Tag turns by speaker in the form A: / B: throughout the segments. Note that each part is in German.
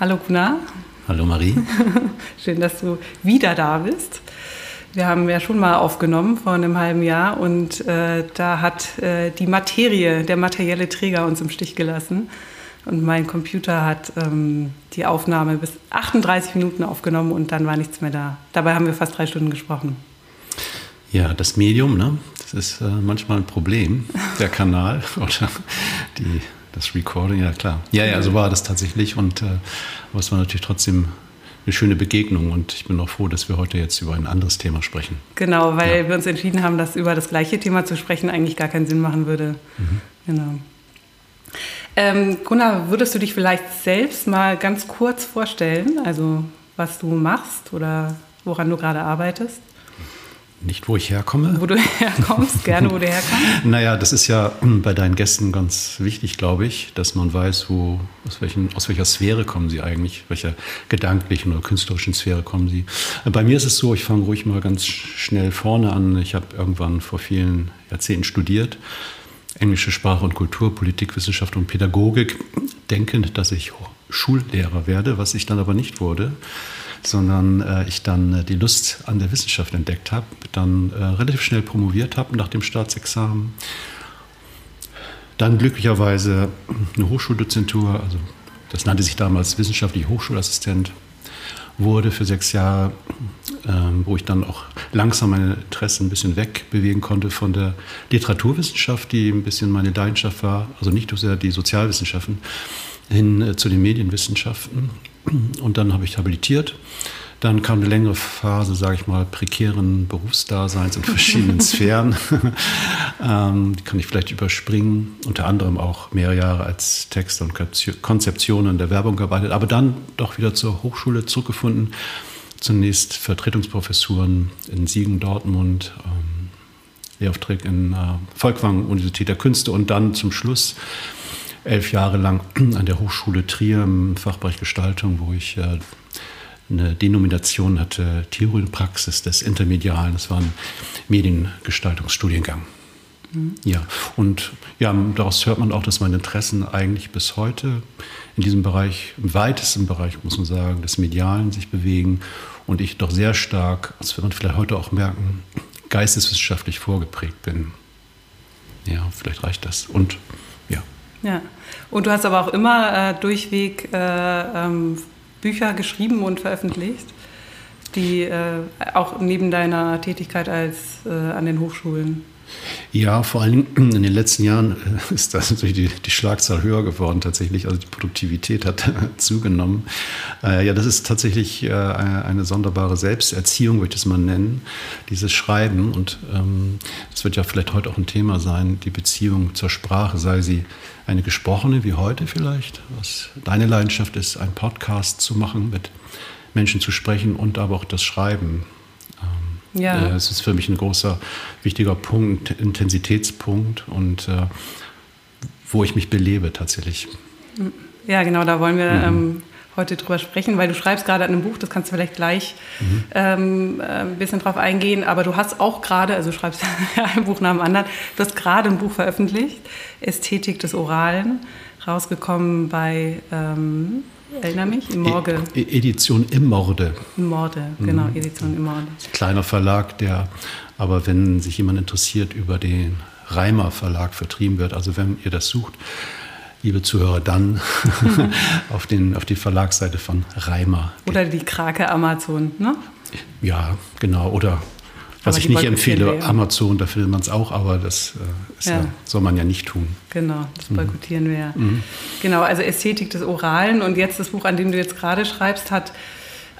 A: Hallo Kuna.
B: Hallo Marie.
A: Schön, dass du wieder da bist. Wir haben ja schon mal aufgenommen vor einem halben Jahr und äh, da hat äh, die Materie, der materielle Träger uns im Stich gelassen. Und mein Computer hat ähm, die Aufnahme bis 38 Minuten aufgenommen und dann war nichts mehr da. Dabei haben wir fast drei Stunden gesprochen.
B: Ja, das Medium, ne? das ist äh, manchmal ein Problem, der Kanal oder die, das Recording, ja klar. Ja, ja, so war das tatsächlich. Und, äh, aber es war natürlich trotzdem eine schöne Begegnung und ich bin auch froh, dass wir heute jetzt über ein anderes Thema sprechen.
A: Genau, weil ja. wir uns entschieden haben, dass über das gleiche Thema zu sprechen eigentlich gar keinen Sinn machen würde. Mhm. Genau. Ähm, Gunnar, würdest du dich vielleicht selbst mal ganz kurz vorstellen, also was du machst oder woran du gerade arbeitest?
B: Nicht, wo ich herkomme.
A: Wo du herkommst, gerne, wo du herkommst.
B: naja, das ist ja bei deinen Gästen ganz wichtig, glaube ich, dass man weiß, wo, aus, welchen, aus welcher Sphäre kommen sie eigentlich, welcher gedanklichen oder künstlerischen Sphäre kommen sie. Bei mir ist es so, ich fange ruhig mal ganz schnell vorne an. Ich habe irgendwann vor vielen Jahrzehnten studiert, englische Sprache und Kultur, Politikwissenschaft und Pädagogik, denkend, dass ich Schullehrer werde, was ich dann aber nicht wurde sondern äh, ich dann äh, die Lust an der Wissenschaft entdeckt habe, dann äh, relativ schnell promoviert habe nach dem Staatsexamen, dann glücklicherweise eine Hochschuldozentur, also das nannte sich damals wissenschaftlicher Hochschulassistent, wurde für sechs Jahre, ähm, wo ich dann auch langsam meine Interessen ein bisschen wegbewegen konnte von der Literaturwissenschaft, die ein bisschen meine Leidenschaft war, also nicht so sehr die Sozialwissenschaften, hin äh, zu den Medienwissenschaften. Und dann habe ich habilitiert. Dann kam eine längere Phase, sage ich mal, prekären Berufsdaseins in verschiedenen Sphären. ähm, die kann ich vielleicht überspringen. Unter anderem auch mehrere Jahre als Texter und Konzeption in der Werbung gearbeitet, aber dann doch wieder zur Hochschule zurückgefunden. Zunächst Vertretungsprofessuren in Siegen, Dortmund, ähm, Lehrauftrag in äh, Volkwang, Universität der Künste und dann zum Schluss elf Jahre lang an der Hochschule Trier im Fachbereich Gestaltung, wo ich äh, eine Denomination hatte, Theorie und Praxis des Intermedialen. Das war ein Mediengestaltungsstudiengang. Mhm. Ja, und ja, daraus hört man auch, dass meine Interessen eigentlich bis heute in diesem Bereich, im weitesten Bereich, muss man sagen, des Medialen sich bewegen und ich doch sehr stark, das wird man vielleicht heute auch merken, geisteswissenschaftlich vorgeprägt bin. Ja, vielleicht reicht das. Und ja.
A: Und du hast aber auch immer äh, durchweg äh, ähm, Bücher geschrieben und veröffentlicht, die äh, auch neben deiner Tätigkeit als äh, an den Hochschulen.
B: Ja, vor Dingen in den letzten Jahren äh, ist das natürlich die, die Schlagzahl höher geworden tatsächlich. Also die Produktivität hat zugenommen. Äh, ja, das ist tatsächlich äh, eine sonderbare Selbsterziehung, würde ich das mal nennen, dieses Schreiben. Und ähm, ähm, wird ja vielleicht heute auch ein Thema sein, die Beziehung zur Sprache, sei sie eine gesprochene wie heute vielleicht, was deine Leidenschaft ist, einen Podcast zu machen, mit Menschen zu sprechen und aber auch das Schreiben. Ja. Äh, es ist für mich ein großer, wichtiger Punkt, Intensitätspunkt und äh, wo ich mich belebe tatsächlich.
A: Ja, genau, da wollen wir mhm. ähm, heute drüber sprechen, weil du schreibst gerade an einem Buch, das kannst du vielleicht gleich mhm. ähm, äh, ein bisschen drauf eingehen, aber du hast auch gerade, also du schreibst ein Buch nach dem anderen, du hast gerade ein Buch veröffentlicht, Ästhetik des Oralen, rausgekommen bei, ähm, erinnere mich, im Morge.
B: E Edition im Morde.
A: Im Morde, genau, mhm. Edition im Morde.
B: Kleiner Verlag, der aber, wenn sich jemand interessiert, über den Reimer Verlag vertrieben wird, also wenn ihr das sucht, liebe Zuhörer, dann auf, den, auf die Verlagsseite von Reimer.
A: Oder die Krake Amazon, ne?
B: Ja, genau. Oder was aber ich nicht empfehle, Amazon, da findet man es auch, aber das äh, ja. Ja, soll man ja nicht tun.
A: Genau, das mhm. boykottieren mhm. wir ja. Mhm. Genau, also Ästhetik des Oralen und jetzt das Buch, an dem du jetzt gerade schreibst, hat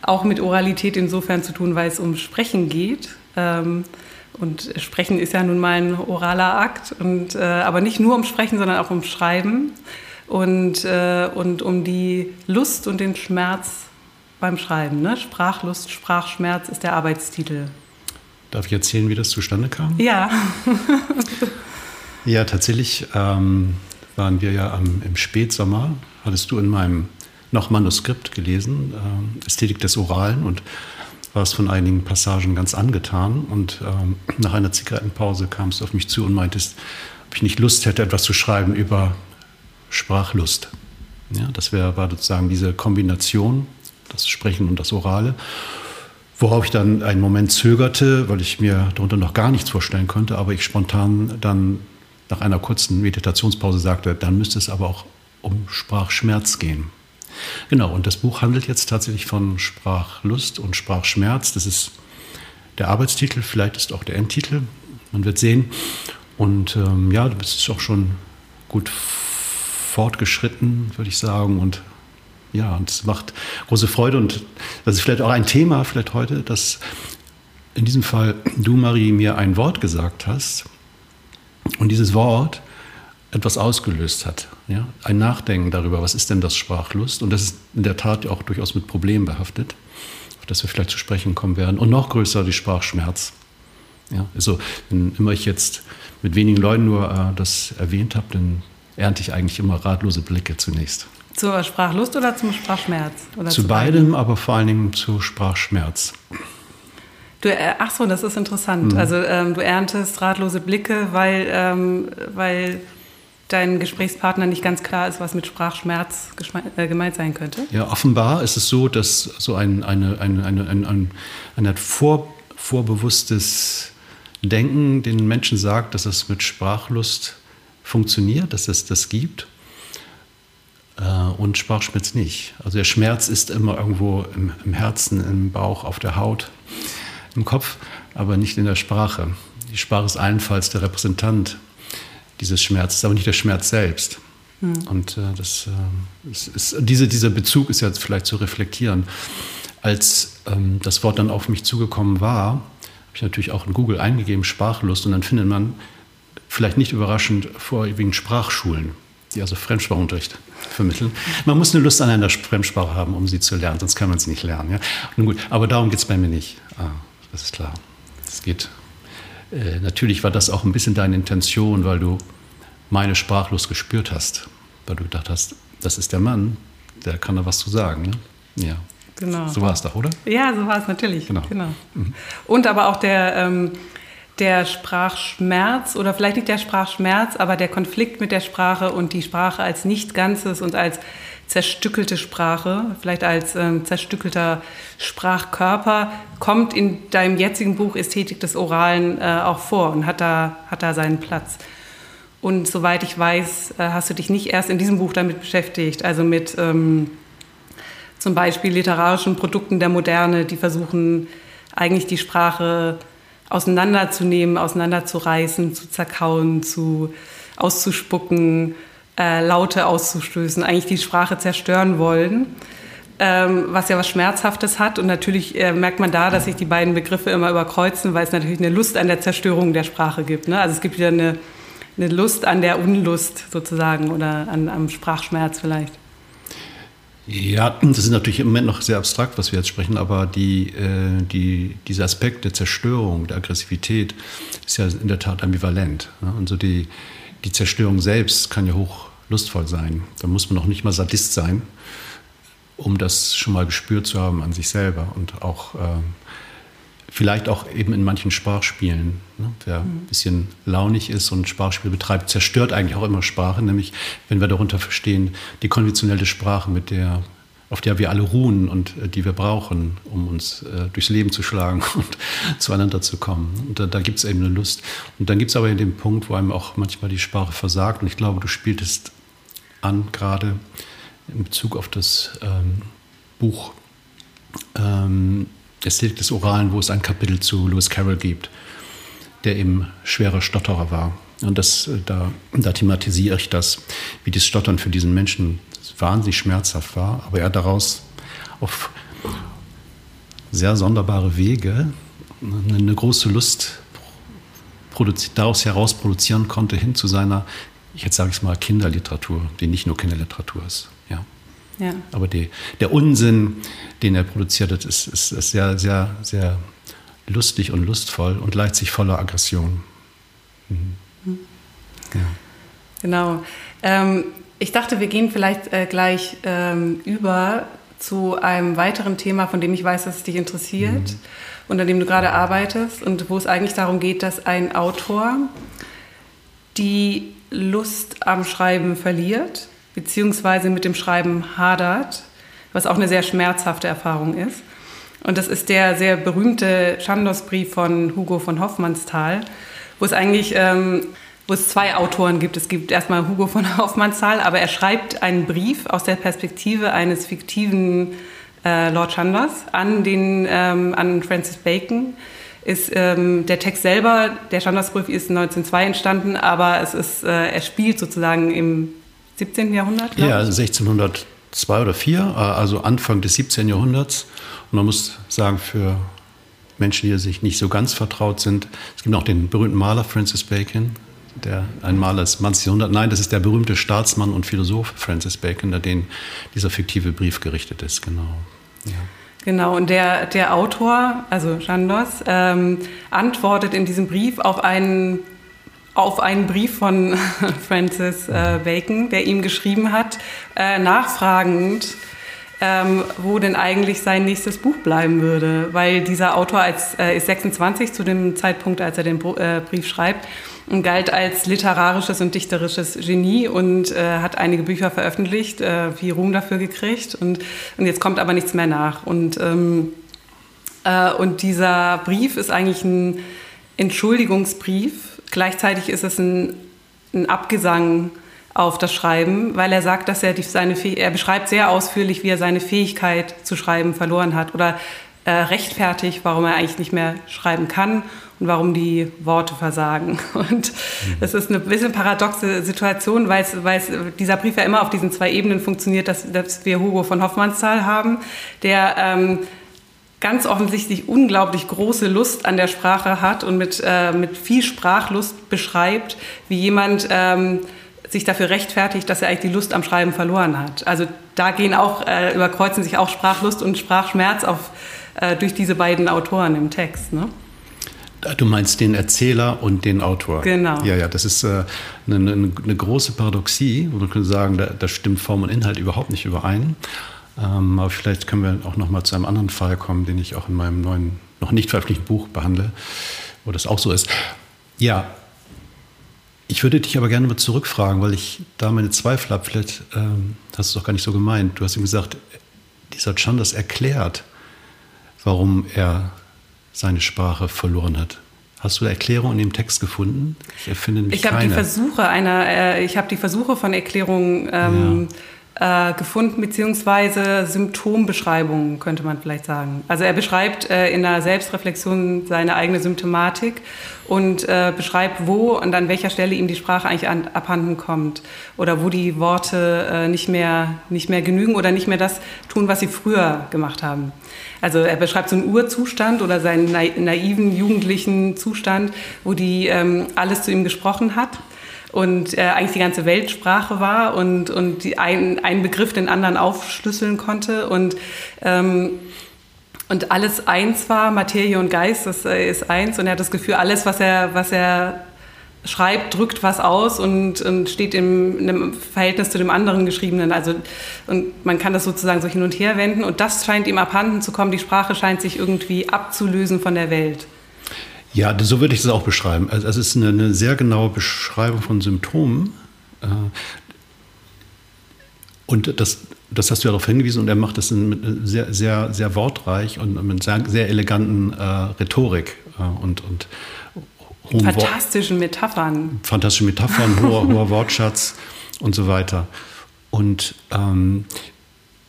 A: auch mit Oralität insofern zu tun, weil es um Sprechen geht. Ähm, und Sprechen ist ja nun mal ein oraler Akt, und, äh, aber nicht nur um Sprechen, sondern auch um Schreiben und, äh, und um die Lust und den Schmerz beim Schreiben. Ne? Sprachlust, Sprachschmerz ist der Arbeitstitel.
B: Darf ich erzählen, wie das zustande kam?
A: Ja.
B: ja, tatsächlich ähm, waren wir ja am, im Spätsommer, hattest du in meinem noch Manuskript gelesen, äh, Ästhetik des Oralen und warst von einigen Passagen ganz angetan. Und ähm, nach einer Zigarettenpause kamst du auf mich zu und meintest, ob ich nicht Lust hätte, etwas zu schreiben über Sprachlust. Ja, das wär, war sozusagen diese Kombination, das Sprechen und das Orale. Worauf ich dann einen Moment zögerte, weil ich mir darunter noch gar nichts vorstellen konnte, aber ich spontan dann nach einer kurzen Meditationspause sagte, dann müsste es aber auch um Sprachschmerz gehen. Genau, und das Buch handelt jetzt tatsächlich von Sprachlust und Sprachschmerz. Das ist der Arbeitstitel, vielleicht ist auch der Endtitel. Man wird sehen. Und ähm, ja, du bist auch schon gut fortgeschritten, würde ich sagen. Und ja, und es macht große Freude. Und das ist vielleicht auch ein Thema, vielleicht heute, dass in diesem Fall du, Marie, mir ein Wort gesagt hast. Und dieses Wort etwas ausgelöst hat. Ja? Ein Nachdenken darüber, was ist denn das Sprachlust? Und das ist in der Tat auch durchaus mit Problemen behaftet, auf das wir vielleicht zu sprechen kommen werden. Und noch größer die Sprachschmerz. Ja? Also, wenn immer ich jetzt mit wenigen Leuten nur äh, das erwähnt habe, dann ernte ich eigentlich immer ratlose Blicke zunächst.
A: Zur Sprachlust oder zum Sprachschmerz? Oder
B: zu, zu beidem, beiden? aber vor allen Dingen zu Sprachschmerz.
A: Du, äh, ach so, das ist interessant. Mhm. Also ähm, du erntest ratlose Blicke, weil, ähm, weil dein Gesprächspartner nicht ganz klar ist, was mit Sprachschmerz äh, gemeint sein könnte?
B: Ja, offenbar ist es so, dass so ein, eine, eine, eine, ein, ein, ein vor, vorbewusstes Denken den Menschen sagt, dass es mit Sprachlust funktioniert, dass es das gibt und Sprachschmerz nicht. Also der Schmerz ist immer irgendwo im, im Herzen, im Bauch, auf der Haut, im Kopf, aber nicht in der Sprache. Die Sprache ist allenfalls der Repräsentant dieses Schmerzes, aber nicht der Schmerz selbst. Mhm. Und äh, das, äh, ist, ist, diese, dieser Bezug ist jetzt vielleicht zu reflektieren. Als ähm, das Wort dann auf mich zugekommen war, habe ich natürlich auch in Google eingegeben, Sprachlust, und dann findet man vielleicht nicht überraschend vorwiegend Sprachschulen, die also Fremdsprachunterricht vermitteln. Man muss eine Lust an einer Fremdsprache haben, um sie zu lernen, sonst kann man sie nicht lernen. Ja? Nun gut, aber darum geht es bei mir nicht. Ah, das ist klar. Es geht äh, natürlich war das auch ein bisschen deine Intention, weil du meine Sprachlust gespürt hast, weil du gedacht hast, das ist der Mann, der kann da was zu sagen. Ne? Ja. Genau. So war es doch, oder?
A: Ja, so war es natürlich. Genau. genau. Mhm. Und aber auch der, ähm, der Sprachschmerz oder vielleicht nicht der Sprachschmerz, aber der Konflikt mit der Sprache und die Sprache als nicht Ganzes und als zerstückelte Sprache, vielleicht als ähm, zerstückelter Sprachkörper, kommt in deinem jetzigen Buch Ästhetik des Oralen äh, auch vor und hat da, hat da seinen Platz. Und soweit ich weiß, äh, hast du dich nicht erst in diesem Buch damit beschäftigt, also mit ähm, zum Beispiel literarischen Produkten der Moderne, die versuchen eigentlich die Sprache auseinanderzunehmen, auseinanderzureißen, zu zerkauen, zu auszuspucken äh, Laute auszustößen, eigentlich die Sprache zerstören wollen. Ähm, was ja was Schmerzhaftes hat. Und natürlich äh, merkt man da, dass sich die beiden Begriffe immer überkreuzen, weil es natürlich eine Lust an der Zerstörung der Sprache gibt. Ne? Also es gibt wieder eine, eine Lust an der Unlust sozusagen oder an, am Sprachschmerz vielleicht.
B: Ja, das ist natürlich im Moment noch sehr abstrakt, was wir jetzt sprechen, aber die, äh, die, dieser Aspekt der Zerstörung, der Aggressivität ist ja in der Tat ambivalent. Ne? Also die, die Zerstörung selbst kann ja hoch lustvoll sein. Da muss man noch nicht mal Sadist sein, um das schon mal gespürt zu haben an sich selber und auch äh, vielleicht auch eben in manchen Sprachspielen. Ne? Wer ein bisschen launig ist und Sprachspiel betreibt, zerstört eigentlich auch immer Sprache, nämlich wenn wir darunter verstehen, die konventionelle Sprache, mit der auf der wir alle ruhen und äh, die wir brauchen, um uns äh, durchs Leben zu schlagen und zueinander zu kommen. Und da, da gibt es eben eine Lust. Und dann gibt es aber den Punkt, wo einem auch manchmal die Sprache versagt. Und ich glaube, du spieltest an, gerade in Bezug auf das ähm, Buch ähm, Ästhetik des Oralen, wo es ein Kapitel zu Lewis Carroll gibt, der eben schwerer Stotterer war. Und das, äh, da, da thematisiere ich das, wie das Stottern für diesen Menschen wahnsinnig schmerzhaft war, aber er daraus auf sehr sonderbare Wege eine große Lust daraus heraus produzieren konnte, hin zu seiner ich jetzt sage es mal, Kinderliteratur, die nicht nur Kinderliteratur ist. Ja. Aber die, der Unsinn, den er produziert hat, ist, ist, ist, sehr, sehr, sehr lustig und lustvoll und gleichzeitig voller Aggression. Mhm.
A: mhm. Ja. Genau. Ähm, ich dachte, wir gehen vielleicht äh, gleich ähm, über zu einem weiteren Thema, von dem ich weiß, dass es dich interessiert mhm. und an dem du gerade arbeitest und wo es eigentlich darum geht, dass ein Autor die Lust am Schreiben verliert, beziehungsweise mit dem Schreiben hadert, was auch eine sehr schmerzhafte Erfahrung ist. Und das ist der sehr berühmte Chandos-Brief von Hugo von Hoffmannsthal, wo es eigentlich ähm, wo es zwei Autoren gibt. Es gibt erstmal Hugo von Hoffmannsthal, aber er schreibt einen Brief aus der Perspektive eines fiktiven äh, Lord Chandos an, den, ähm, an Francis Bacon. Ist, ähm, der Text selber, der Chandos-Brief ist 1902 entstanden, aber es ist, äh, er spielt sozusagen im 17. Jahrhundert.
B: Ja, 1602 oder 4, äh, also Anfang des 17. Jahrhunderts. Und man muss sagen, für Menschen, die sich nicht so ganz vertraut sind, es gibt auch den berühmten Maler Francis Bacon, der ein Maler des 20. Jahrhunderts. Nein, das ist der berühmte Staatsmann und Philosoph Francis Bacon, an den dieser fiktive Brief gerichtet ist. Genau. Ja.
A: Genau, und der, der Autor, also Chandos, ähm, antwortet in diesem Brief auf einen, auf einen Brief von Francis äh, Bacon, der ihm geschrieben hat, äh, nachfragend, ähm, wo denn eigentlich sein nächstes Buch bleiben würde. Weil dieser Autor als, äh, ist 26 zu dem Zeitpunkt, als er den äh, Brief schreibt und galt als literarisches und dichterisches Genie und äh, hat einige Bücher veröffentlicht, äh, viel Ruhm dafür gekriegt und, und jetzt kommt aber nichts mehr nach. Und, ähm, äh, und dieser Brief ist eigentlich ein Entschuldigungsbrief. Gleichzeitig ist es ein, ein Abgesang auf das Schreiben, weil er sagt, dass er die, seine er beschreibt sehr ausführlich, wie er seine Fähigkeit zu schreiben verloren hat oder äh, rechtfertigt, warum er eigentlich nicht mehr schreiben kann und warum die Worte versagen. Und das ist eine bisschen paradoxe Situation, weil, es, weil es, dieser Brief ja immer auf diesen zwei Ebenen funktioniert, dass, dass wir Hugo von Hoffmannsthal haben, der ähm, ganz offensichtlich unglaublich große Lust an der Sprache hat und mit, äh, mit viel Sprachlust beschreibt, wie jemand ähm, sich dafür rechtfertigt, dass er eigentlich die Lust am Schreiben verloren hat. Also da gehen auch, äh, überkreuzen sich auch Sprachlust und Sprachschmerz auf, äh, durch diese beiden Autoren im Text. Ne?
B: Du meinst den Erzähler und den Autor.
A: Genau.
B: Ja, ja, das ist äh, eine, eine, große Paradoxie, man kann sagen, da, da, stimmt Form und Inhalt überhaupt nicht überein. Ähm, aber vielleicht können wir auch noch mal zu einem anderen Fall kommen, den ich auch in meinem neuen, noch nicht veröffentlichten Buch behandle, wo das auch so ist. Ja, ich würde dich aber gerne mal zurückfragen, weil ich da meine Zweifel habe. Vielleicht ähm, hast du es doch gar nicht so gemeint. Du hast ihm gesagt, dieser Chandas erklärt, warum er seine Sprache verloren hat. Hast du eine Erklärung in dem Text gefunden?
A: Ich erfinde nicht Ich habe die Versuche einer, äh, ich habe die Versuche von Erklärungen ähm, ja. Äh, gefunden, beziehungsweise Symptombeschreibungen, könnte man vielleicht sagen. Also er beschreibt äh, in der Selbstreflexion seine eigene Symptomatik und äh, beschreibt, wo und an welcher Stelle ihm die Sprache eigentlich an, abhanden kommt oder wo die Worte äh, nicht, mehr, nicht mehr genügen oder nicht mehr das tun, was sie früher gemacht haben. Also er beschreibt so einen Urzustand oder seinen naiven jugendlichen Zustand, wo die ähm, alles zu ihm gesprochen hat und äh, eigentlich die ganze Weltsprache war und, und die ein, einen Begriff den anderen aufschlüsseln konnte und ähm, und alles eins war, Materie und Geist, das äh, ist eins. Und er hat das Gefühl, alles, was er, was er schreibt, drückt was aus und, und steht im, in einem Verhältnis zu dem anderen Geschriebenen. Also, und man kann das sozusagen so hin und her wenden. Und das scheint ihm abhanden zu kommen. Die Sprache scheint sich irgendwie abzulösen von der Welt.
B: Ja, so würde ich es auch beschreiben. Also, es ist eine, eine, sehr genaue Beschreibung von Symptomen. Äh, und das, das hast du ja darauf hingewiesen und er macht das sehr, sehr, sehr wortreich und mit sehr, sehr eleganten äh, Rhetorik äh, und, und
A: Fantastischen Metaphern.
B: Fantastische Metaphern, hoher, hoher Wortschatz und so weiter. Und ähm,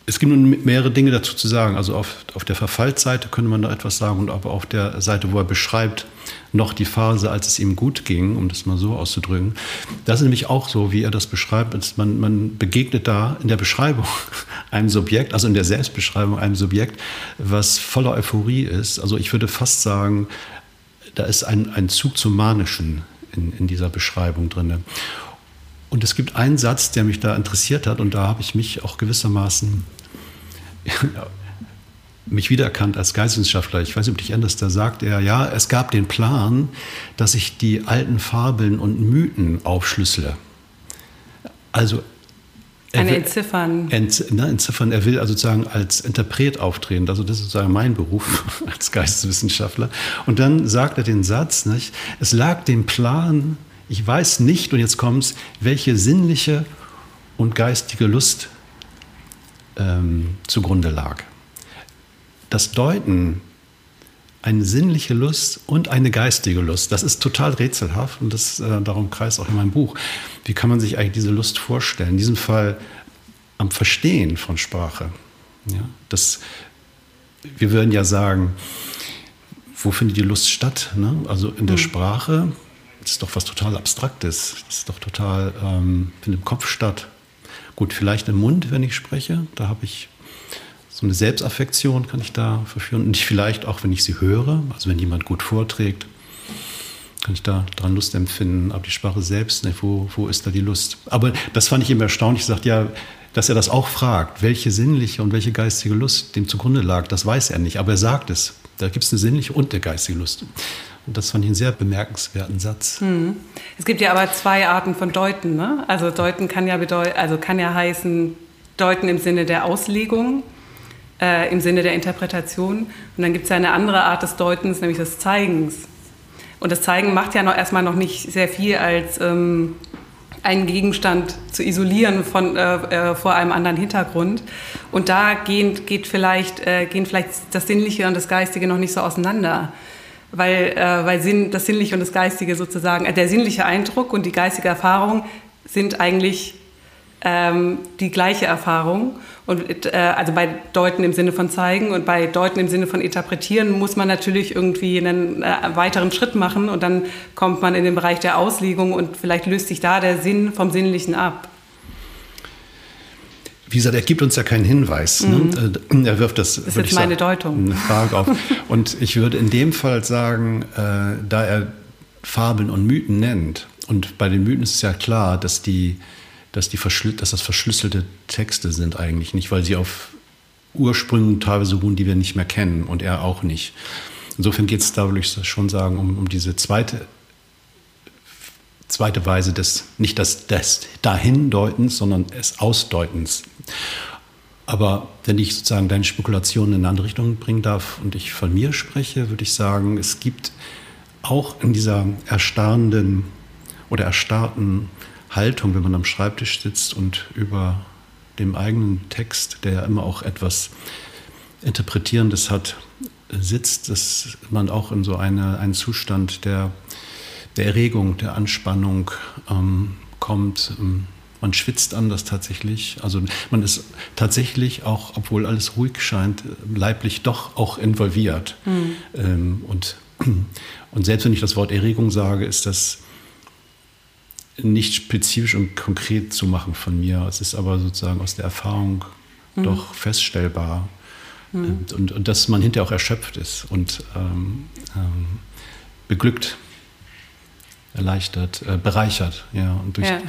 B: es gibt nun mehrere Dinge dazu zu sagen. Also auf, auf der Verfallsseite könnte man da etwas sagen und aber auf der Seite, wo er beschreibt, noch die Phase, als es ihm gut ging, um das mal so auszudrücken. Das ist nämlich auch so, wie er das beschreibt. Man, man begegnet da in der Beschreibung einem Subjekt, also in der Selbstbeschreibung einem Subjekt, was voller Euphorie ist. Also ich würde fast sagen, da ist ein, ein Zug zum Manischen in, in dieser Beschreibung drin. Und es gibt einen Satz, der mich da interessiert hat, und da habe ich mich auch gewissermaßen mich wiedererkannt als Geisteswissenschaftler. Ich weiß nicht, ob dich erinnerst, da sagt er, ja, es gab den Plan, dass ich die alten Fabeln und Mythen aufschlüssele. Also
A: eine entziffern.
B: Ent, ne, entziffern. Er will also sozusagen als Interpret auftreten. Also das ist sozusagen mein Beruf als Geisteswissenschaftler. Und dann sagt er den Satz, nicht? es lag dem Plan, ich weiß nicht, und jetzt kommt es, welche sinnliche und geistige Lust ähm, zugrunde lag. Das Deuten eine sinnliche Lust und eine geistige Lust. Das ist total rätselhaft und das, äh, darum kreist auch in meinem Buch. Wie kann man sich eigentlich diese Lust vorstellen? In diesem Fall am Verstehen von Sprache. Ja, das, wir würden ja sagen, wo findet die Lust statt? Ne? Also in der mhm. Sprache, das ist doch was total Abstraktes. Das ist doch total, ähm, findet im Kopf statt. Gut, vielleicht im Mund, wenn ich spreche. Da habe ich so eine Selbstaffektion, kann ich da verführen. Und vielleicht auch, wenn ich sie höre, also wenn jemand gut vorträgt, kann ich da dran Lust empfinden. Aber die Sprache selbst, ne, wo, wo ist da die Lust? Aber das fand ich immer erstaunlich. Ich sagte, ja, dass er das auch fragt, welche sinnliche und welche geistige Lust dem zugrunde lag, das weiß er nicht, aber er sagt es. Da gibt es eine sinnliche und eine geistige Lust. Und das fand ich einen sehr bemerkenswerten Satz. Hm.
A: Es gibt ja aber zwei Arten von Deuten. Ne? Also Deuten kann ja, also kann ja heißen, Deuten im Sinne der Auslegung, äh, im Sinne der Interpretation. Und dann gibt es ja eine andere Art des Deutens, nämlich des Zeigens. Und das Zeigen macht ja noch erstmal noch nicht sehr viel als ähm, einen Gegenstand zu isolieren von, äh, äh, vor einem anderen Hintergrund. Und da gehen, geht vielleicht, äh, gehen vielleicht das Sinnliche und das Geistige noch nicht so auseinander. Weil, äh, weil Sinn, das Sinnliche und das Geistige sozusagen, äh, der sinnliche Eindruck und die geistige Erfahrung sind eigentlich ähm, die gleiche Erfahrung. Und äh, also bei Deuten im Sinne von zeigen und bei Deuten im Sinne von interpretieren muss man natürlich irgendwie einen äh, weiteren Schritt machen und dann kommt man in den Bereich der Auslegung und vielleicht löst sich da der Sinn vom Sinnlichen ab.
B: Wie gesagt, er gibt uns ja keinen Hinweis. Ne? Mhm. Ne? Er wirft das.
A: Das ist meine sagen, Deutung.
B: Eine Frage auf. Und ich würde in dem Fall sagen, äh, da er Fabeln und Mythen nennt, und bei den Mythen ist es ja klar, dass die dass, die dass das verschlüsselte Texte sind eigentlich nicht, weil sie auf Ursprüngen teilweise ruhen, die wir nicht mehr kennen und er auch nicht. Insofern geht es da, würde ich schon sagen, um, um diese zweite, zweite Weise des, nicht des, des Dahindeutens, sondern des Ausdeutens. Aber wenn ich sozusagen deine Spekulationen in eine andere Richtung bringen darf und ich von mir spreche, würde ich sagen, es gibt auch in dieser erstarrenden oder erstarrten Haltung, wenn man am Schreibtisch sitzt und über dem eigenen Text, der ja immer auch etwas Interpretierendes hat, sitzt, dass man auch in so eine, einen Zustand der, der Erregung, der Anspannung ähm, kommt. Ähm, man schwitzt anders tatsächlich. Also man ist tatsächlich auch, obwohl alles ruhig scheint, leiblich doch auch involviert. Mhm. Ähm, und, und selbst wenn ich das Wort Erregung sage, ist das nicht spezifisch und konkret zu machen von mir. Es ist aber sozusagen aus der Erfahrung mhm. doch feststellbar. Mhm. Und, und, und, dass man hinterher auch erschöpft ist und ähm, ähm, beglückt, erleichtert, äh, bereichert. Ja, und durch, ja.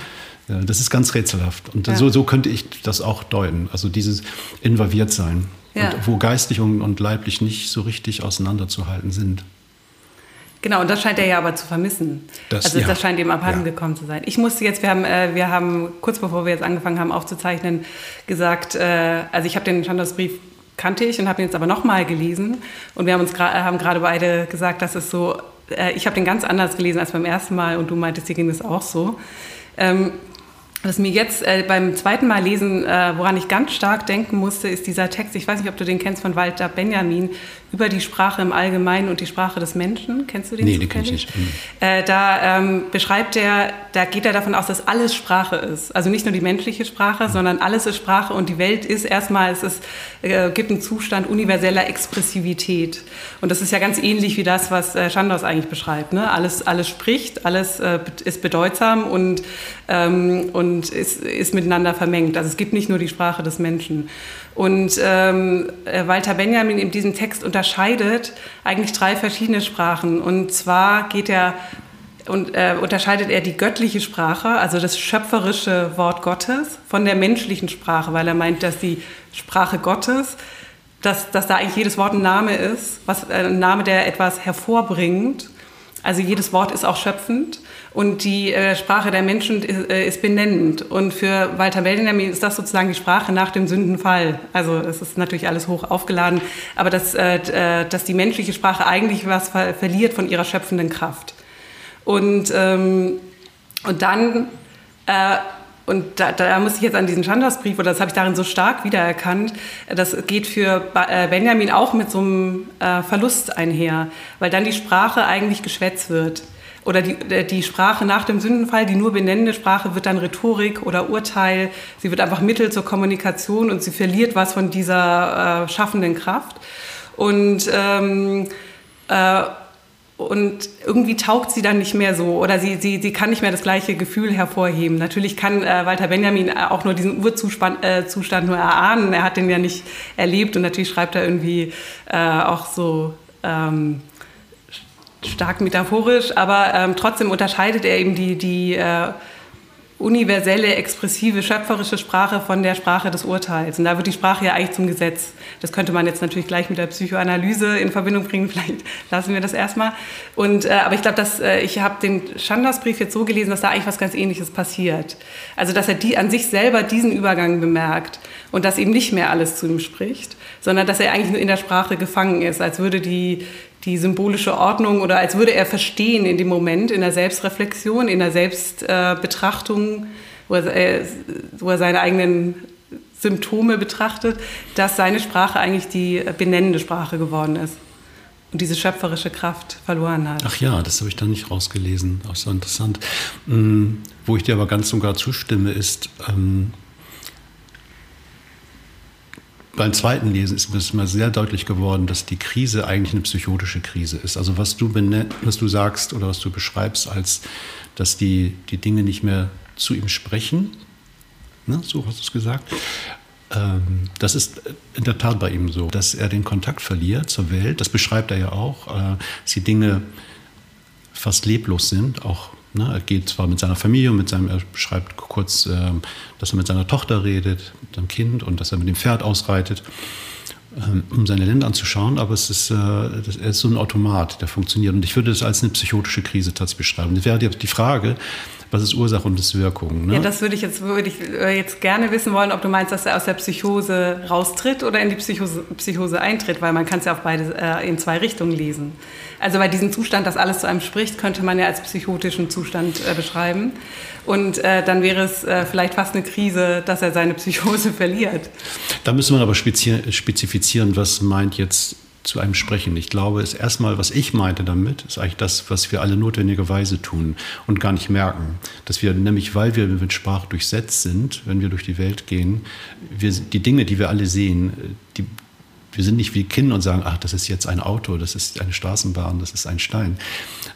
B: ja. das ist ganz rätselhaft. Und ja. so, so könnte ich das auch deuten. Also dieses involviert sein. Ja. Und wo geistig und, und leiblich nicht so richtig auseinanderzuhalten sind.
A: Genau, und das scheint er ja aber zu vermissen. Das, also ja. das scheint ihm abhanden ja. gekommen zu sein. Ich musste jetzt, wir haben, äh, wir haben kurz bevor wir jetzt angefangen haben aufzuzeichnen, gesagt, äh, also ich habe den Chandos-Brief kannte ich und habe ihn jetzt aber nochmal gelesen und wir haben uns haben gerade beide gesagt, dass es so, äh, ich habe den ganz anders gelesen als beim ersten Mal und du meintest, dir ging das auch so. Ähm, was mir jetzt äh, beim zweiten Mal lesen, äh, woran ich ganz stark denken musste, ist dieser Text, ich weiß nicht, ob du den kennst, von Walter Benjamin, über die Sprache im Allgemeinen und die Sprache des Menschen. Kennst du den?
B: Nee, den kenne ich nicht. Mhm.
A: Äh, da ähm, beschreibt er, da geht er davon aus, dass alles Sprache ist. Also nicht nur die menschliche Sprache, mhm. sondern alles ist Sprache und die Welt ist erstmal, es ist, äh, gibt einen Zustand universeller Expressivität. Und das ist ja ganz ähnlich wie das, was äh, Chandos eigentlich beschreibt. Ne? Alles, alles spricht, alles äh, ist bedeutsam und, ähm, und ist, ist miteinander vermengt. Also es gibt nicht nur die Sprache des Menschen. Und ähm, äh, Walter Benjamin in diesem Text unterscheidet eigentlich drei verschiedene Sprachen. Und zwar geht er und äh, unterscheidet er die göttliche Sprache, also das schöpferische Wort Gottes, von der menschlichen Sprache, weil er meint, dass die Sprache Gottes, dass, dass da eigentlich jedes Wort ein Name ist, was, äh, ein Name, der etwas hervorbringt. Also jedes Wort ist auch schöpfend. Und die äh, Sprache der Menschen ist, äh, ist, benennend. Und für Walter Benjamin ist das sozusagen die Sprache nach dem Sündenfall. Also es ist natürlich alles hoch aufgeladen, aber dass, äh, äh dass die menschliche Sprache eigentlich was ver verliert von ihrer schöpfenden Kraft. Und, ähm, und dann äh, und da, da muss ich jetzt an diesen Chandas-Brief, oder das habe ich darin so stark wiedererkannt, das geht für äh, Benjamin auch mit so einem Verlust einher, weil dann die Sprache eigentlich Geschwätz wird. Oder die, äh, die Sprache nach dem Sündenfall, die nur benennende Sprache, wird dann Rhetorik oder Urteil. Sie wird einfach Mittel zur Kommunikation und sie verliert was von dieser äh, schaffenden Kraft. Und ähm, äh, und irgendwie taugt sie dann nicht mehr so oder sie, sie, sie kann nicht mehr das gleiche Gefühl hervorheben. Natürlich kann äh, Walter Benjamin auch nur diesen Urzustand äh, nur erahnen. Er hat den ja nicht erlebt und natürlich schreibt er irgendwie äh, auch so ähm, stark metaphorisch, aber ähm, trotzdem unterscheidet er eben die, die äh, universelle, expressive, schöpferische Sprache von der Sprache des Urteils. Und da wird die Sprache ja eigentlich zum Gesetz. Das könnte man jetzt natürlich gleich mit der Psychoanalyse in Verbindung bringen. Vielleicht lassen wir das erstmal. Und, äh, aber ich glaube, dass äh, ich habe den Chandas-Brief jetzt so gelesen, dass da eigentlich was ganz Ähnliches passiert. Also, dass er die an sich selber diesen Übergang bemerkt und dass ihm nicht mehr alles zu ihm spricht, sondern dass er eigentlich nur in der Sprache gefangen ist, als würde die die symbolische Ordnung oder als würde er verstehen in dem Moment, in der Selbstreflexion, in der Selbstbetrachtung, wo, er, wo er seine eigenen Symptome betrachtet, dass seine Sprache eigentlich die benennende Sprache geworden ist und diese schöpferische Kraft verloren hat.
B: Ach ja, das habe ich da nicht rausgelesen. Auch so interessant. Mm, wo ich dir aber ganz und gar zustimme, ist, ähm, beim zweiten Lesen ist mir sehr deutlich geworden, dass die Krise eigentlich eine psychotische Krise ist. Also was du, was du sagst oder was du beschreibst, als dass die, die Dinge nicht mehr zu ihm sprechen, ne, so hast du es gesagt, ähm, das ist in der Tat bei ihm so, dass er den Kontakt verliert zur Welt. Das beschreibt er ja auch, äh, dass die Dinge fast leblos sind, auch Ne, er geht zwar mit seiner Familie und mit seinem, er beschreibt kurz, äh, dass er mit seiner Tochter redet, mit seinem Kind und dass er mit dem Pferd ausreitet, äh, um seine Länder anzuschauen, aber es ist, äh, das, er ist so ein Automat, der funktioniert. Und ich würde das als eine psychotische Krise tatsächlich beschreiben. Das wäre die Frage, was ist Ursache und ist Wirkung?
A: Ne? Ja, das würde ich, jetzt, würde ich äh, jetzt gerne wissen wollen, ob du meinst, dass er aus der Psychose raustritt oder in die Psychose, Psychose eintritt, weil man kann es ja auch beide äh, in zwei Richtungen lesen. Also bei diesem Zustand, dass alles zu einem spricht, könnte man ja als psychotischen Zustand äh, beschreiben. Und äh, dann wäre es äh, vielleicht fast eine Krise, dass er seine Psychose verliert.
B: Da müsste man aber spezifizieren, was meint jetzt zu einem sprechen. Ich glaube, es erstmal, was ich meinte damit, ist eigentlich das, was wir alle notwendigerweise tun und gar nicht merken. Dass wir nämlich, weil wir mit Sprache durchsetzt sind, wenn wir durch die Welt gehen, wir, die Dinge, die wir alle sehen, die, wir sind nicht wie Kinder und sagen, ach, das ist jetzt ein Auto, das ist eine Straßenbahn, das ist ein Stein,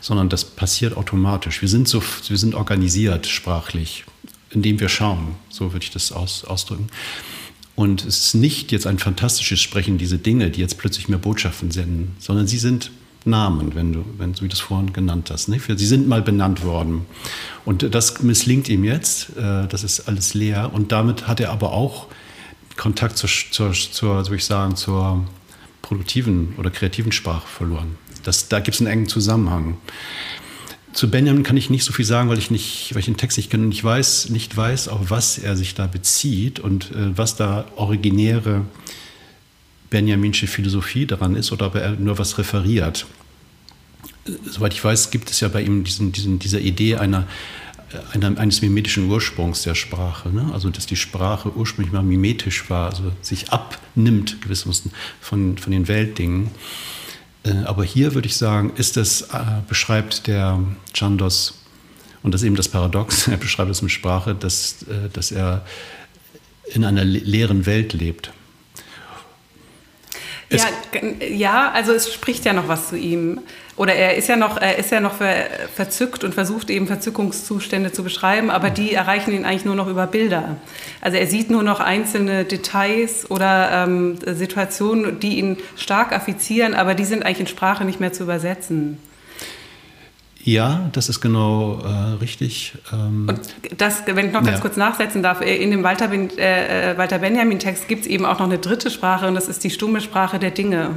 B: sondern das passiert automatisch. Wir sind, so, wir sind organisiert sprachlich, indem wir schauen, so würde ich das aus, ausdrücken. Und es ist nicht jetzt ein fantastisches Sprechen, diese Dinge, die jetzt plötzlich mehr Botschaften senden, sondern sie sind Namen, wenn du, wenn du das vorhin genannt hast. Nicht? Sie sind mal benannt worden. Und das misslingt ihm jetzt, äh, das ist alles leer. Und damit hat er aber auch Kontakt zur, zur, zur soll ich sagen, zur produktiven oder kreativen Sprache verloren. Das, da gibt es einen engen Zusammenhang. Zu Benjamin kann ich nicht so viel sagen, weil ich, nicht, weil ich den Text nicht kenne und ich weiß, nicht weiß, auf was er sich da bezieht und äh, was da originäre Benjaminsche Philosophie daran ist oder ob er nur was referiert. Soweit ich weiß, gibt es ja bei ihm diesen, diesen, dieser Idee einer, einer, eines mimetischen Ursprungs der Sprache. Ne? Also, dass die Sprache ursprünglich mal mimetisch war, also sich abnimmt gewissermaßen von, von den Weltdingen. Äh, aber hier würde ich sagen, ist das, äh, beschreibt der Chandos, und das ist eben das Paradox, er beschreibt es mit Sprache, dass, äh, dass er in einer leeren Welt lebt.
A: ja, ja, also es spricht ja noch was zu ihm. Oder er ist ja noch, er ist ja noch ver, verzückt und versucht eben Verzückungszustände zu beschreiben, aber die erreichen ihn eigentlich nur noch über Bilder. Also er sieht nur noch einzelne Details oder ähm, Situationen, die ihn stark affizieren, aber die sind eigentlich in Sprache nicht mehr zu übersetzen.
B: Ja, das ist genau äh, richtig.
A: Ähm, und das, wenn ich noch ganz ja. kurz nachsetzen darf, äh, in dem Walter, äh, äh, Walter Benjamin-Text gibt es eben auch noch eine dritte Sprache und das ist die stumme Sprache der Dinge.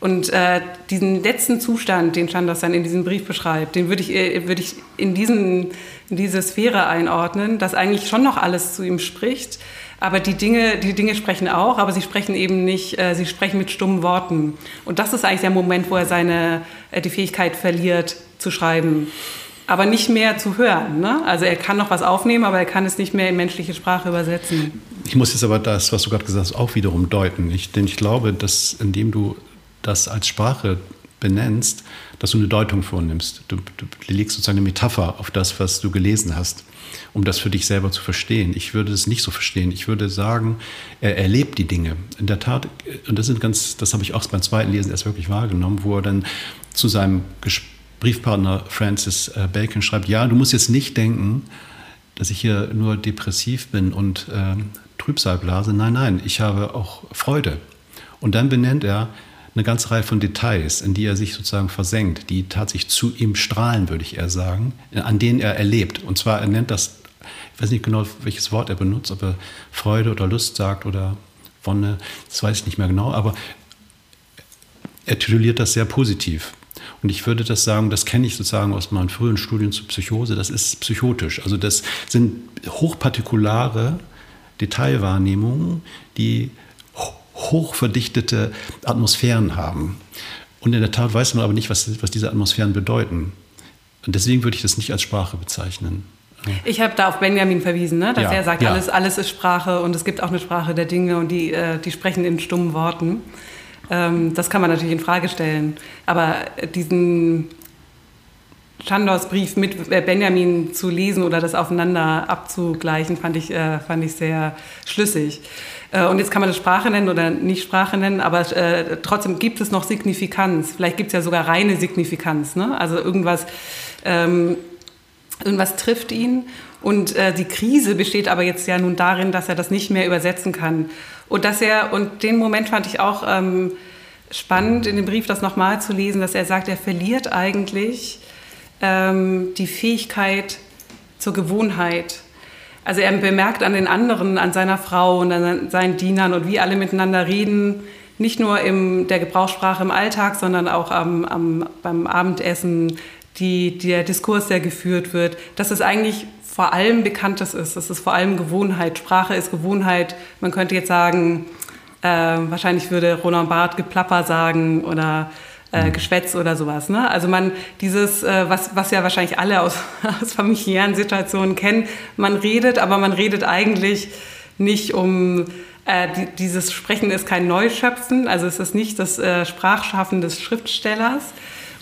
A: Und äh, diesen letzten Zustand, den Chandos dann in diesem Brief beschreibt, den würde ich, äh, würd ich in, diesen, in diese Sphäre einordnen, dass eigentlich schon noch alles zu ihm spricht. Aber die Dinge, die Dinge sprechen auch, aber sie sprechen eben nicht, äh, sie sprechen mit stummen Worten. Und das ist eigentlich der Moment, wo er seine, äh, die Fähigkeit verliert, zu schreiben. aber nicht mehr zu hören. Ne? Also er kann noch was aufnehmen, aber er kann es nicht mehr in menschliche Sprache übersetzen.
B: Ich muss jetzt aber das, was du gerade gesagt hast, auch wiederum deuten. Ich, denn ich glaube, dass indem du das als Sprache benennst, dass du eine Deutung vornimmst. Du, du legst sozusagen eine Metapher auf das, was du gelesen hast, um das für dich selber zu verstehen. Ich würde es nicht so verstehen. Ich würde sagen, er erlebt die Dinge. In der Tat, und das sind ganz, das habe ich auch beim zweiten Lesen erst wirklich wahrgenommen, wo er dann zu seinem Briefpartner Francis äh, Bacon schreibt, ja, du musst jetzt nicht denken, dass ich hier nur depressiv bin und äh, Trübsal blase. Nein, nein, ich habe auch Freude. Und dann benennt er, eine ganze Reihe von Details, in die er sich sozusagen versenkt, die tatsächlich zu ihm strahlen, würde ich eher sagen, an denen er erlebt. Und zwar, er nennt das, ich weiß nicht genau, welches Wort er benutzt, ob er Freude oder Lust sagt oder Wonne, das weiß ich nicht mehr genau, aber er tituliert das sehr positiv. Und ich würde das sagen, das kenne ich sozusagen aus meinen frühen Studien zur Psychose, das ist psychotisch. Also das sind hochpartikulare Detailwahrnehmungen, die hochverdichtete Atmosphären haben. Und in der Tat weiß man aber nicht, was, was diese Atmosphären bedeuten. Und deswegen würde ich das nicht als Sprache bezeichnen.
A: Ich habe da auf Benjamin verwiesen, ne? dass ja, er sagt, ja. alles, alles ist Sprache und es gibt auch eine Sprache der Dinge und die, äh, die sprechen in stummen Worten. Ähm, das kann man natürlich in Frage stellen. Aber diesen Chandors Brief mit äh, Benjamin zu lesen oder das aufeinander abzugleichen, fand ich, äh, fand ich sehr schlüssig. Äh, und jetzt kann man das Sprache nennen oder nicht Sprache nennen, aber äh, trotzdem gibt es noch Signifikanz. Vielleicht gibt es ja sogar reine Signifikanz. Ne? Also irgendwas, ähm, irgendwas trifft ihn. Und äh, die Krise besteht aber jetzt ja nun darin, dass er das nicht mehr übersetzen kann. Und dass er, und den Moment fand ich auch ähm, spannend, in dem Brief das nochmal zu lesen, dass er sagt, er verliert eigentlich ähm, die Fähigkeit zur Gewohnheit. Also er bemerkt an den anderen, an seiner Frau und an seinen Dienern und wie alle miteinander reden, nicht nur in der Gebrauchssprache im Alltag, sondern auch am, am, beim Abendessen, die, der Diskurs, der geführt wird, dass es eigentlich vor allem Bekanntes ist. Das ist vor allem Gewohnheit. Sprache ist Gewohnheit. Man könnte jetzt sagen, äh, wahrscheinlich würde Roland Barth Geplapper sagen oder äh, mhm. Geschwätz oder sowas. Ne? Also man dieses, äh, was, was ja wahrscheinlich alle aus, aus familiären Situationen kennen, man redet, aber man redet eigentlich nicht um äh, die, dieses Sprechen ist kein Neuschöpfen, also es ist nicht das äh, Sprachschaffen des Schriftstellers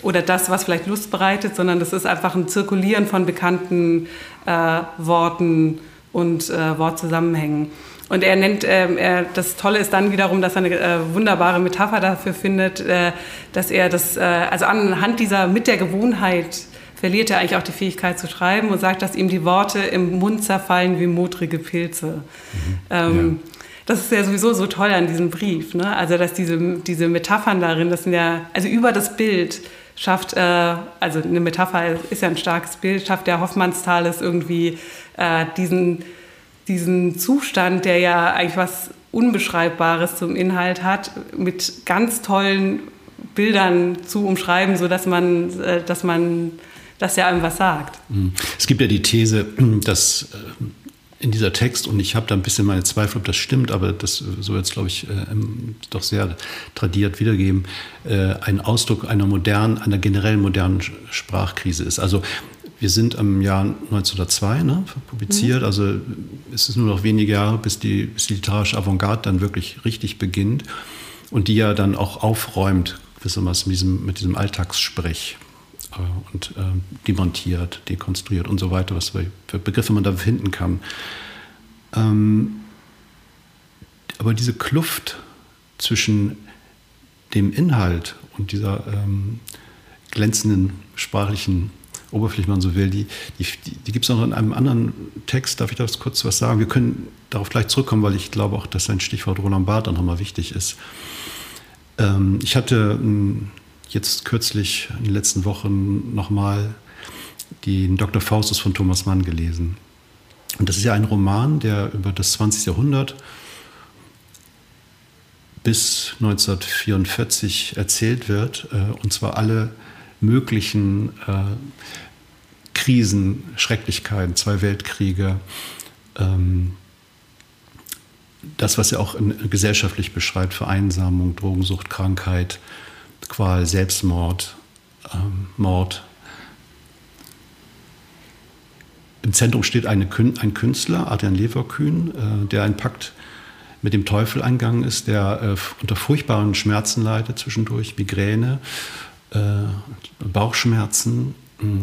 A: oder das, was vielleicht Lust bereitet, sondern das ist einfach ein Zirkulieren von bekannten äh, Worten und äh, Wortzusammenhängen. Und er nennt, äh, er, das Tolle ist dann wiederum, dass er eine äh, wunderbare Metapher dafür findet, äh, dass er das, äh, also anhand dieser, mit der Gewohnheit verliert er eigentlich auch die Fähigkeit zu schreiben und sagt, dass ihm die Worte im Mund zerfallen wie modrige Pilze. Mhm. Ähm, ja. Das ist ja sowieso so toll an diesem Brief, ne? Also, dass diese, diese Metaphern darin, das sind ja, also über das Bild schafft, äh, also eine Metapher ist ja ein starkes Bild, schafft der Hoffmannsthal es irgendwie äh, diesen diesen Zustand, der ja eigentlich was Unbeschreibbares zum Inhalt hat, mit ganz tollen Bildern zu umschreiben, sodass man, äh, dass man, dass er einem was sagt.
B: Mhm. Es gibt ja die These, dass äh, in dieser Text, und ich habe da ein bisschen meine Zweifel, ob das stimmt, aber das so jetzt, glaube ich, äh, doch sehr tradiert wiedergeben, ein Ausdruck einer modernen, einer generell modernen Sprachkrise ist. Also wir sind im Jahr 1902 ne, publiziert, mhm. also es ist nur noch wenige Jahre, bis die, bis die literarische Avantgarde dann wirklich richtig beginnt und die ja dann auch aufräumt, gewissermaßen mit diesem, mit diesem Alltagssprech äh, und äh, demontiert, dekonstruiert und so weiter, was für Begriffe man da finden kann. Ähm, aber diese Kluft zwischen dem Inhalt und dieser ähm, glänzenden sprachlichen Oberfläche, man so will, die, die, die gibt es noch in einem anderen Text. Darf ich da kurz was sagen? Wir können darauf gleich zurückkommen, weil ich glaube auch, dass ein Stichwort Roland Barth dann nochmal wichtig ist. Ähm, ich hatte hm, jetzt kürzlich in den letzten Wochen nochmal den Dr. Faustus von Thomas Mann gelesen. Und das ist ja ein Roman, der über das 20. Jahrhundert bis 1944 erzählt wird, äh, und zwar alle möglichen äh, Krisen, Schrecklichkeiten, zwei Weltkriege, ähm, das, was er auch in, gesellschaftlich beschreibt, Vereinsamung, Drogensucht, Krankheit, Qual, Selbstmord, ähm, Mord, Im Zentrum steht eine, ein Künstler, Adrian Leverkühn, äh, der einen Pakt mit dem Teufel eingegangen ist, der äh, unter furchtbaren Schmerzen leidet zwischendurch, Migräne, äh, Bauchschmerzen mm,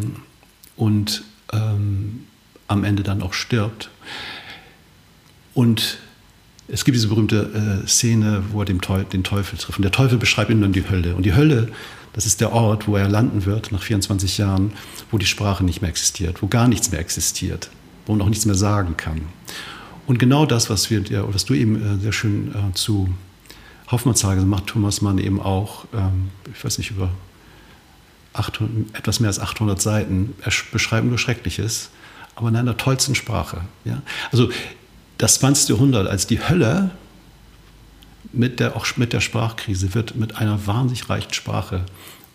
B: und ähm, am Ende dann auch stirbt. Und es gibt diese berühmte äh, Szene, wo er Teufel, den Teufel trifft. Und der Teufel beschreibt ihm dann die Hölle. Und die Hölle, das ist der Ort, wo er landen wird nach 24 Jahren, wo die Sprache nicht mehr existiert, wo gar nichts mehr existiert, wo man auch nichts mehr sagen kann. Und genau das, was, wir, was du eben äh, sehr schön äh, zu Hoffmannstage macht Thomas Mann eben auch, ähm, ich weiß nicht, über 800, etwas mehr als 800 Seiten, beschreibt nur Schreckliches, aber in einer tollsten Sprache. Ja? Also das 20. Jahrhundert als die Hölle mit der, auch mit der Sprachkrise wird mit einer wahnsinnig reichen Sprache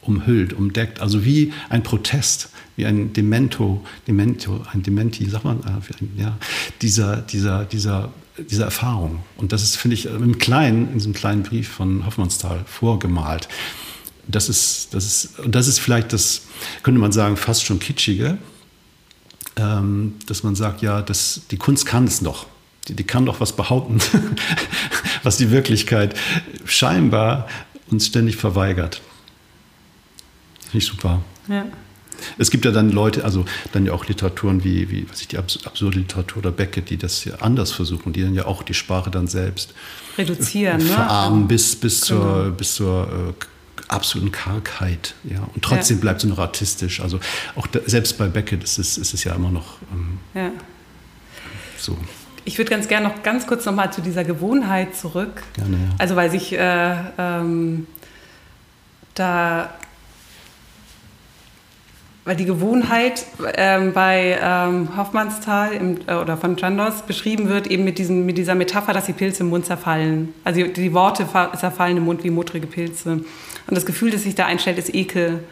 B: umhüllt, umdeckt. Also wie ein Protest, wie ein Demento, Demento ein Dementi, sagt man, äh, ja, dieser, dieser, dieser, dieser Erfahrung. Und das ist, finde ich, im Kleinen, in diesem kleinen Brief von Hoffmannsthal vorgemalt. Das ist, das ist, und das ist vielleicht das, könnte man sagen, fast schon kitschige, ähm, dass man sagt, ja, das, die Kunst kann es doch die, die kann doch was behaupten, was die Wirklichkeit scheinbar uns ständig verweigert. Finde ich super. Ja. Es gibt ja dann Leute, also dann ja auch Literaturen wie, wie was ich, die absurde Literatur oder Beckett, die das ja anders versuchen, die dann ja auch die Sprache dann selbst
A: reduzieren,
B: verarmen ne? bis, bis genau. zur, bis zur äh, absoluten Kargheit. Ja. Und trotzdem ja. bleibt es noch artistisch. Also auch da, selbst bei Beckett ist es, ist es ja immer noch ähm, ja.
A: so. Ich würde ganz gerne noch ganz kurz noch mal zu dieser Gewohnheit zurück. Gerne, ja. Also weil sich äh, ähm, da weil die Gewohnheit ähm, bei ähm, Hoffmannsthal im, äh, oder von Chandos beschrieben wird, eben mit, diesen, mit dieser Metapher, dass die Pilze im Mund zerfallen. Also die, die Worte zerfallen im Mund wie muttrige Pilze. Und das Gefühl, das sich da einstellt, ist Ekel.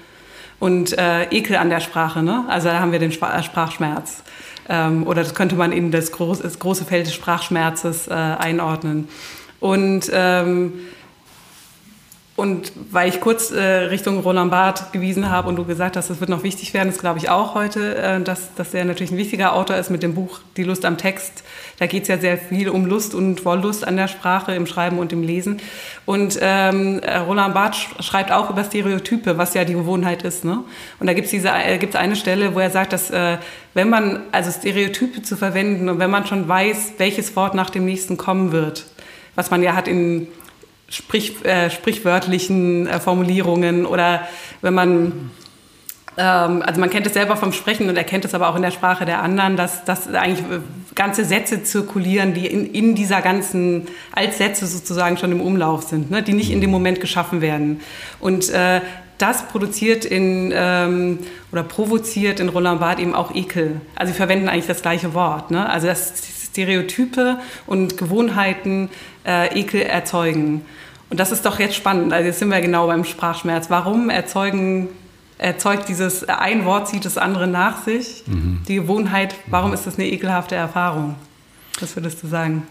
A: Und äh, Ekel an der Sprache. Ne? Also da haben wir den Sprachschmerz. Ähm, oder das könnte man in das, groß, das große Feld des Sprachschmerzes äh, einordnen. Und, ähm, und weil ich kurz äh, Richtung Roland Barth gewiesen habe und du gesagt hast, das wird noch wichtig werden, das glaube ich auch heute, äh, dass, dass er natürlich ein wichtiger Autor ist mit dem Buch Die Lust am Text da geht es ja sehr viel um Lust und Wollust an der Sprache, im Schreiben und im Lesen. Und ähm, Roland Barth schreibt auch über Stereotype, was ja die Gewohnheit ist. Ne? Und da gibt es diese, äh, gibt's eine Stelle, wo er sagt, dass äh, wenn man, also Stereotype zu verwenden und wenn man schon weiß, welches Wort nach dem nächsten kommen wird, was man ja hat in Sprich, äh, sprichwörtlichen äh, Formulierungen oder wenn man ähm, also man kennt es selber vom Sprechen und erkennt es aber auch in der Sprache der anderen, dass, dass eigentlich äh, ganze Sätze zirkulieren, die in, in dieser ganzen, als Sätze sozusagen schon im Umlauf sind, ne? die nicht in dem Moment geschaffen werden. Und äh, das produziert in ähm, oder provoziert in Roland Barthes eben auch Ekel. Also sie verwenden eigentlich das gleiche Wort. Ne? Also dass Stereotype und Gewohnheiten äh, Ekel erzeugen. Und das ist doch jetzt spannend. Also jetzt sind wir genau beim Sprachschmerz. Warum erzeugen erzeugt dieses ein Wort zieht das andere nach sich. Mhm. Die Gewohnheit, warum ist das eine ekelhafte Erfahrung? Was würdest du sagen?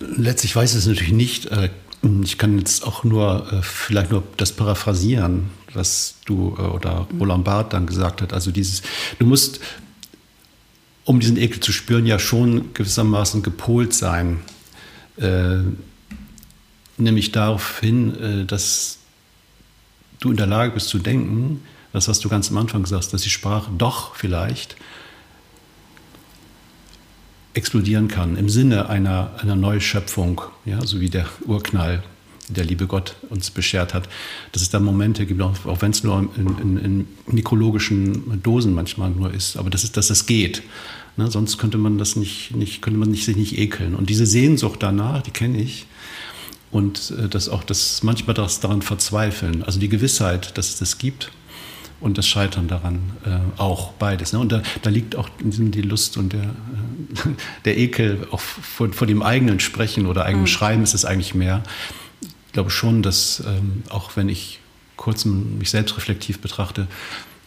B: Letztlich weiß ich es natürlich nicht. Äh, ich kann jetzt auch nur äh, vielleicht nur das paraphrasieren, was du äh, oder Roland Barth dann gesagt hat. Also dieses, du musst, um diesen Ekel zu spüren, ja schon gewissermaßen gepolt sein. Nämlich darauf hin, äh, dass du in der Lage bist zu denken, das, was du ganz am Anfang sagst, dass die Sprache doch vielleicht explodieren kann im Sinne einer, einer Neuschöpfung, ja, so wie der Urknall, der liebe Gott uns beschert hat, dass es da Momente gibt, auch, auch wenn es nur in, in, in, mikrologischen Dosen manchmal nur ist, aber das ist, dass das geht. Ne, sonst könnte man das nicht, nicht, könnte man sich nicht ekeln. Und diese Sehnsucht danach, die kenne ich, und äh, dass auch das manchmal das daran verzweifeln, also die Gewissheit, dass es das gibt und das Scheitern daran äh, auch beides. Ne? Und da, da, liegt auch die Lust und der, äh, der Ekel auch vor, vor, dem eigenen Sprechen oder eigenen mhm. Schreiben ist es eigentlich mehr. Ich glaube schon, dass ähm, auch wenn ich kurz mich selbst reflektiv betrachte,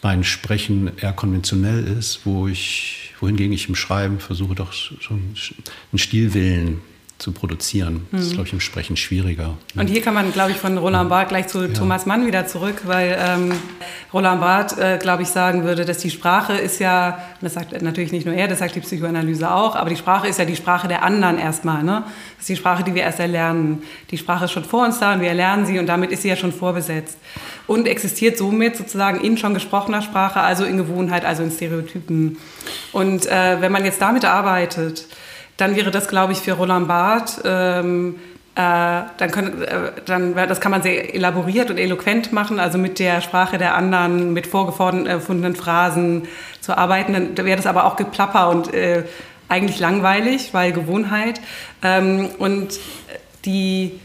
B: mein Sprechen eher konventionell ist, wo ich, wohingegen ich im Schreiben versuche doch schon einen Stilwillen zu produzieren. Das ist, mhm. glaube ich, im Sprechen schwieriger.
A: Und hier kann man, glaube ich, von Roland Barth gleich zu ja. Thomas Mann wieder zurück, weil ähm, Roland Barth, äh, glaube ich, sagen würde, dass die Sprache ist ja, das sagt natürlich nicht nur er, das sagt die Psychoanalyse auch, aber die Sprache ist ja die Sprache der anderen erstmal. Ne? Das ist die Sprache, die wir erst erlernen. Die Sprache ist schon vor uns da und wir erlernen sie und damit ist sie ja schon vorbesetzt. Und existiert somit sozusagen in schon gesprochener Sprache, also in Gewohnheit, also in Stereotypen. Und äh, wenn man jetzt damit arbeitet, dann wäre das, glaube ich, für Roland Barth ähm, äh, dann, können, äh, dann das kann man sehr elaboriert und eloquent machen, also mit der Sprache der anderen, mit vorgefundenen Phrasen zu arbeiten. Dann wäre das aber auch Geplapper und äh, eigentlich langweilig, weil Gewohnheit. Ähm, und die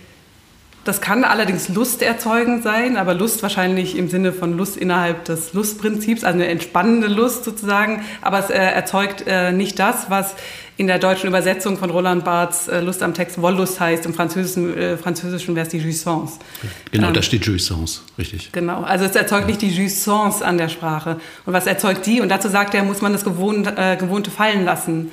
A: das kann allerdings lusterzeugend sein, aber Lust wahrscheinlich im Sinne von Lust innerhalb des Lustprinzips, also eine entspannende Lust sozusagen. Aber es äh, erzeugt äh, nicht das, was in der deutschen Übersetzung von Roland Barths äh, Lust am Text Wollust heißt. Im Französischen, äh, Französischen wäre es die Jouissance.
B: Genau, ähm, da steht Jouissance, richtig.
A: Genau, also es erzeugt nicht die Jouissance an der Sprache. Und was erzeugt die? Und dazu sagt er, muss man das Gewohnte, äh, Gewohnte fallen lassen.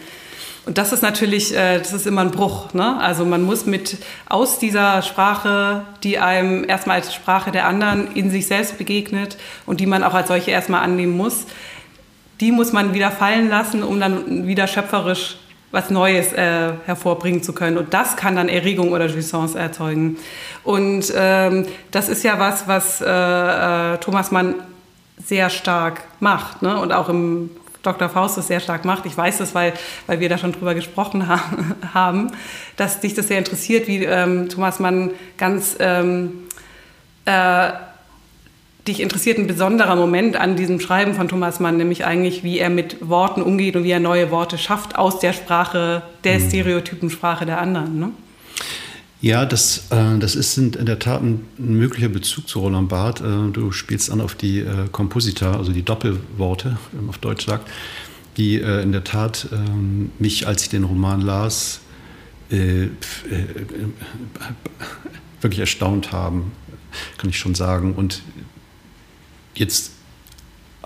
A: Und das ist natürlich, äh, das ist immer ein Bruch. Ne? Also man muss mit aus dieser Sprache, die einem erstmal als Sprache der anderen in sich selbst begegnet und die man auch als solche erstmal annehmen muss, die muss man wieder fallen lassen, um dann wieder schöpferisch was Neues äh, hervorbringen zu können. Und das kann dann Erregung oder Jouissance erzeugen. Und ähm, das ist ja was, was äh, äh, Thomas Mann sehr stark macht ne? und auch im Dr. Faust das sehr stark macht. Ich weiß das, weil, weil wir da schon drüber gesprochen ha haben, dass dich das sehr interessiert, wie ähm, Thomas Mann ganz ähm, äh, dich interessiert ein besonderer Moment an diesem Schreiben von Thomas Mann, nämlich eigentlich, wie er mit Worten umgeht und wie er neue Worte schafft aus der Sprache, der mhm. Stereotypensprache der anderen. Ne?
B: Ja, das, äh, das ist in der Tat ein, möglicher Bezug zu Roland Barth. Äh, du spielst an auf die äh, Komposita, also die Doppelworte, wie man auf Deutsch sagt, die äh, in der Tat ähm, mich, als ich den Roman las, wirklich erstaunt haben, kann ich schon sagen. Und jetzt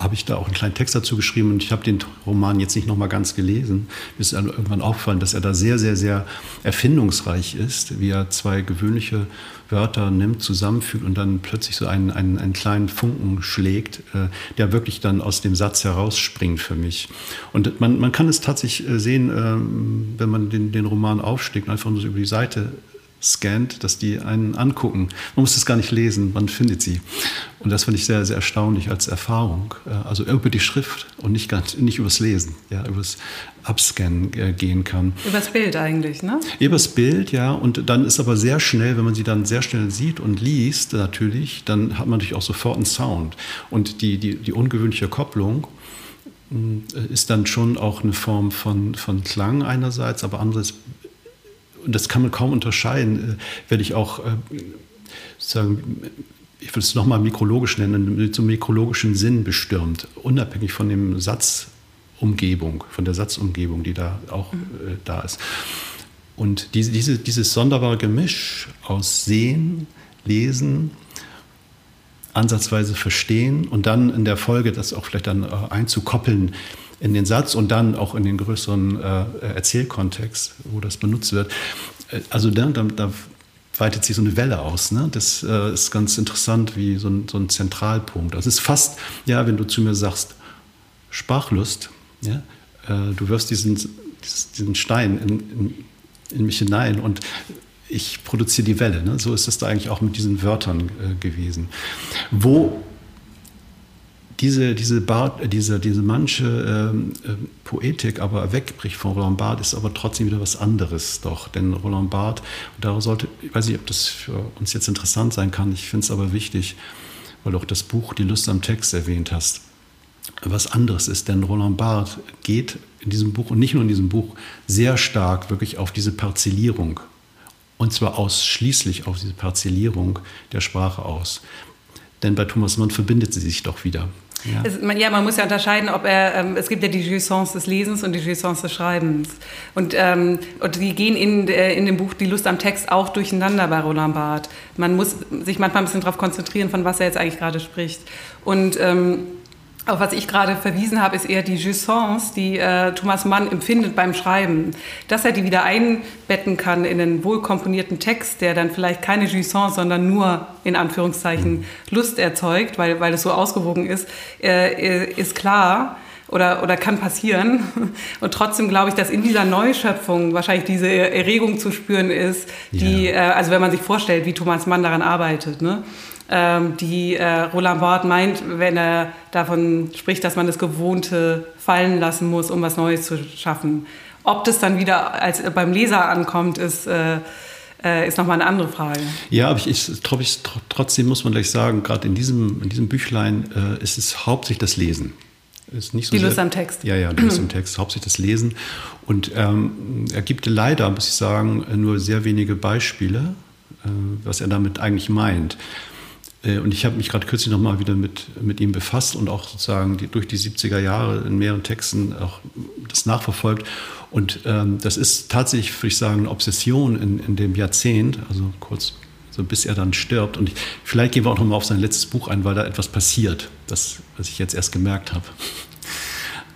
B: habe ich da auch einen kleinen Text dazu geschrieben und ich habe den Roman jetzt nicht nochmal ganz gelesen. Mir ist irgendwann aufgefallen, dass er da sehr, sehr, sehr erfindungsreich ist, wie er zwei gewöhnliche Wörter nimmt, zusammenfügt und dann plötzlich so einen, einen, einen kleinen Funken schlägt, äh, der wirklich dann aus dem Satz herausspringt für mich. Und man, man kann es tatsächlich äh, sehen, äh, wenn man den, den Roman aufschlägt und einfach nur so über die Seite scannt, dass die einen angucken. Man muss es gar nicht lesen, man findet sie. Und das finde ich sehr, sehr erstaunlich als Erfahrung. Äh, also über die Schrift und nicht, ganz, nicht übers Lesen, ja, übers Abscannen äh, gehen kann.
A: Übers Bild eigentlich, ne?
B: Übers Bild, ja. Und dann ist aber sehr schnell, wenn man sie dann sehr schnell sieht und liest, natürlich, dann hat man natürlich auch sofort einen Sound. Und die, die, die ungewöhnliche Kopplung, äh, ist dann schon auch eine Form von, von Klang einerseits, aber andererseits und das kann man kaum unterscheiden, äh, werde ich auch äh, sagen, ich würde es nochmal mikrologisch nennen, einem mikrologischen Sinn bestürmt, unabhängig von dem Satzumgebung, von der Satzumgebung, die da auch mhm. äh, da ist. Und diese, diese, dieses sonderbare Gemisch aus Sehen, Lesen, ansatzweise verstehen und dann in der Folge das auch vielleicht dann äh, einzukoppeln in den Satz und dann auch in den größeren äh, Erzählkontext, wo das benutzt wird. Äh, also da, da, da weitet sich so eine Welle aus. Ne? Das äh, ist ganz interessant, wie so ein, so ein Zentralpunkt. Das ist fast, ja, wenn du zu mir sagst, Sprachlust, ja, äh, du wirfst diesen, diesen Stein in, in, in, mich hinein und ich produziere die Welle. Ne? So ist es da eigentlich auch mit diesen Wörtern äh, gewesen. Wo diese, diese, Bart, diese, diese manche äh, Poetik aber wegbricht von Roland Barth, ist aber trotzdem wieder was anderes doch. Denn Roland Barth, und da sollte, ich weiß nicht, ob das für uns jetzt interessant sein kann, ich finde es aber wichtig, weil du auch das Buch Die Lust am Text erwähnt hast, was anderes ist. Denn Roland Barth geht in diesem Buch und nicht nur in diesem Buch sehr stark wirklich auf diese Parzellierung und zwar ausschließlich auf diese Parzellierung der Sprache aus. Denn bei Thomas Mann verbindet sie sich doch wieder.
A: Ja. Es, man, ja, man muss ja unterscheiden, ob er, ähm, es gibt ja die Jouissance des Lesens und die Jouissance des Schreibens. Und, ähm, und die gehen in, äh, in dem Buch Die Lust am Text auch durcheinander bei Roland Barth. Man muss sich manchmal ein bisschen darauf konzentrieren, von was er jetzt eigentlich gerade spricht. Und ähm, auf was ich gerade verwiesen habe, ist eher die Jouissance, die äh, Thomas Mann empfindet beim Schreiben. Dass er die wieder einbetten kann in einen wohlkomponierten Text, der dann vielleicht keine Jouissance, sondern nur in Anführungszeichen Lust erzeugt, weil, weil es so ausgewogen ist, äh, ist klar oder, oder kann passieren. Und trotzdem glaube ich, dass in dieser Neuschöpfung wahrscheinlich diese Erregung zu spüren ist, die, ja. äh, also wenn man sich vorstellt, wie Thomas Mann daran arbeitet, ne? Ähm, die äh, Roland Barth meint, wenn er davon spricht, dass man das Gewohnte fallen lassen muss, um was Neues zu schaffen. Ob das dann wieder als beim Leser ankommt, ist äh, äh, ist nochmal eine andere Frage.
B: Ja, aber ich, ich, ich, trotzdem muss man gleich sagen, gerade in diesem, in diesem Büchlein äh, ist es hauptsächlich das Lesen.
A: Ist nicht so die sehr, Lust am Text.
B: Ja, ja, die Lust am Text, hauptsächlich das Lesen. Und ähm, er gibt leider, muss ich sagen, nur sehr wenige Beispiele, äh, was er damit eigentlich meint. Äh, und ich habe mich gerade kürzlich nochmal wieder mit, mit ihm befasst und auch sozusagen die, durch die 70er Jahre in mehreren Texten auch das nachverfolgt. Und ähm, das ist tatsächlich, würde ich sagen, eine Obsession in, in dem Jahrzehnt, also kurz so bis er dann stirbt. Und ich, vielleicht gehen wir auch nochmal auf sein letztes Buch ein, weil da etwas passiert, das, was ich jetzt erst gemerkt habe.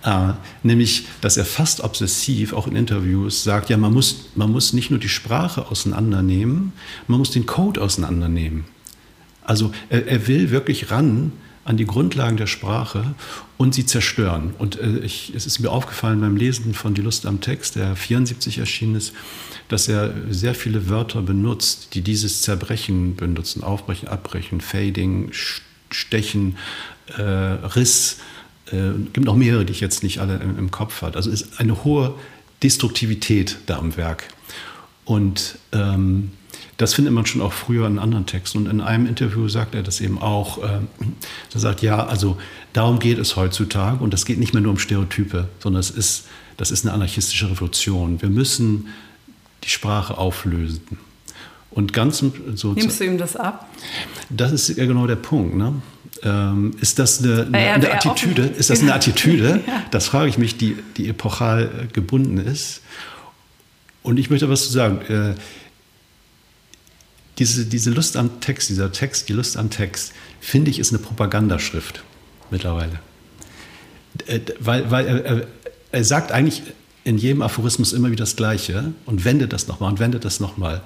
B: Äh, nämlich, dass er fast obsessiv, auch in Interviews, sagt, ja, man muss, man muss nicht nur die Sprache auseinandernehmen, man muss den Code auseinandernehmen. Also er, er will wirklich ran an die Grundlagen der Sprache und sie zerstören. Und äh, ich, es ist mir aufgefallen beim Lesen von Die Lust am Text, der 74 erschienen ist, dass er sehr viele Wörter benutzt, die dieses Zerbrechen benutzen. Aufbrechen, Abbrechen, Fading, Stechen, äh, Riss. Äh, gibt noch mehrere, die ich jetzt nicht alle im, im Kopf habe. Also ist eine hohe Destruktivität da am Werk. Und ähm, das findet man schon auch früher in anderen Texten. Und in einem Interview sagt er das eben auch. Äh, er sagt, ja, also darum geht es heutzutage. Und das geht nicht mehr nur um Stereotype, sondern es ist, das ist eine anarchistische Revolution. Wir müssen die Sprache auflösen. Und ganz
A: so Nimmst du ihm das ab?
B: Das ist ja genau der Punkt. Ne? Ähm, ist das eine, eine, eine Attitüde? Ist das eine Attitüde? ja. Das frage ich mich, die, die epochal gebunden ist. Und ich möchte was zu sagen. Äh, diese, diese Lust am Text, dieser Text, die Lust am Text, finde ich, ist eine Propagandaschrift mittlerweile. Äh, weil, weil er, er sagt eigentlich in jedem Aphorismus immer wieder das Gleiche und wendet das nochmal und wendet das nochmal.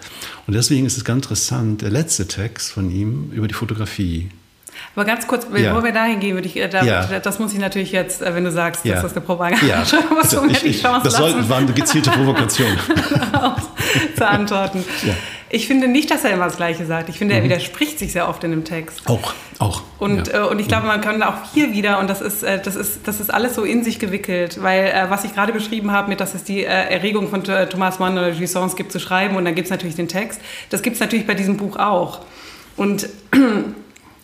B: Und deswegen ist es ganz interessant, der letzte Text von ihm über die Fotografie.
A: Aber ganz kurz, bevor ja. wir dahin gehen, würde ich, äh, da, ja. das muss ich natürlich jetzt, äh, wenn du sagst, ja. dass das eine Propaganda ja. musst du mir
B: die Chance Das soll, war eine gezielte Provokation.
A: zu antworten. Ich finde nicht, dass er immer das Gleiche sagt. Ich finde, er mhm. widerspricht sich sehr oft in dem Text.
B: Auch, auch.
A: Und, ja. äh, und ich glaube, man kann auch hier wieder, und das ist, äh, das ist, das ist alles so in sich gewickelt, weil äh, was ich gerade beschrieben habe, mit dass es die äh, Erregung von Thomas Mann oder Jouissance gibt zu schreiben und dann gibt es natürlich den Text, das gibt es natürlich bei diesem Buch auch. Und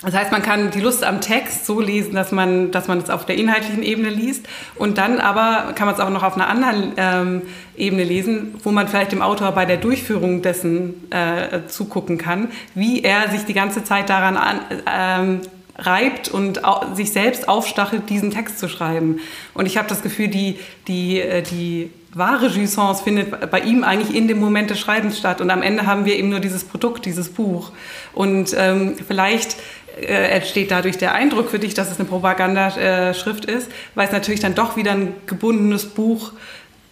A: das heißt, man kann die Lust am Text so lesen, dass man, dass man es auf der inhaltlichen Ebene liest und dann aber kann man es auch noch auf einer anderen ähm, Ebene lesen, wo man vielleicht dem Autor bei der Durchführung dessen äh, zugucken kann, wie er sich die ganze Zeit daran an, ähm, reibt und sich selbst aufstachelt, diesen Text zu schreiben. Und ich habe das Gefühl, die, die, äh, die wahre Jouissance findet bei ihm eigentlich in dem Moment des Schreibens statt. Und am Ende haben wir eben nur dieses Produkt, dieses Buch. Und ähm, vielleicht entsteht dadurch der Eindruck für dich, dass es eine Propagandaschrift ist, weil es natürlich dann doch wieder ein gebundenes Buch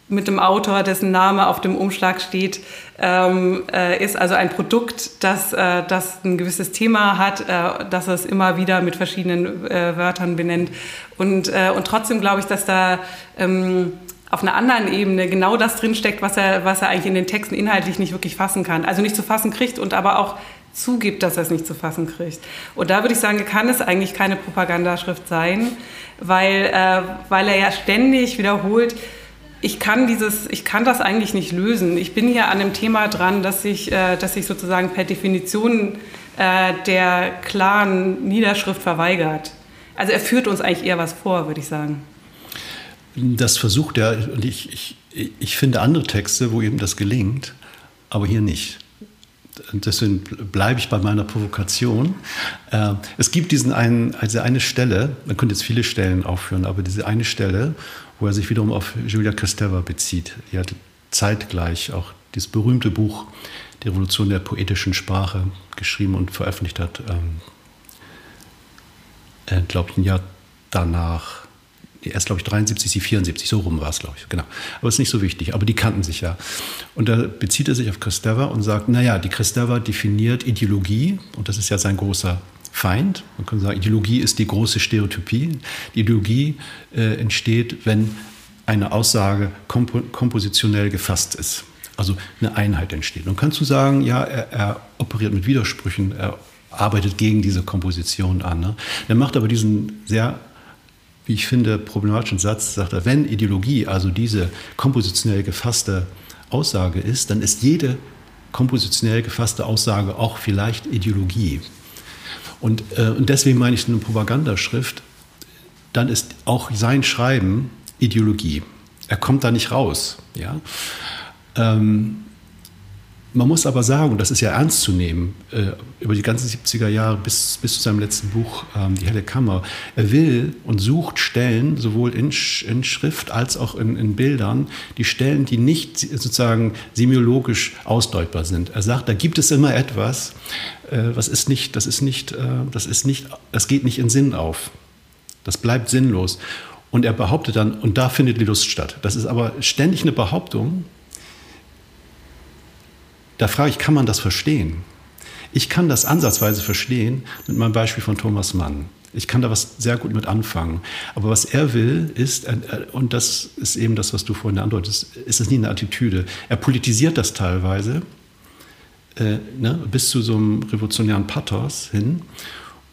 A: mit dem Autor, dessen Name auf dem Umschlag steht, ähm, äh, ist also ein Produkt, das, äh, das ein gewisses Thema hat, äh, das es immer wieder mit verschiedenen äh, Wörtern benennt. Und, äh, und trotzdem glaube ich, dass da ähm, auf einer anderen Ebene genau das drinsteckt, was er, was er eigentlich in den Texten inhaltlich nicht wirklich fassen kann. Also nicht zu fassen kriegt und aber auch zugibt, dass er es nicht zu fassen kriegt. Und da würde ich sagen, kann es eigentlich keine Propagandaschrift sein, weil, äh, weil er ja ständig wiederholt, ich kann dieses, ich kann das eigentlich nicht lösen. Ich bin hier an einem Thema dran, dass sich, äh, dass sich sozusagen per Definition äh, der klaren Niederschrift verweigert. Also er führt uns eigentlich eher was vor, würde ich sagen.
B: Das versucht er, und ich, ich, ich finde andere Texte, wo ihm das gelingt, aber hier nicht deswegen bleibe ich bei meiner Provokation. Äh, es gibt diesen einen, also eine Stelle, man könnte jetzt viele Stellen aufführen, aber diese eine Stelle, wo er sich wiederum auf Julia Kristeva bezieht. Die hat zeitgleich auch dieses berühmte Buch Die Revolution der poetischen Sprache geschrieben und veröffentlicht hat, ähm, äh, glaube ich, im Jahr danach erst, glaube ich, 73, sie 74, so rum war es, glaube ich, genau. Aber ist nicht so wichtig, aber die kannten sich ja. Und da bezieht er sich auf Christeva und sagt, naja, die Christeva definiert Ideologie, und das ist ja sein großer Feind. Man kann sagen, Ideologie ist die große Stereotypie. Die Ideologie äh, entsteht, wenn eine Aussage kompo kompositionell gefasst ist. Also eine Einheit entsteht. Und kannst du sagen, ja, er, er operiert mit Widersprüchen, er arbeitet gegen diese Komposition an. Ne? Er macht aber diesen sehr wie ich finde, problematischen Satz, sagt er, wenn Ideologie also diese kompositionell gefasste Aussage ist, dann ist jede kompositionell gefasste Aussage auch vielleicht Ideologie. Und, äh, und deswegen meine ich eine Propagandaschrift, dann ist auch sein Schreiben Ideologie. Er kommt da nicht raus. Ja? Ähm, man muss aber sagen, das ist ja ernst zu nehmen, äh, über die ganzen 70er Jahre bis, bis zu seinem letzten Buch, ähm, Die helle Kammer. Er will und sucht Stellen, sowohl in, in Schrift als auch in, in, Bildern, die Stellen, die nicht sozusagen semiologisch ausdeutbar sind. Er sagt, da gibt es immer etwas, äh, was ist nicht, das ist nicht, äh, das ist nicht, das geht nicht in Sinn auf. Das bleibt sinnlos. Und er behauptet dann, und da findet die Lust statt. Das ist aber ständig eine Behauptung, da frage ich, kann man das verstehen? Ich kann das ansatzweise verstehen mit meinem Beispiel von Thomas Mann. Ich kann da was sehr gut mit anfangen. Aber was er will, ist, und das ist eben das, was du vorhin andeutest, ist es nie eine Attitüde. Er politisiert das teilweise äh, ne, bis zu so einem revolutionären Pathos hin.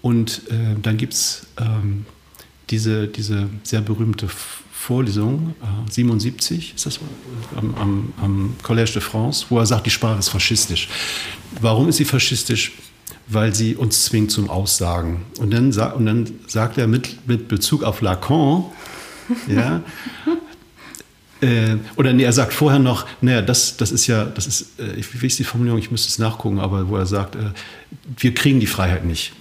B: Und äh, dann gibt es ähm, diese, diese sehr berühmte Vorlesung, 77 äh, ist das, am, am, am Collège de France, wo er sagt, die Sprache ist faschistisch. Warum ist sie faschistisch? Weil sie uns zwingt zum Aussagen. Und dann, und dann sagt er mit, mit Bezug auf Lacan, ja, äh, oder nee, er sagt vorher noch, naja, das, das ist ja, das ist, äh, wie ist die Formulierung, ich müsste es nachgucken, aber wo er sagt, äh, wir kriegen die Freiheit nicht.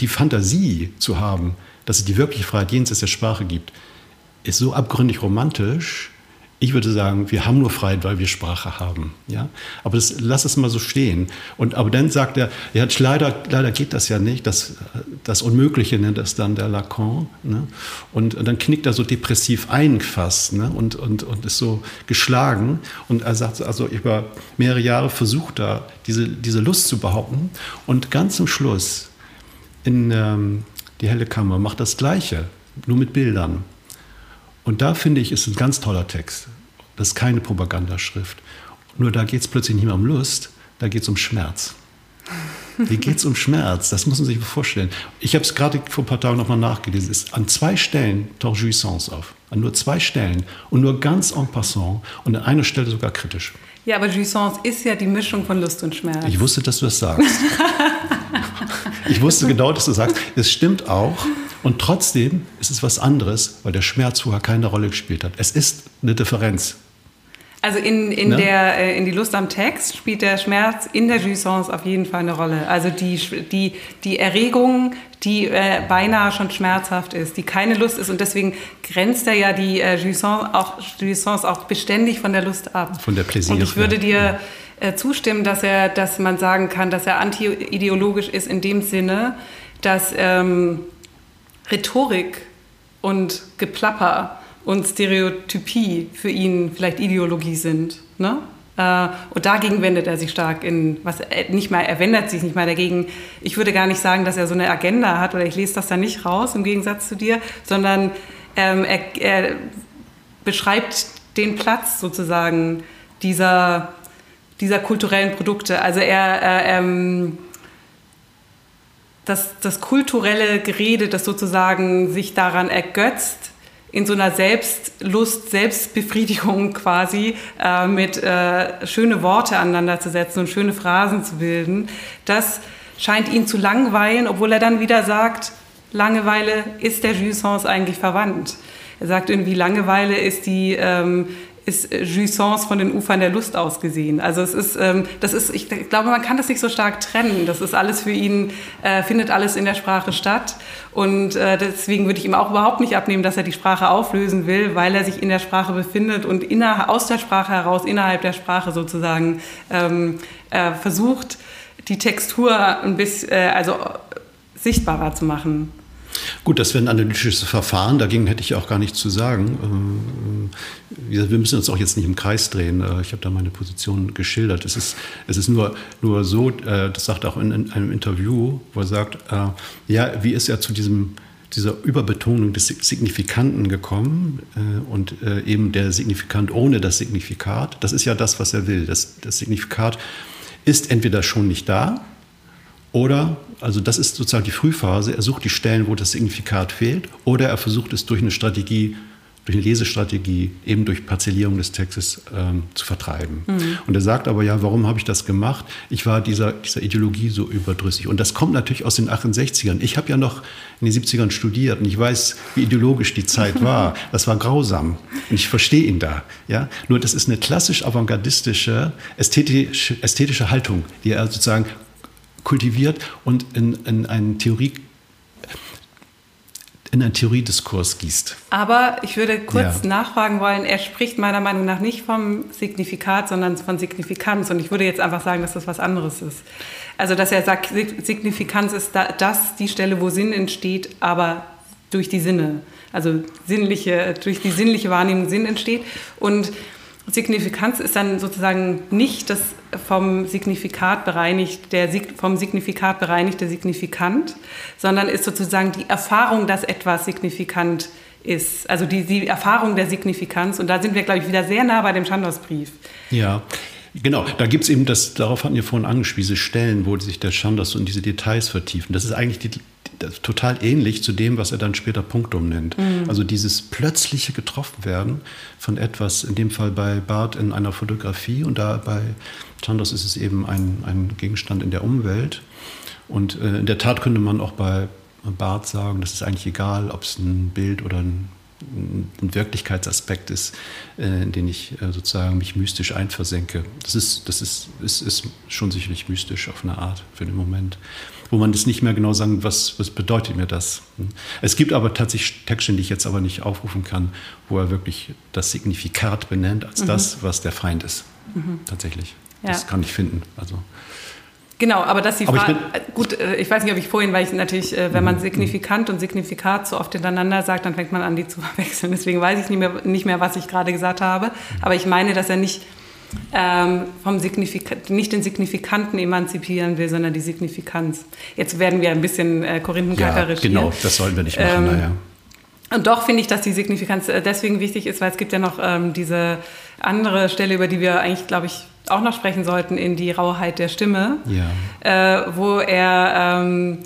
B: Die Fantasie zu haben, dass es die wirkliche Freiheit jenseits der Sprache gibt, ist so abgründig romantisch. Ich würde sagen, wir haben nur Freiheit, weil wir Sprache haben. Ja? Aber das, lass es mal so stehen. Und, aber dann sagt er, ja, leider, leider geht das ja nicht. Das, das Unmögliche nennt das dann der Lacan. Ne? Und, und, dann knickt er so depressiv ein fast ne? und, und, und ist so geschlagen. Und er sagt, also über mehrere Jahre versucht er, diese, diese Lust zu behaupten. Und ganz zum Schluss in ähm, die helle Kammer macht das Gleiche, nur mit Bildern. Und da finde ich, ist ein ganz toller Text. Das ist keine Propagandaschrift. Nur da geht es plötzlich nicht mehr um Lust, da geht es um Schmerz. Wie geht es um Schmerz? Das muss man sich vorstellen. Ich habe es gerade vor ein paar Tagen nochmal nachgelesen. Es, an zwei Stellen taucht Jouissance auf. An nur zwei Stellen. Und nur ganz en passant. Und an einer Stelle sogar kritisch.
A: Ja, aber Jouissance ist ja die Mischung von Lust und Schmerz.
B: Ich wusste, dass du das sagst. ich wusste genau, dass du sagst. Es stimmt auch. Und trotzdem ist es was anderes, weil der Schmerz vorher keine Rolle gespielt hat. Es ist eine Differenz.
A: Also in, in, ne? der, äh, in die Lust am Text spielt der Schmerz in der Jouissance auf jeden Fall eine Rolle. Also die, die, die Erregung, die äh, beinahe schon schmerzhaft ist, die keine Lust ist. Und deswegen grenzt er ja die äh, Jouissance, auch, Jouissance auch beständig von der Lust ab.
B: Von der Pläsier.
A: Und ich würde dir äh, zustimmen, dass, er, dass man sagen kann, dass er anti-ideologisch ist in dem Sinne, dass... Ähm, Rhetorik und Geplapper und Stereotypie für ihn vielleicht Ideologie sind. Ne? Äh, und dagegen wendet er sich stark in, was nicht mal, er wendet sich nicht mal dagegen. Ich würde gar nicht sagen, dass er so eine Agenda hat oder ich lese das da nicht raus im Gegensatz zu dir, sondern ähm, er, er, beschreibt den Platz sozusagen dieser, dieser kulturellen Produkte. Also er, äh, ähm, das, das kulturelle Gerede, das sozusagen sich daran ergötzt, in so einer Selbstlust, Selbstbefriedigung quasi äh, mit äh, schöne Worte aneinander zu setzen und schöne Phrasen zu bilden, das scheint ihn zu langweilen, obwohl er dann wieder sagt, Langeweile ist der Jouissance eigentlich verwandt. Er sagt irgendwie, Langeweile ist die, ähm, ist Jouissance von den Ufern der Lust aus gesehen. Also es ist, ähm, das ist, ich glaube, man kann das nicht so stark trennen. Das ist alles für ihn, äh, findet alles in der Sprache statt. Und äh, deswegen würde ich ihm auch überhaupt nicht abnehmen, dass er die Sprache auflösen will, weil er sich in der Sprache befindet und inner, aus der Sprache heraus, innerhalb der Sprache sozusagen ähm, äh, versucht, die Textur ein bisschen, äh, also sichtbarer zu machen.
B: Gut, das wäre ein analytisches Verfahren, dagegen hätte ich auch gar nichts zu sagen. Wir müssen uns auch jetzt nicht im Kreis drehen. Ich habe da meine Position geschildert. Es ist, es ist nur, nur so, das sagt auch in, einem Interview, wo er sagt, ja, wie ist er zu diesem dieser Überbetonung des Signifikanten gekommen und eben der Signifikant ohne das Signifikat. Das ist ja das, was er will. Das, das Signifikat ist entweder schon nicht da, oder, also das ist sozusagen die Frühphase, er sucht die Stellen, wo das Signifikat fehlt, oder er versucht es durch eine Strategie, durch eine Lesestrategie, eben durch Parzellierung des Textes ähm, zu vertreiben. Mhm. Und er sagt aber, ja, warum habe ich das gemacht? Ich war dieser, dieser Ideologie so überdrüssig. Und das kommt natürlich aus den 68ern. Ich habe ja noch in den 70ern studiert und ich weiß, wie ideologisch die Zeit war. Das war grausam. Und ich verstehe ihn da. Ja? Nur das ist eine klassisch avantgardistische, ästhetische, ästhetische Haltung, die er sozusagen kultiviert und in, in einen Theorie in einen Theoriediskurs gießt.
A: Aber ich würde kurz ja. nachfragen wollen, er spricht meiner Meinung nach nicht vom Signifikat, sondern von Signifikanz. Und ich würde jetzt einfach sagen, dass das was anderes ist. Also, dass er sagt, Signifikanz ist das die Stelle, wo Sinn entsteht, aber durch die Sinne. Also sinnliche, durch die sinnliche Wahrnehmung Sinn entsteht. Und Signifikanz ist dann sozusagen nicht das vom Signifikat bereinigt, der vom Signifikat bereinigte Signifikant, sondern ist sozusagen die Erfahrung, dass etwas signifikant ist. Also die, die Erfahrung der Signifikanz. Und da sind wir, glaube ich, wieder sehr nah bei dem Chandos-Brief.
B: Ja. Genau, da gibt es eben das, darauf hatten wir vorhin angespielt, diese Stellen, wo sich der Chandos und diese Details vertiefen. Das ist eigentlich die, total ähnlich zu dem, was er dann später Punktum nennt. Mhm. Also dieses plötzliche Getroffenwerden von etwas, in dem Fall bei Barth in einer Fotografie und da bei Chandos ist es eben ein, ein Gegenstand in der Umwelt. Und äh, in der Tat könnte man auch bei Barth sagen, das ist eigentlich egal, ob es ein Bild oder ein ein Wirklichkeitsaspekt ist, äh, in den ich äh, sozusagen mich mystisch einversenke. Das ist, das ist, ist, ist schon sicherlich mystisch auf eine Art für den Moment, wo man das nicht mehr genau sagen, was, was bedeutet mir das. Es gibt aber tatsächlich Texte, die ich jetzt aber nicht aufrufen kann, wo er wirklich das Signifikat benennt als mhm. das, was der Feind ist. Mhm. Tatsächlich. Ja. Das kann ich finden. Also
A: Genau, aber dass die Frage, äh, gut, äh, ich weiß nicht, ob ich vorhin, weil ich natürlich, äh, wenn man mhm. signifikant und Signifikat so oft hintereinander sagt, dann fängt man an, die zu verwechseln. Deswegen weiß ich nicht mehr, nicht mehr was ich gerade gesagt habe. Mhm. Aber ich meine, dass er nicht, ähm, vom Signifikat, nicht den Signifikanten emanzipieren will, sondern die Signifikanz. Jetzt werden wir ein bisschen äh, korinthenkackerisch.
B: Ja, genau, das sollten wir nicht machen, ähm, naja.
A: Und doch finde ich, dass die Signifikanz deswegen wichtig ist, weil es gibt ja noch ähm, diese andere Stelle, über die wir eigentlich, glaube ich, auch noch sprechen sollten, in die Rauheit der Stimme, ja. äh, wo er ähm,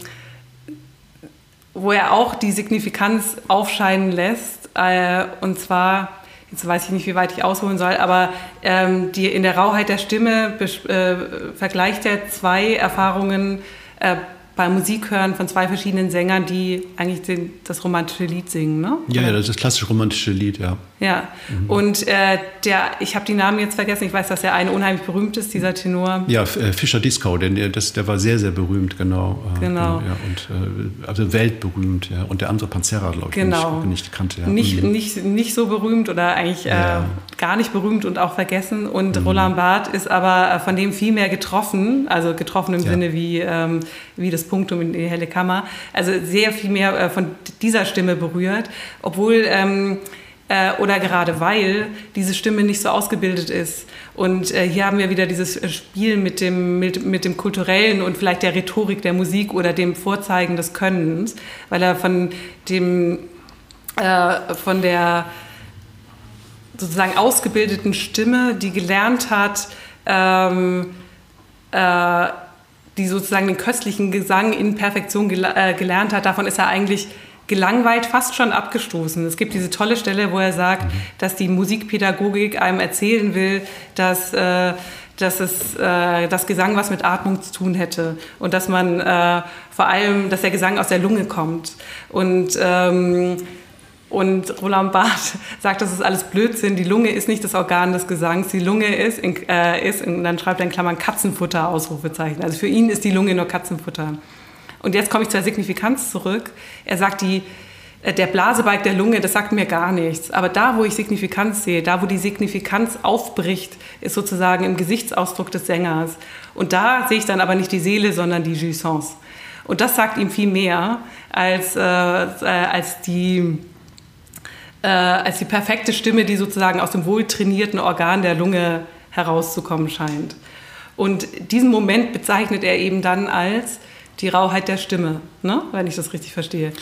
A: wo er auch die Signifikanz aufscheinen lässt. Äh, und zwar, jetzt weiß ich nicht, wie weit ich ausholen soll, aber ähm, die, in der Rauheit der Stimme äh, vergleicht er zwei Erfahrungen äh, beim Musikhören von zwei verschiedenen Sängern, die eigentlich den, das romantische Lied singen, ne?
B: Ja, ja, das ist das klassische romantische Lied, ja.
A: Ja, mhm. und äh, der, ich habe die Namen jetzt vergessen, ich weiß, dass der eine unheimlich berühmt ist, dieser Tenor.
B: Ja, äh, Fischer Disco, denn der, das, der war sehr, sehr berühmt, genau.
A: Äh, genau.
B: Ja, und, äh, also weltberühmt, ja. Und der andere Panzera, glaube ich,
A: genau.
B: den ich nicht kannte. Ja.
A: Nicht, mhm. nicht, nicht so berühmt oder eigentlich ja. äh, gar nicht berühmt und auch vergessen. Und mhm. Roland Barth ist aber von dem viel mehr getroffen, also getroffen im Sinne wie, ähm, wie das Punktum in die helle Kammer. Also sehr viel mehr äh, von dieser Stimme berührt, obwohl ähm, äh, oder gerade weil diese Stimme nicht so ausgebildet ist. Und äh, hier haben wir wieder dieses Spiel mit dem, mit, mit dem kulturellen und vielleicht der Rhetorik der Musik oder dem Vorzeigen des Könnens, weil er von dem äh, von der sozusagen ausgebildeten Stimme, die gelernt hat, ähm, äh, die sozusagen den köstlichen Gesang in Perfektion gel äh, gelernt hat, davon ist er eigentlich gelangweilt, fast schon abgestoßen. Es gibt diese tolle Stelle, wo er sagt, mhm. dass die Musikpädagogik einem erzählen will, dass, äh, dass es, äh, das Gesang was mit Atmung zu tun hätte und dass man äh, vor allem, dass der Gesang aus der Lunge kommt. Und ähm, und Roland Barth sagt, das ist alles Blödsinn. Die Lunge ist nicht das Organ des Gesangs. Die Lunge ist, in, äh, ist in, dann schreibt er in Klammern Katzenfutter, Ausrufezeichen. Also für ihn ist die Lunge nur Katzenfutter. Und jetzt komme ich zur Signifikanz zurück. Er sagt, die, äh, der Blasebalg der Lunge, das sagt mir gar nichts. Aber da, wo ich Signifikanz sehe, da, wo die Signifikanz aufbricht, ist sozusagen im Gesichtsausdruck des Sängers. Und da sehe ich dann aber nicht die Seele, sondern die Jouissance. Und das sagt ihm viel mehr als, äh, äh, als die äh, als die perfekte Stimme, die sozusagen aus dem wohltrainierten Organ der Lunge herauszukommen scheint. Und diesen Moment bezeichnet er eben dann als die Rauheit der Stimme, ne? wenn ich das richtig verstehe.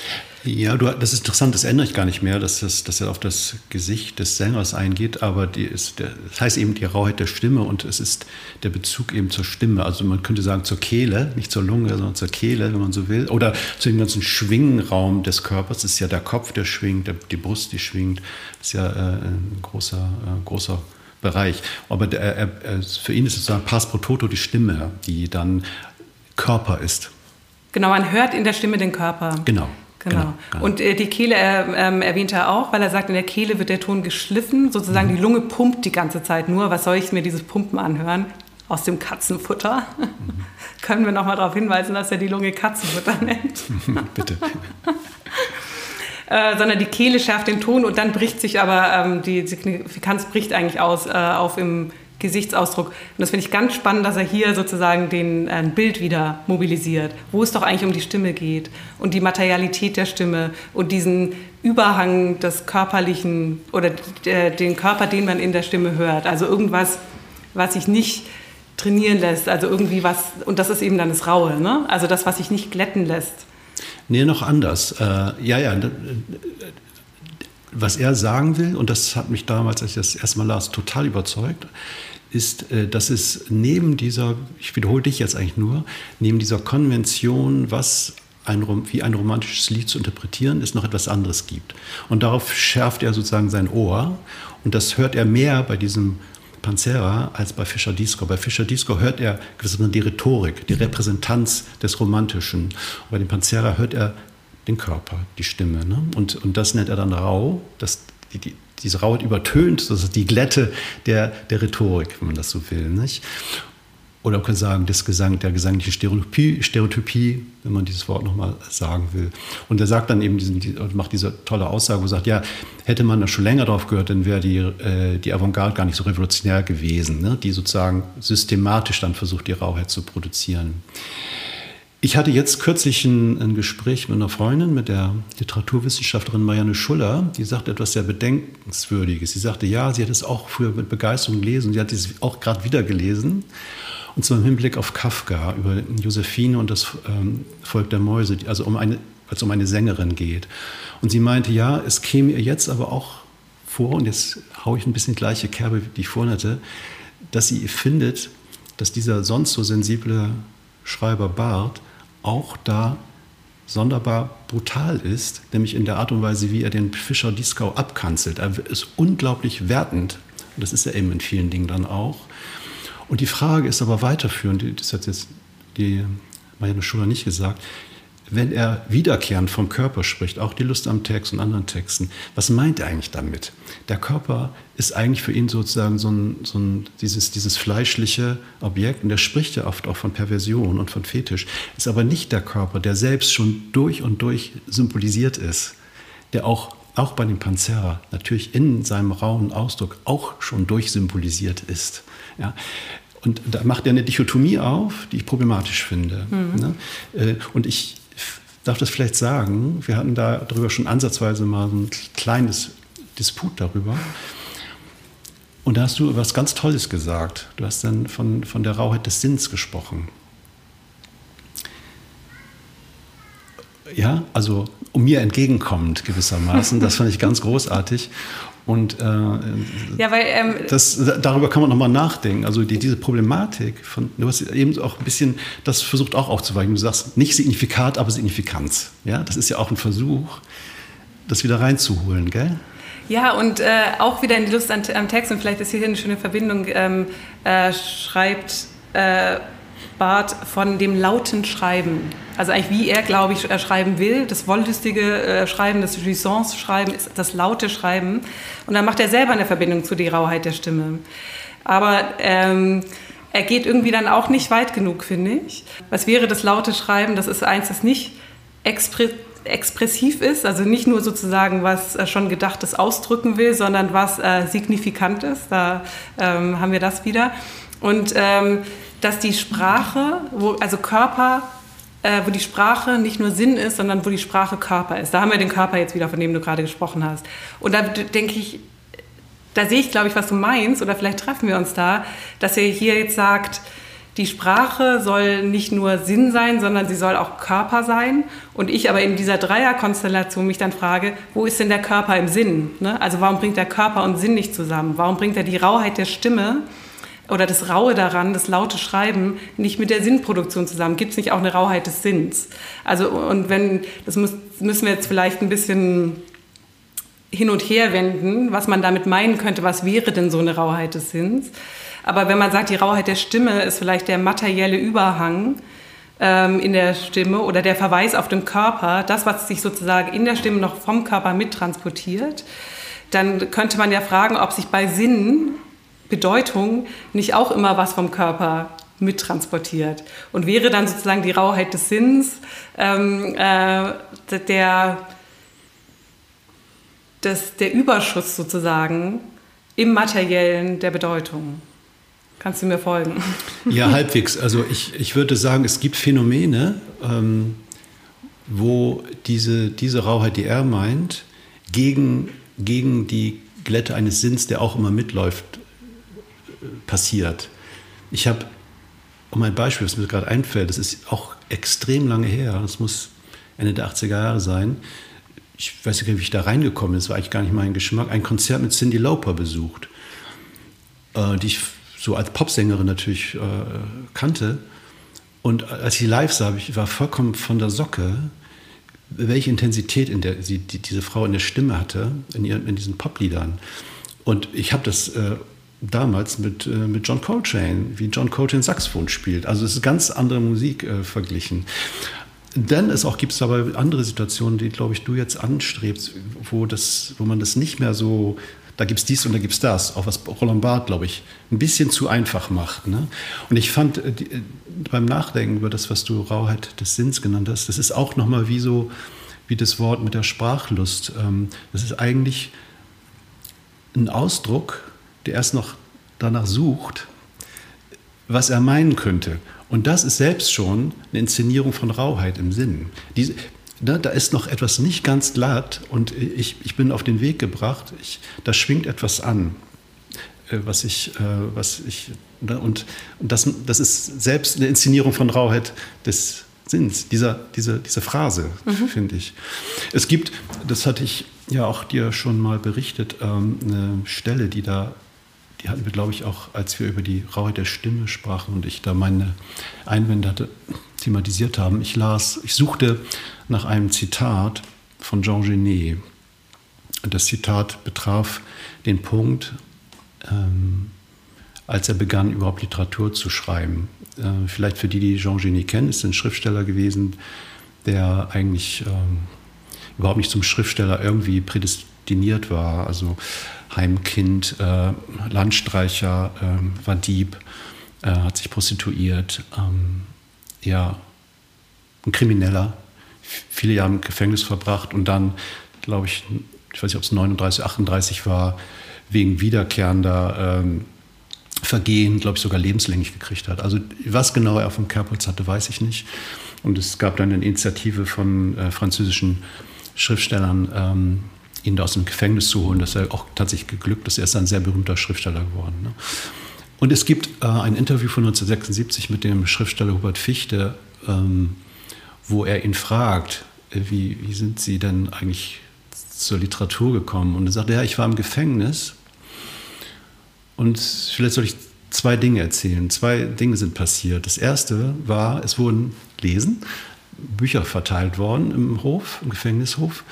B: Ja, du, das ist interessant, das ändere ich gar nicht mehr, dass, das, dass er auf das Gesicht des Sängers eingeht, aber die ist, der, das heißt eben die Rauheit der Stimme und es ist der Bezug eben zur Stimme. Also man könnte sagen zur Kehle, nicht zur Lunge, sondern zur Kehle, wenn man so will. Oder zu dem ganzen Schwingenraum des Körpers. Das ist ja der Kopf, der schwingt, der, die Brust, die schwingt. Das ist ja äh, ein großer, äh, großer Bereich. Aber der, er, für ihn ist sozusagen Pass pro Toto die Stimme, die dann Körper ist.
A: Genau, man hört in der Stimme den Körper.
B: Genau.
A: Genau. genau, genau. Und äh, die Kehle äh, erwähnt er auch, weil er sagt, in der Kehle wird der Ton geschliffen. Sozusagen mhm. die Lunge pumpt die ganze Zeit nur. Was soll ich mir dieses Pumpen anhören? Aus dem Katzenfutter. Mhm. Können wir nochmal darauf hinweisen, dass er die Lunge Katzenfutter nennt? Bitte. äh, sondern die Kehle schärft den Ton und dann bricht sich aber, ähm, die Signifikanz bricht eigentlich aus, äh, auf im Gesichtsausdruck. Und das finde ich ganz spannend, dass er hier sozusagen den äh, Bild wieder mobilisiert, wo es doch eigentlich um die Stimme geht und die Materialität der Stimme und diesen Überhang des körperlichen oder den Körper, den man in der Stimme hört. Also irgendwas, was sich nicht trainieren lässt, also irgendwie was, und das ist eben dann das Raue, ne? also das, was sich nicht glätten lässt.
B: Nee, noch anders. Äh, ja, ja. Was er sagen will, und das hat mich damals, als ich das erste Mal las, total überzeugt, ist, äh, dass es neben dieser, ich wiederhole dich jetzt eigentlich nur, neben dieser Konvention, was ein, wie ein romantisches Lied zu interpretieren, es noch etwas anderes gibt. Und darauf schärft er sozusagen sein Ohr. Und das hört er mehr bei diesem Panzera als bei Fischer Disco. Bei Fischer Disco hört er die Rhetorik, die Repräsentanz des Romantischen. Und bei dem Panzera hört er den Körper, die Stimme. Ne? Und, und das nennt er dann rau. Das, die, die, diese Rauheit übertönt, das ist die Glätte der, der Rhetorik, wenn man das so will. Nicht? Oder man kann sagen, das Gesang, der gesangliche Stereotypie, Stereotypie, wenn man dieses Wort nochmal sagen will. Und er sagt dann eben, diesen, macht diese tolle Aussage, wo sagt, ja, hätte man da schon länger drauf gehört, dann wäre die, äh, die Avantgarde gar nicht so revolutionär gewesen, ne? die sozusagen systematisch dann versucht, die Rauheit zu produzieren. Ich hatte jetzt kürzlich ein, ein, Gespräch mit einer Freundin, mit der Literaturwissenschaftlerin Marianne Schuller, die sagte etwas sehr Bedenkenswürdiges. Sie sagte, ja, sie hat es auch früher mit Begeisterung gelesen, sie hat es auch gerade wieder gelesen. Und zwar im Hinblick auf Kafka, über Josephine und das ähm, Volk der Mäuse, also um eine, als um eine Sängerin geht. Und sie meinte, ja, es käme ihr jetzt aber auch vor, und jetzt haue ich ein bisschen gleiche Kerbe, die ich vorhin hatte, dass sie findet, dass dieser sonst so sensible Schreiber Barth auch da sonderbar brutal ist, nämlich in der Art und Weise, wie er den Fischer Dieskau abkanzelt. Er ist unglaublich wertend. Und das ist er eben in vielen Dingen dann auch. Und die Frage ist aber weiterführend, das hat jetzt die Marianne Schuler nicht gesagt, wenn er wiederkehrend vom Körper spricht, auch die Lust am Text und anderen Texten, was meint er eigentlich damit? Der Körper ist eigentlich für ihn sozusagen so ein, so ein dieses, dieses fleischliche Objekt und er spricht ja oft auch von Perversion und von Fetisch, ist aber nicht der Körper, der selbst schon durch und durch symbolisiert ist, der auch auch bei dem Panzera natürlich in seinem rauen Ausdruck auch schon durchsymbolisiert ist. Ja. Und da macht er eine Dichotomie auf, die ich problematisch finde. Mhm. Ne? Äh, und ich darf das vielleicht sagen. Wir hatten da darüber schon ansatzweise mal ein kleines Disput darüber. Und da hast du was ganz Tolles gesagt. Du hast dann von, von der Rauheit des Sinns gesprochen. Ja, also um mir entgegenkommend gewissermaßen. Das fand ich ganz großartig. Und äh, ja, weil, ähm, das, darüber kann man nochmal nachdenken. Also die, diese Problematik, von, du hast eben auch ein bisschen, das versucht auch aufzuweichen. Du sagst nicht Signifikat, aber Signifikanz. Ja, das ist ja auch ein Versuch, das wieder reinzuholen, gell?
A: Ja, und äh, auch wieder in die Lust am, am, Text, und vielleicht ist hier eine schöne Verbindung, ähm, äh, schreibt äh, Barth von dem lauten Schreiben. Also eigentlich wie er, glaube ich, schreiben will. Das wollüstige äh, Schreiben, das Jouissance-Schreiben ist das laute Schreiben. Und dann macht er selber eine Verbindung zu der Rauheit der Stimme. Aber ähm, er geht irgendwie dann auch nicht weit genug, finde ich. Was wäre das laute Schreiben? Das ist eins, das nicht expre expressiv ist, also nicht nur sozusagen was äh, schon Gedachtes ausdrücken will, sondern was äh, signifikant ist. Da ähm, haben wir das wieder. Und ähm, dass die Sprache, wo, also Körper äh, wo die Sprache nicht nur Sinn ist, sondern wo die Sprache Körper ist. Da haben wir den Körper jetzt wieder, von dem du gerade gesprochen hast. Und da denke ich, da sehe ich, glaube ich, was du meinst, oder vielleicht treffen wir uns da, dass er hier jetzt sagt, die Sprache soll nicht nur Sinn sein, sondern sie soll auch Körper sein. Und ich aber in dieser Dreierkonstellation mich dann frage, wo ist denn der Körper im Sinn? Ne? Also warum bringt der Körper und Sinn nicht zusammen? Warum bringt er die Rauheit der Stimme oder das Raue daran, das laute Schreiben, nicht mit der Sinnproduktion zusammen? Gibt es nicht auch eine Rauheit des Sinns? Also und wenn, das muss, müssen wir jetzt vielleicht ein bisschen hin und her wenden, was man damit meinen könnte, was wäre denn so eine Rauheit des Sinns? Aber wenn man sagt, die Rauheit der Stimme ist vielleicht der materielle Überhang ähm, in der Stimme oder der Verweis auf den Körper, das, was sich sozusagen in der Stimme noch vom Körper mittransportiert, dann könnte man ja fragen, ob sich bei Sinn, Bedeutung, nicht auch immer was vom Körper mittransportiert. Und wäre dann sozusagen die Rauheit des Sinns ähm, äh, der, des, der Überschuss sozusagen im Materiellen der Bedeutung. Kannst du mir folgen?
B: Ja, halbwegs. Also ich, ich würde sagen, es gibt Phänomene, ähm, wo diese, diese Rauheit, die er meint, gegen, gegen die Glätte eines Sinns, der auch immer mitläuft, passiert. Ich habe, um ein Beispiel, was mir gerade einfällt, das ist auch extrem lange her, das muss Ende der 80er Jahre sein. Ich weiß nicht, wie ich da reingekommen bin, das war eigentlich gar nicht mein Geschmack, ein Konzert mit Cindy Lauper besucht, äh, die ich so als Popsängerin natürlich äh, kannte. Und als ich live sah, ich war vollkommen von der Socke, welche Intensität in der, sie, die, diese Frau in der Stimme hatte, in, ihren, in diesen Popliedern. Und ich habe das äh, damals mit, äh, mit John Coltrane, wie John Coltrane Saxophon spielt. Also es ist ganz andere Musik äh, verglichen. Denn es auch gibt es aber andere Situationen, die, glaube ich, du jetzt anstrebst, wo, das, wo man das nicht mehr so da gibt es dies und da gibt es das, auch was Roland Barth, glaube ich, ein bisschen zu einfach macht. Ne? Und ich fand äh, die, äh, beim Nachdenken über das, was du Rauheit des Sinns genannt hast, das ist auch nochmal wie so, wie das Wort mit der Sprachlust. Ähm, das ist eigentlich ein Ausdruck, der erst noch danach sucht, was er meinen könnte. Und das ist selbst schon eine Inszenierung von Rauheit im Sinn. Diese, ne, da ist noch etwas nicht ganz glatt und ich, ich bin auf den Weg gebracht. Ich, da schwingt etwas an, äh, was ich, äh, was ich ne, und, und das, das ist selbst eine Inszenierung von Rauheit des Sinns, dieser, diese, diese Phrase, mhm. finde ich. Es gibt, das hatte ich ja auch dir schon mal berichtet, ähm, eine Stelle, die da die hatten wir, glaube ich, auch, als wir über die Rauheit der Stimme sprachen und ich da meine Einwände hatte, thematisiert haben. Ich las, ich suchte nach einem Zitat von Jean Genet. Das Zitat betraf den Punkt, ähm, als er begann, überhaupt Literatur zu schreiben. Äh, vielleicht für die, die Jean Genet kennen, ist ein Schriftsteller gewesen, der eigentlich ähm, überhaupt nicht zum Schriftsteller irgendwie prädestiniert war. Also Heimkind, äh, Landstreicher, äh, war Dieb, äh, hat sich prostituiert, ähm, ja, ein Krimineller, viele Jahre im Gefängnis verbracht und dann, glaube ich, ich weiß nicht, ob es 39, 38 war, wegen wiederkehrender ähm, Vergehen, glaube ich, sogar lebenslänglich gekriegt hat. Also was genau er vom Kerbholz hatte, weiß ich nicht. Und es gab dann eine Initiative von äh, französischen Schriftstellern, ähm, ihn da aus dem Gefängnis zu holen. Das ist ja auch tatsächlich geglückt. Das ist ein sehr berühmter Schriftsteller geworden. Ne? Und es gibt äh, ein Interview von 1976 mit dem Schriftsteller Hubert Fichte, ähm, wo er ihn fragt, äh, wie, wie sind Sie denn eigentlich zur Literatur gekommen? Und er sagt, ja, ich war im Gefängnis und vielleicht soll ich zwei Dinge erzählen. Zwei Dinge sind passiert. Das erste war, es wurden Lesen, Bücher verteilt worden im Hof, im Gefängnishof.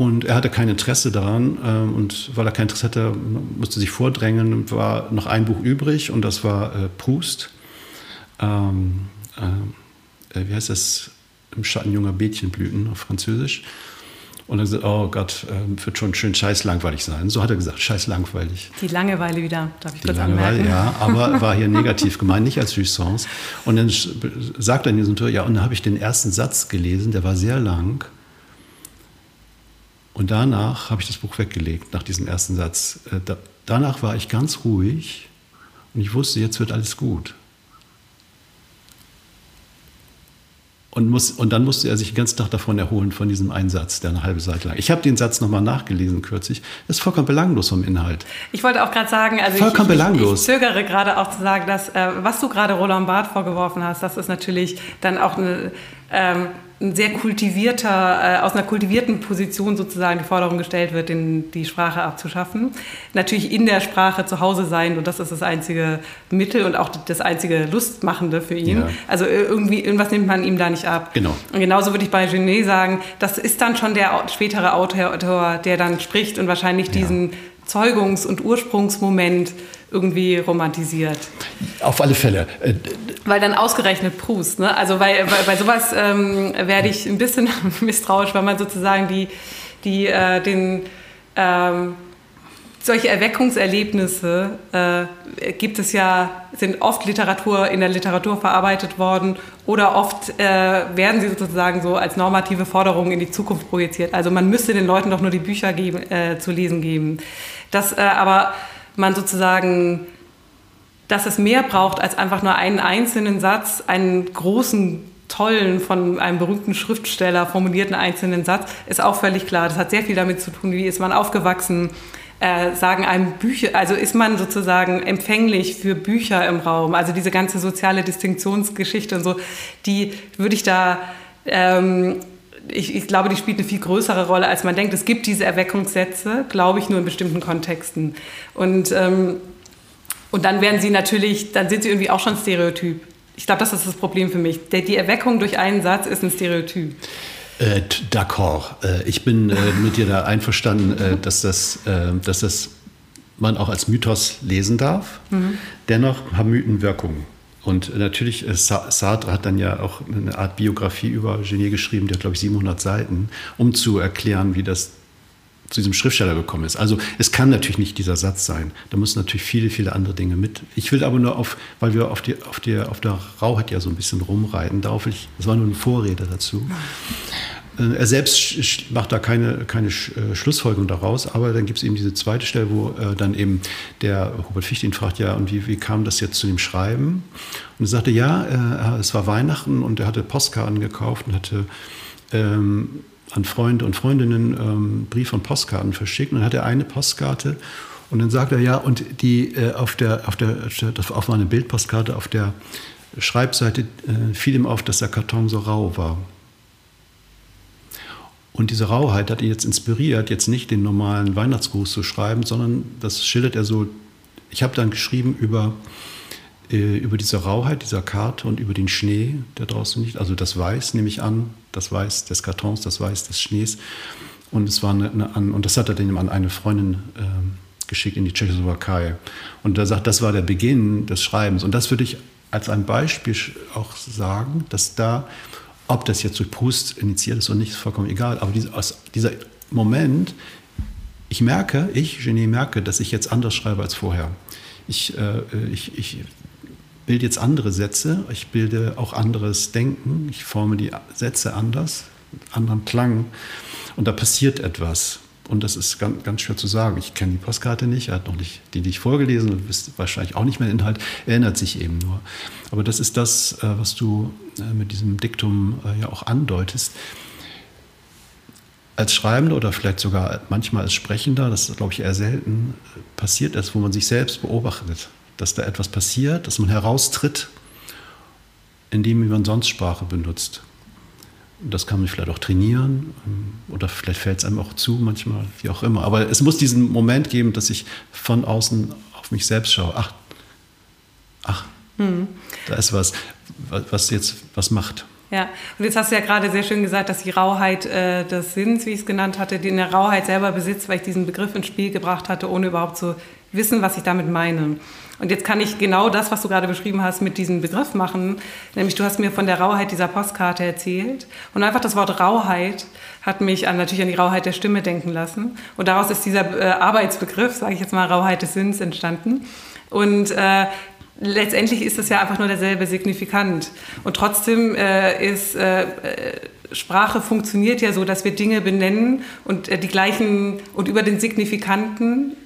B: Und er hatte kein Interesse daran. Ähm, und weil er kein Interesse hatte, musste sich vordrängen, war noch ein Buch übrig und das war äh, Proust. Ähm, äh, wie heißt das? Im Schatten junger Mädchenblüten auf Französisch. Und er gesagt, oh Gott, äh, wird schon schön scheiß langweilig sein. So hat er gesagt, scheiß langweilig.
A: Die Langeweile wieder, darf ich
B: Die kurz Langeweile, anmerken. ja, aber war hier negativ gemeint, nicht als Jouissance. Und dann sagt er in diesem Tour, ja, und dann habe ich den ersten Satz gelesen, der war sehr lang. Und danach habe ich das Buch weggelegt, nach diesem ersten Satz. Äh, da, danach war ich ganz ruhig und ich wusste, jetzt wird alles gut. und, muss, und dann musste er sich den ganzen Tag davon erholen, von diesem Einsatz, der eine halbe Seite lang. Ich habe den Satz nochmal nachgelesen kürzlich. Das ist vollkommen belanglos vom Inhalt.
A: Ich wollte auch gerade sagen, also vollkommen ich, belanglos. ich, ich zögere gerade auch zu sagen, dass äh, was du gerade Roland Barth vorgeworfen hast, das ist natürlich dann auch eine ähm, ein sehr kultivierter, äh, aus einer kultivierten Position sozusagen die Forderung gestellt wird, den, die Sprache abzuschaffen. Natürlich in der Sprache zu Hause sein und das ist das einzige Mittel und auch das einzige Lustmachende für ihn. Ja. Also irgendwie, irgendwas nimmt man ihm da nicht ab.
B: Genau.
A: Und genauso würde ich bei Genet sagen, das ist dann schon der spätere Autor, der dann spricht und wahrscheinlich ja. Zeugungs- und Ursprungsmoment irgendwie romantisiert.
B: Auf alle Fälle. Äh,
A: weil dann ausgerechnet Proust, ne? Also bei, bei, bei sowas ähm, werde ich ein bisschen misstrauisch, weil man sozusagen die, die äh, den ähm, solche Erweckungserlebnisse äh, gibt es ja, sind oft Literatur in der Literatur verarbeitet worden oder oft äh, werden sie sozusagen so als normative Forderungen in die Zukunft projiziert. Also man müsste den Leuten doch nur die Bücher geben, äh, zu lesen geben. Das äh, aber man sozusagen, dass es mehr braucht als einfach nur einen einzelnen Satz, einen großen, tollen, von einem berühmten Schriftsteller formulierten einzelnen Satz, ist auch völlig klar. Das hat sehr viel damit zu tun, wie ist man aufgewachsen, äh, sagen einem Bücher, also ist man sozusagen empfänglich für Bücher im Raum, also diese ganze soziale Distinktionsgeschichte und so, die würde ich da ähm, ich, ich, glaube, die spielt eine viel größere Rolle, als man denkt. Es gibt diese Erweckungssätze, glaube ich, nur in bestimmten Kontexten. Und, ähm, und dann werden sie natürlich, dann sind sie irgendwie auch schon Stereotyp. Ich glaube, das ist das Problem für mich. Die Erweckung durch einen Satz ist ein Stereotyp.
B: Äh, D'accord. Äh, ich bin äh, mit dir da einverstanden, äh, dass, das, äh, dass das man auch als Mythos lesen darf. Mhm. Dennoch haben Mythen Wirkungen. Und natürlich, äh, Sartre hat dann ja auch eine Art Biografie über Genier geschrieben, der hat, glaube ich, 700 Seiten, um zu erklären, wie das zu diesem Schriftsteller gekommen ist. Also es kann natürlich nicht dieser Satz sein. Da müssen natürlich viele, viele andere Dinge mit. Ich will aber nur auf, weil wir auf, die, auf, der, auf der Rauheit ja so ein bisschen rumreiten, darauf will ich, das war nur eine Vorrede dazu. Äh, er selbst macht da keine, keine äh, Schlussfolgerung daraus, aber dann gibt es eben diese zweite Stelle, wo äh, dann eben der Hubert Fichte ihn fragt, ja, und wie, wie kam das jetzt zu dem Schreiben? Und er sagte, ja, es war Weihnachten und er hatte Postkarten gekauft und hatte ähm, an Freunde und Freundinnen ähm, Brief und Postkarten verschickt. Und dann hatte er eine Postkarte und dann sagt er, ja, und die äh, auf der, auf der, auf meine Bildpostkarte, auf der Schreibseite äh, fiel ihm auf, dass der Karton so rau war. Und diese Rauheit hat ihn jetzt inspiriert, jetzt nicht den normalen Weihnachtsgruß zu schreiben, sondern das schildert er so. Ich habe dann geschrieben über, äh, über diese Rauheit dieser Karte und über den Schnee, der draußen liegt. Also das Weiß, nehme ich an, das Weiß des Kartons, das Weiß des Schnees. Und, es war eine, eine, und das hat er dann an eine Freundin äh, geschickt in die Tschechoslowakei. Und er sagt, das war der Beginn des Schreibens. Und das würde ich als ein Beispiel auch sagen, dass da ob das jetzt durch Proust initiiert ist oder nicht, ist vollkommen egal. Aber diese, dieser Moment, ich merke, ich, Genie, merke, dass ich jetzt anders schreibe als vorher. Ich, äh, ich, ich bilde jetzt andere Sätze, ich bilde auch anderes Denken, ich forme die Sätze anders, mit anderem Klang. Und da passiert etwas. Und das ist ganz, ganz schwer zu sagen. Ich kenne die Postkarte nicht, er hat noch nicht die, die vorgelesen und wisst wahrscheinlich auch nicht mehr Inhalt, erinnert sich eben nur. Aber das ist das, äh, was du mit diesem Diktum äh, ja auch andeutest. Als Schreibender oder vielleicht sogar manchmal als Sprechender, das glaube ich, eher selten, passiert es, wo man sich selbst beobachtet, dass da etwas passiert, dass man heraustritt, indem man sonst Sprache benutzt. Das kann man vielleicht auch trainieren ähm, oder vielleicht fällt es einem auch zu, manchmal, wie auch immer. Aber es muss diesen Moment geben, dass ich von außen auf mich selbst schaue. Ach, ach, hm. da ist was, was jetzt was macht.
A: Ja, und jetzt hast du ja gerade sehr schön gesagt, dass die Rauheit äh, des Sinns, wie ich es genannt hatte, die in der Rauheit selber besitzt, weil ich diesen Begriff ins Spiel gebracht hatte, ohne überhaupt zu wissen, was ich damit meine. Und jetzt kann ich genau das, was du gerade beschrieben hast, mit diesem Begriff machen. Nämlich du hast mir von der Rauheit dieser Postkarte erzählt. Und einfach das Wort Rauheit hat mich an, natürlich an die Rauheit der Stimme denken lassen. Und daraus ist dieser äh, Arbeitsbegriff, sage ich jetzt mal, Rauheit des Sinns entstanden. Und äh, letztendlich ist es ja einfach nur derselbe Signifikant. Und trotzdem äh, ist äh, Sprache funktioniert ja so, dass wir Dinge benennen und äh, die gleichen und über den Signifikanten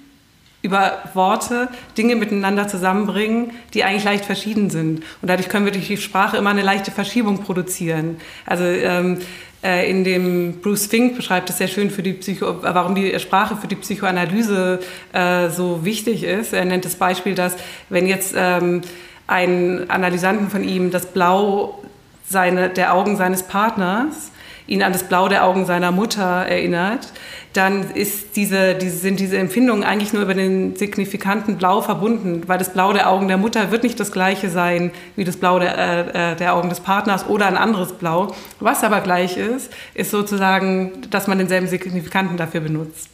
A: über Worte Dinge miteinander zusammenbringen, die eigentlich leicht verschieden sind. Und dadurch können wir durch die Sprache immer eine leichte Verschiebung produzieren. Also ähm, äh, in dem Bruce Fink beschreibt es sehr schön, für die Psycho warum die Sprache für die Psychoanalyse äh, so wichtig ist. Er nennt das Beispiel, dass wenn jetzt ähm, ein Analysanten von ihm das Blau seine, der Augen seines Partners ihn an das Blau der Augen seiner Mutter erinnert, dann ist diese, diese, sind diese Empfindungen eigentlich nur über den signifikanten Blau verbunden, weil das Blau der Augen der Mutter wird nicht das gleiche sein wie das Blau der, äh, äh, der Augen des Partners oder ein anderes Blau. Was aber gleich ist, ist sozusagen, dass man denselben Signifikanten dafür benutzt.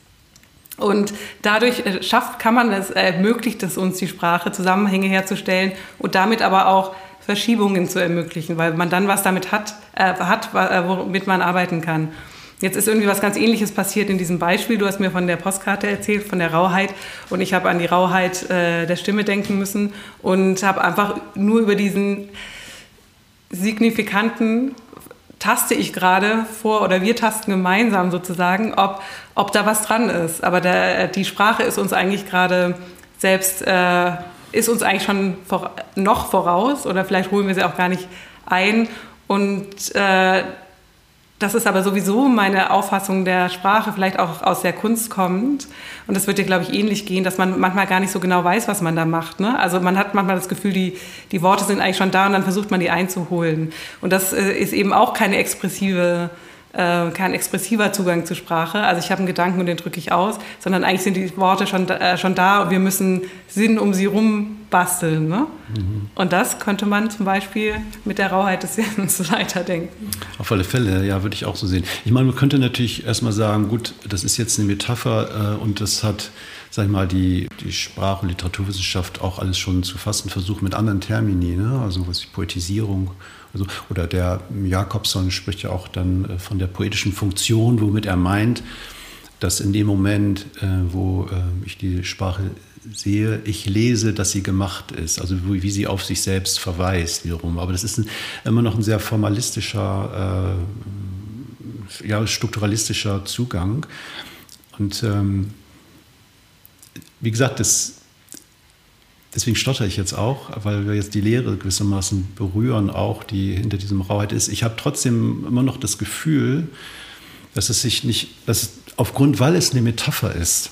A: Und dadurch äh, schafft, kann man es, ermöglicht es uns, die Sprache, Zusammenhänge herzustellen und damit aber auch Verschiebungen zu ermöglichen, weil man dann was damit hat, äh, hat äh, womit man arbeiten kann. Jetzt ist irgendwie was ganz Ähnliches passiert in diesem Beispiel. Du hast mir von der Postkarte erzählt, von der Rauheit. Und ich habe an die Rauheit äh, der Stimme denken müssen und habe einfach nur über diesen signifikanten taste ich gerade vor oder wir tasten gemeinsam sozusagen, ob, ob da was dran ist. Aber der, die Sprache ist uns eigentlich gerade selbst, äh, ist uns eigentlich schon vor, noch voraus oder vielleicht holen wir sie auch gar nicht ein. Und äh, das ist aber sowieso meine Auffassung der Sprache, vielleicht auch aus der Kunst kommend. Und das wird dir, glaube ich, ähnlich gehen, dass man manchmal gar nicht so genau weiß, was man da macht. Ne? Also man hat manchmal das Gefühl, die, die Worte sind eigentlich schon da und dann versucht man die einzuholen. Und das äh, ist eben auch keine expressive äh, kein expressiver Zugang zur Sprache. Also ich habe einen Gedanken und den drücke ich aus, sondern eigentlich sind die Worte schon, äh, schon da und wir müssen Sinn um sie rum basteln. Ne? Mhm. Und das könnte man zum Beispiel mit der Rauheit des Sinns weiterdenken.
B: Auf alle Fälle, ja, würde ich auch so sehen. Ich meine, man könnte natürlich erstmal sagen, gut, das ist jetzt eine Metapher äh, und das hat sag ich mal, die, die Sprach- und Literaturwissenschaft auch alles schon zu fassen versucht mit anderen Termini, ne? also was die Poetisierung also, oder der Jakobson spricht ja auch dann äh, von der poetischen Funktion, womit er meint, dass in dem Moment, äh, wo äh, ich die Sprache sehe, ich lese, dass sie gemacht ist, also wie sie auf sich selbst verweist wiederum. Aber das ist ein, immer noch ein sehr formalistischer, äh, ja, strukturalistischer Zugang. Und ähm, wie gesagt, das Deswegen stotter ich jetzt auch, weil wir jetzt die Lehre gewissermaßen berühren, auch die hinter diesem Rauheit ist. Ich habe trotzdem immer noch das Gefühl, dass es sich nicht, dass es aufgrund, weil es eine Metapher ist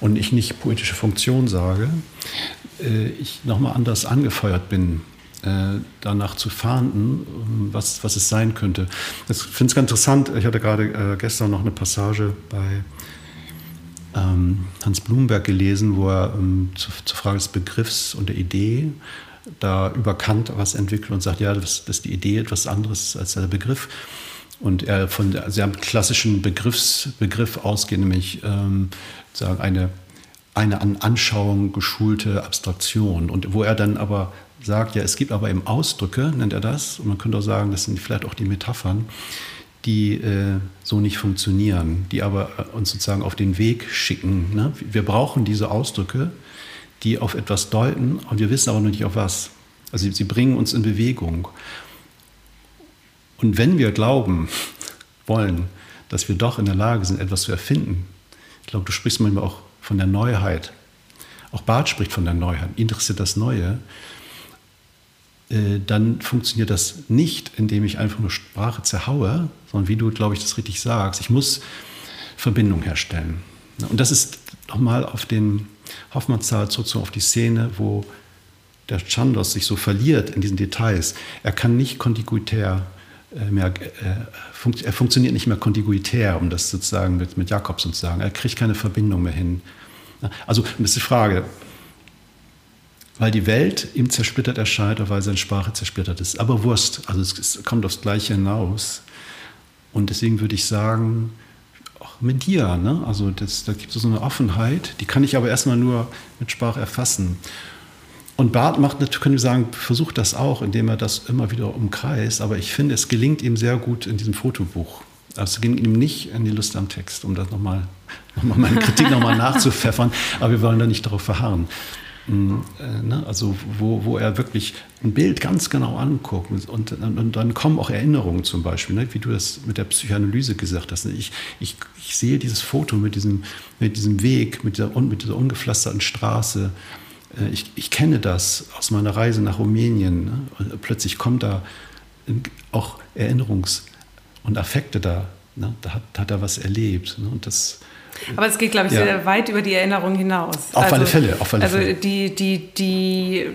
B: und ich nicht poetische Funktion sage, äh, ich nochmal anders angefeuert bin, äh, danach zu fahnden, was, was es sein könnte. Ich finde es ganz interessant. Ich hatte gerade äh, gestern noch eine Passage bei ähm, Hans Blumenberg gelesen, wo er ähm, zur, zur, Frage des Begriffs und der Idee da über Kant was entwickelt und sagt, ja, das, das ist die Idee etwas anderes als der Begriff. Und er von der sehr klassischen Begriffs, Begriff ausgeht, nämlich ähm, sagen eine, eine an Anschauung geschulte Abstraktion. Und wo er dann aber sagt, ja, es gibt aber eben Ausdrücke, nennt er das, und man könnte auch sagen, das sind vielleicht auch die Metaphern, die äh, so nicht funktionieren, die aber äh, uns sozusagen auf den Weg schicken. Ne? Wir brauchen diese Ausdrücke, die auf etwas deuten und wir wissen aber noch nicht auf was. Also sie bringen uns in Bewegung. Und wenn wir glauben wollen, dass wir doch in der Lage sind, etwas zu erfinden, ich glaube, du sprichst manchmal auch von der Neuheit. Auch Barth spricht von der Neuheit. Ihn interessiert das Neue. Äh, dann funktioniert das nicht, indem ich einfach nur Sprache zerhaue, sondern wie du, glaube ich, das richtig sagst. Ich muss Verbindung herstellen. Und das ist nochmal auf den Hoffmannszahl sozusagen auf die Szene, wo der Chandos sich so verliert in diesen Details. Er kann nicht kontiguitär äh, mehr, äh, er funktioniert nicht mehr kontiguitär, um das sozusagen mit, mit Jakobson zu sagen. Er kriegt keine Verbindung mehr hin. Also, das ist die Frage, weil die Welt ihm zersplittert erscheint oder weil seine Sprache zersplittert ist. Aber Wurst, also es kommt aufs Gleiche hinaus. Und deswegen würde ich sagen, auch mit dir, ne? also das, da gibt es so eine Offenheit, die kann ich aber erstmal nur mit Sprache erfassen. Und Barth macht, können wir sagen, versucht das auch, indem er das immer wieder umkreist. Aber ich finde, es gelingt ihm sehr gut in diesem Fotobuch. Also es ging ihm nicht in die Lust am Text, um das nochmal, nochmal meine Kritik nochmal nachzupfeffern. Aber wir wollen da nicht darauf verharren. Mm, äh, ne, also wo, wo er wirklich ein Bild ganz genau anguckt und, und, dann kommen auch Erinnerungen zum Beispiel, ne, wie du das mit der Psychoanalyse gesagt hast. Ne. Ich, ich, ich sehe dieses Foto mit diesem, mit diesem Weg, mit dieser, mit dieser ungepflasterten Straße. Äh, ich, ich kenne das aus meiner Reise nach Rumänien. Ne, plötzlich kommt da auch Erinnerungs- und Affekte da. Ne, da, hat, hat er was erlebt. Ne, und das
A: aber es geht, glaube ich, ja. sehr weit über die Erinnerung hinaus.
B: Auf also, alle Fälle. Auf alle
A: also
B: Fälle.
A: Die, die, die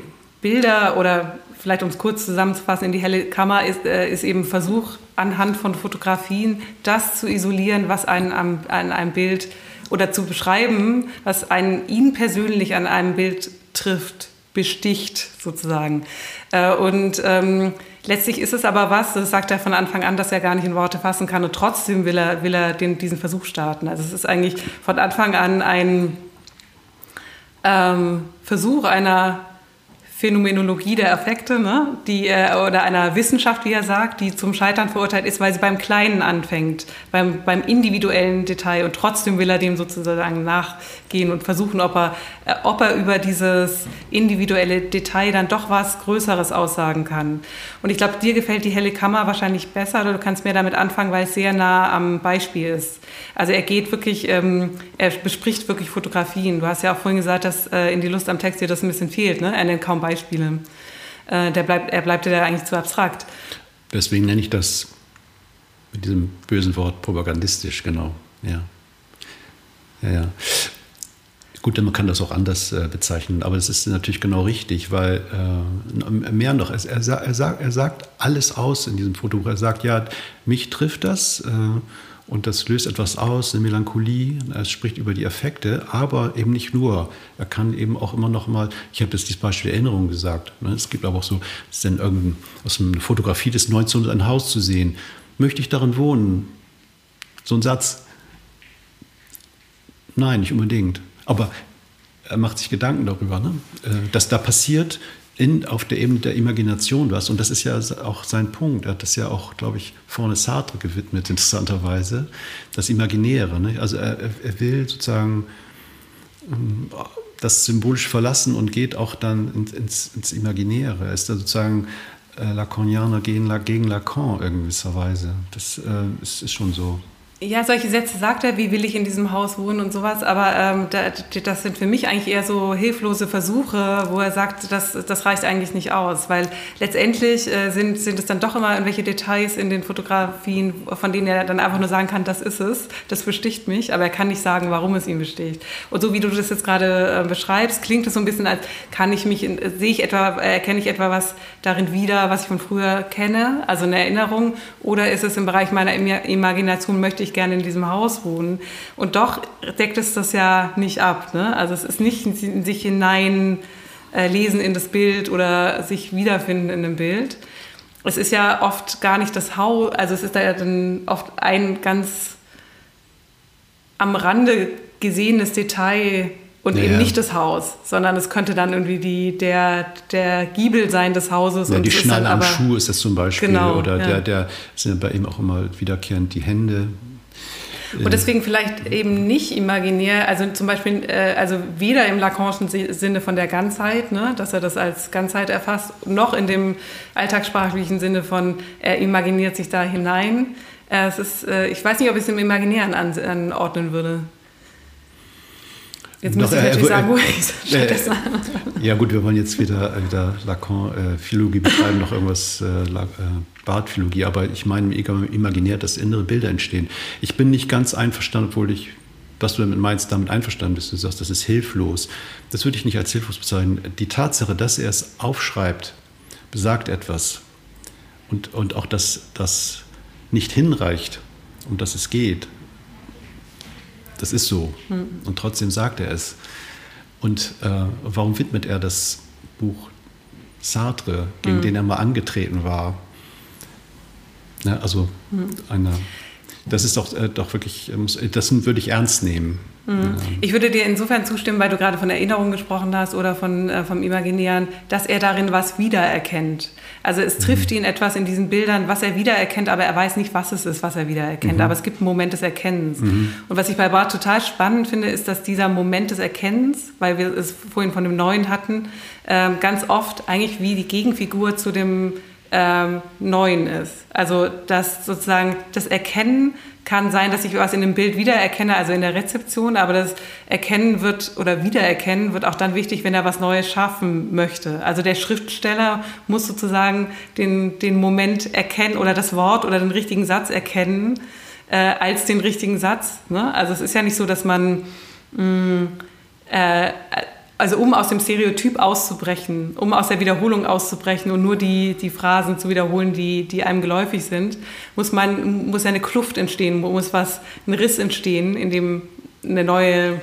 A: Bilder oder vielleicht um es kurz zusammenzufassen, in die helle Kammer ist, äh, ist eben Versuch anhand von Fotografien das zu isolieren, was einen am, an einem Bild oder zu beschreiben, was einen ihn persönlich an einem Bild trifft, besticht sozusagen. Äh, und ähm, Letztlich ist es aber was, das sagt er von Anfang an, dass er gar nicht in Worte fassen kann und trotzdem will er, will er den, diesen Versuch starten. Also es ist eigentlich von Anfang an ein ähm, Versuch einer Phänomenologie der Affekte, ne? die, äh, oder einer Wissenschaft, wie er sagt, die zum Scheitern verurteilt ist, weil sie beim Kleinen anfängt, beim, beim individuellen Detail und trotzdem will er dem sozusagen nachgehen und versuchen, ob er, äh, ob er über dieses individuelle Detail dann doch was Größeres aussagen kann. Und ich glaube, dir gefällt die helle Kammer wahrscheinlich besser oder du kannst mehr damit anfangen, weil es sehr nah am Beispiel ist. Also er geht wirklich, ähm, er bespricht wirklich Fotografien. Du hast ja auch vorhin gesagt, dass äh, in die Lust am Text dir das ein bisschen fehlt, ne? Er nennt kaum Beispiele. Beispiele. Äh, der bleibt, er bleibt ja eigentlich zu abstrakt.
B: Deswegen nenne ich das mit diesem bösen Wort propagandistisch, genau. Ja. Ja, ja. Gut, man kann das auch anders äh, bezeichnen, aber das ist natürlich genau richtig, weil äh, mehr noch, er, er, er, sagt, er sagt alles aus in diesem Foto. Er sagt, ja, mich trifft das. Äh, und das löst etwas aus, eine Melancholie. Er spricht über die Effekte, aber eben nicht nur. Er kann eben auch immer noch mal, ich habe jetzt dieses Beispiel Erinnerung gesagt. Ne? Es gibt aber auch so, es ist dann irgendein, aus einer Fotografie des 19. ein Haus zu sehen. Möchte ich darin wohnen? So ein Satz. Nein, nicht unbedingt. Aber er macht sich Gedanken darüber, ne? Äh, dass da passiert, in, auf der Ebene der Imagination was. Und das ist ja auch sein Punkt. Er hat das ja auch, glaube ich, vorne Sartre gewidmet, interessanterweise. Das Imaginäre. Ne? Also er, er, will sozusagen ähm, das symbolisch verlassen und geht auch dann ins, ins, Imaginäre. Er ist da sozusagen äh, Lacanianer gegen, gegen Lacan in gewisser Weise. Das äh, ist, ist schon so.
A: Ja, solche Sätze sagt er, wie will ich in diesem Haus wohnen und sowas, aber ähm, das sind für mich eigentlich eher so hilflose Versuche, wo er sagt, das, das reicht eigentlich nicht aus, weil letztendlich äh, sind, sind es dann doch immer irgendwelche Details in den Fotografien, von denen er dann einfach nur sagen kann, das ist es, das besticht mich, aber er kann nicht sagen, warum es ihn besticht. Und so wie du das jetzt gerade äh, beschreibst, klingt es so ein bisschen, als kann ich mich, in, sehe ich etwa, erkenne ich etwa was darin wieder, was ich von früher kenne, also eine Erinnerung, oder ist es im Bereich meiner Imagination, möchte ich ich gerne in diesem Haus wohnen. Und doch deckt es das ja nicht ab. Ne? Also es ist nicht in sich hinein äh, lesen in das Bild oder sich wiederfinden in dem Bild. Es ist ja oft gar nicht das Haus, also es ist da ja dann oft ein ganz am Rande gesehenes Detail und ja, eben nicht das Haus, sondern es könnte dann irgendwie die, der, der Giebel sein des Hauses.
B: Ja,
A: und
B: die Schnalle am Schuh ist das zum Beispiel.
A: Genau,
B: oder
A: ja.
B: der, der sind bei ihm auch immer wiederkehrend die Hände,
A: und deswegen vielleicht eben nicht imaginär, also zum Beispiel, äh, also weder im Lacanischen Sinne von der Ganzheit, ne, dass er das als Ganzheit erfasst, noch in dem alltagssprachlichen Sinne von, er imaginiert sich da hinein. Äh, es ist, äh, ich weiß nicht, ob ich es im Imaginären an, anordnen würde.
B: Jetzt müsste ich natürlich sagen, wo ich stattdessen Ja gut, wir wollen jetzt wieder, wieder Lacan-Philologie äh, betreiben, noch irgendwas äh, äh, Bartphilologie, aber ich meine imaginär, dass innere Bilder entstehen. Ich bin nicht ganz einverstanden, obwohl ich, was du damit meinst, damit einverstanden bist. Du sagst, das ist hilflos. Das würde ich nicht als hilflos bezeichnen. Die Tatsache, dass er es aufschreibt, besagt etwas. Und, und auch, dass das nicht hinreicht, um das es geht, das ist so. Mhm. Und trotzdem sagt er es. Und äh, warum widmet er das Buch Sartre, gegen mhm. den er mal angetreten war? Ja, also mhm. einer das ist doch, äh, doch wirklich, äh, das würde ich ernst nehmen.
A: Mhm. Ich würde dir insofern zustimmen, weil du gerade von Erinnerung gesprochen hast oder von, äh, vom Imaginären, dass er darin was wiedererkennt. Also es trifft mhm. ihn etwas in diesen Bildern, was er wiedererkennt, aber er weiß nicht, was es ist, was er wiedererkennt. Mhm. Aber es gibt einen Moment des Erkennens. Mhm. Und was ich bei Barth total spannend finde, ist, dass dieser Moment des Erkennens, weil wir es vorhin von dem Neuen hatten, ähm, ganz oft eigentlich wie die Gegenfigur zu dem ähm, Neuen ist. Also dass sozusagen das Erkennen kann sein, dass ich was in dem Bild wiedererkenne, also in der Rezeption, aber das Erkennen wird oder Wiedererkennen wird auch dann wichtig, wenn er was Neues schaffen möchte. Also der Schriftsteller muss sozusagen den, den Moment erkennen oder das Wort oder den richtigen Satz erkennen äh, als den richtigen Satz. Ne? Also es ist ja nicht so, dass man mh, mm, äh, also um aus dem Stereotyp auszubrechen, um aus der Wiederholung auszubrechen und nur die, die Phrasen zu wiederholen, die, die einem geläufig sind, muss man muss eine Kluft entstehen, muss was ein Riss entstehen, in dem eine neue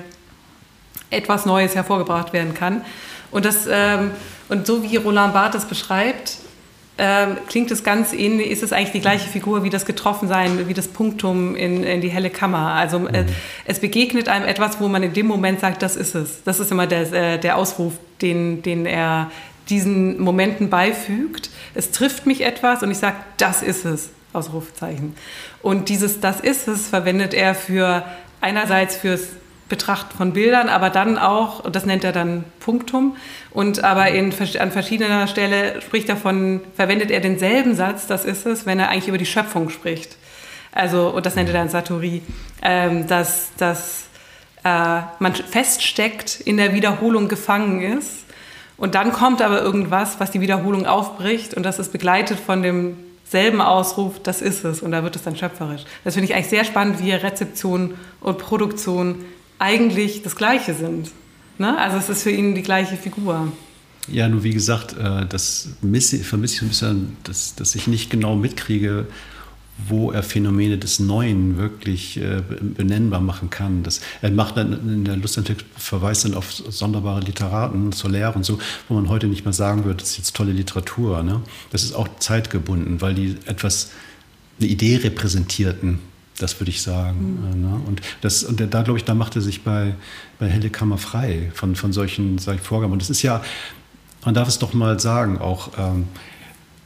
A: etwas Neues hervorgebracht werden kann. Und das ähm, und so wie Roland Barthes beschreibt, ähm, klingt es ganz ähnlich, ist es eigentlich die gleiche Figur wie das Getroffensein, wie das Punktum in, in die helle Kammer. Also äh, mhm. es begegnet einem etwas, wo man in dem Moment sagt, das ist es. Das ist immer der, äh, der Ausruf, den, den er diesen Momenten beifügt. Es trifft mich etwas und ich sage, das ist es. Ausrufezeichen. Und dieses Das ist es verwendet er für einerseits fürs Betrachten von Bildern, aber dann auch, das nennt er dann Punktum, und aber in, an verschiedener Stelle spricht davon, verwendet er denselben Satz, das ist es, wenn er eigentlich über die Schöpfung spricht. Also, und das nennt er dann Satori, ähm, dass, dass äh, man feststeckt, in der Wiederholung gefangen ist. Und dann kommt aber irgendwas, was die Wiederholung aufbricht, und das ist begleitet von demselben Ausruf, das ist es, und da wird es dann schöpferisch. Das finde ich eigentlich sehr spannend, wie Rezeption und Produktion eigentlich das Gleiche sind. Ne? Also es ist für ihn die gleiche Figur.
B: Ja, nur wie gesagt, äh, das vermisse ich ein bisschen, dass, dass ich nicht genau mitkriege, wo er Phänomene des Neuen wirklich äh, benennbar machen kann. Das, er macht dann in der Lustentwicklung verweist dann auf sonderbare Literaten Lehre und so, wo man heute nicht mehr sagen würde, das ist jetzt tolle Literatur. Ne? Das ist auch zeitgebunden, weil die etwas, eine Idee repräsentierten, das würde ich sagen. Mhm. Ne? Und, das, und da, glaube ich, da macht er sich bei, bei Helle Kammer frei von, von solchen ich, Vorgaben. Und das ist ja, man darf es doch mal sagen, auch, ähm,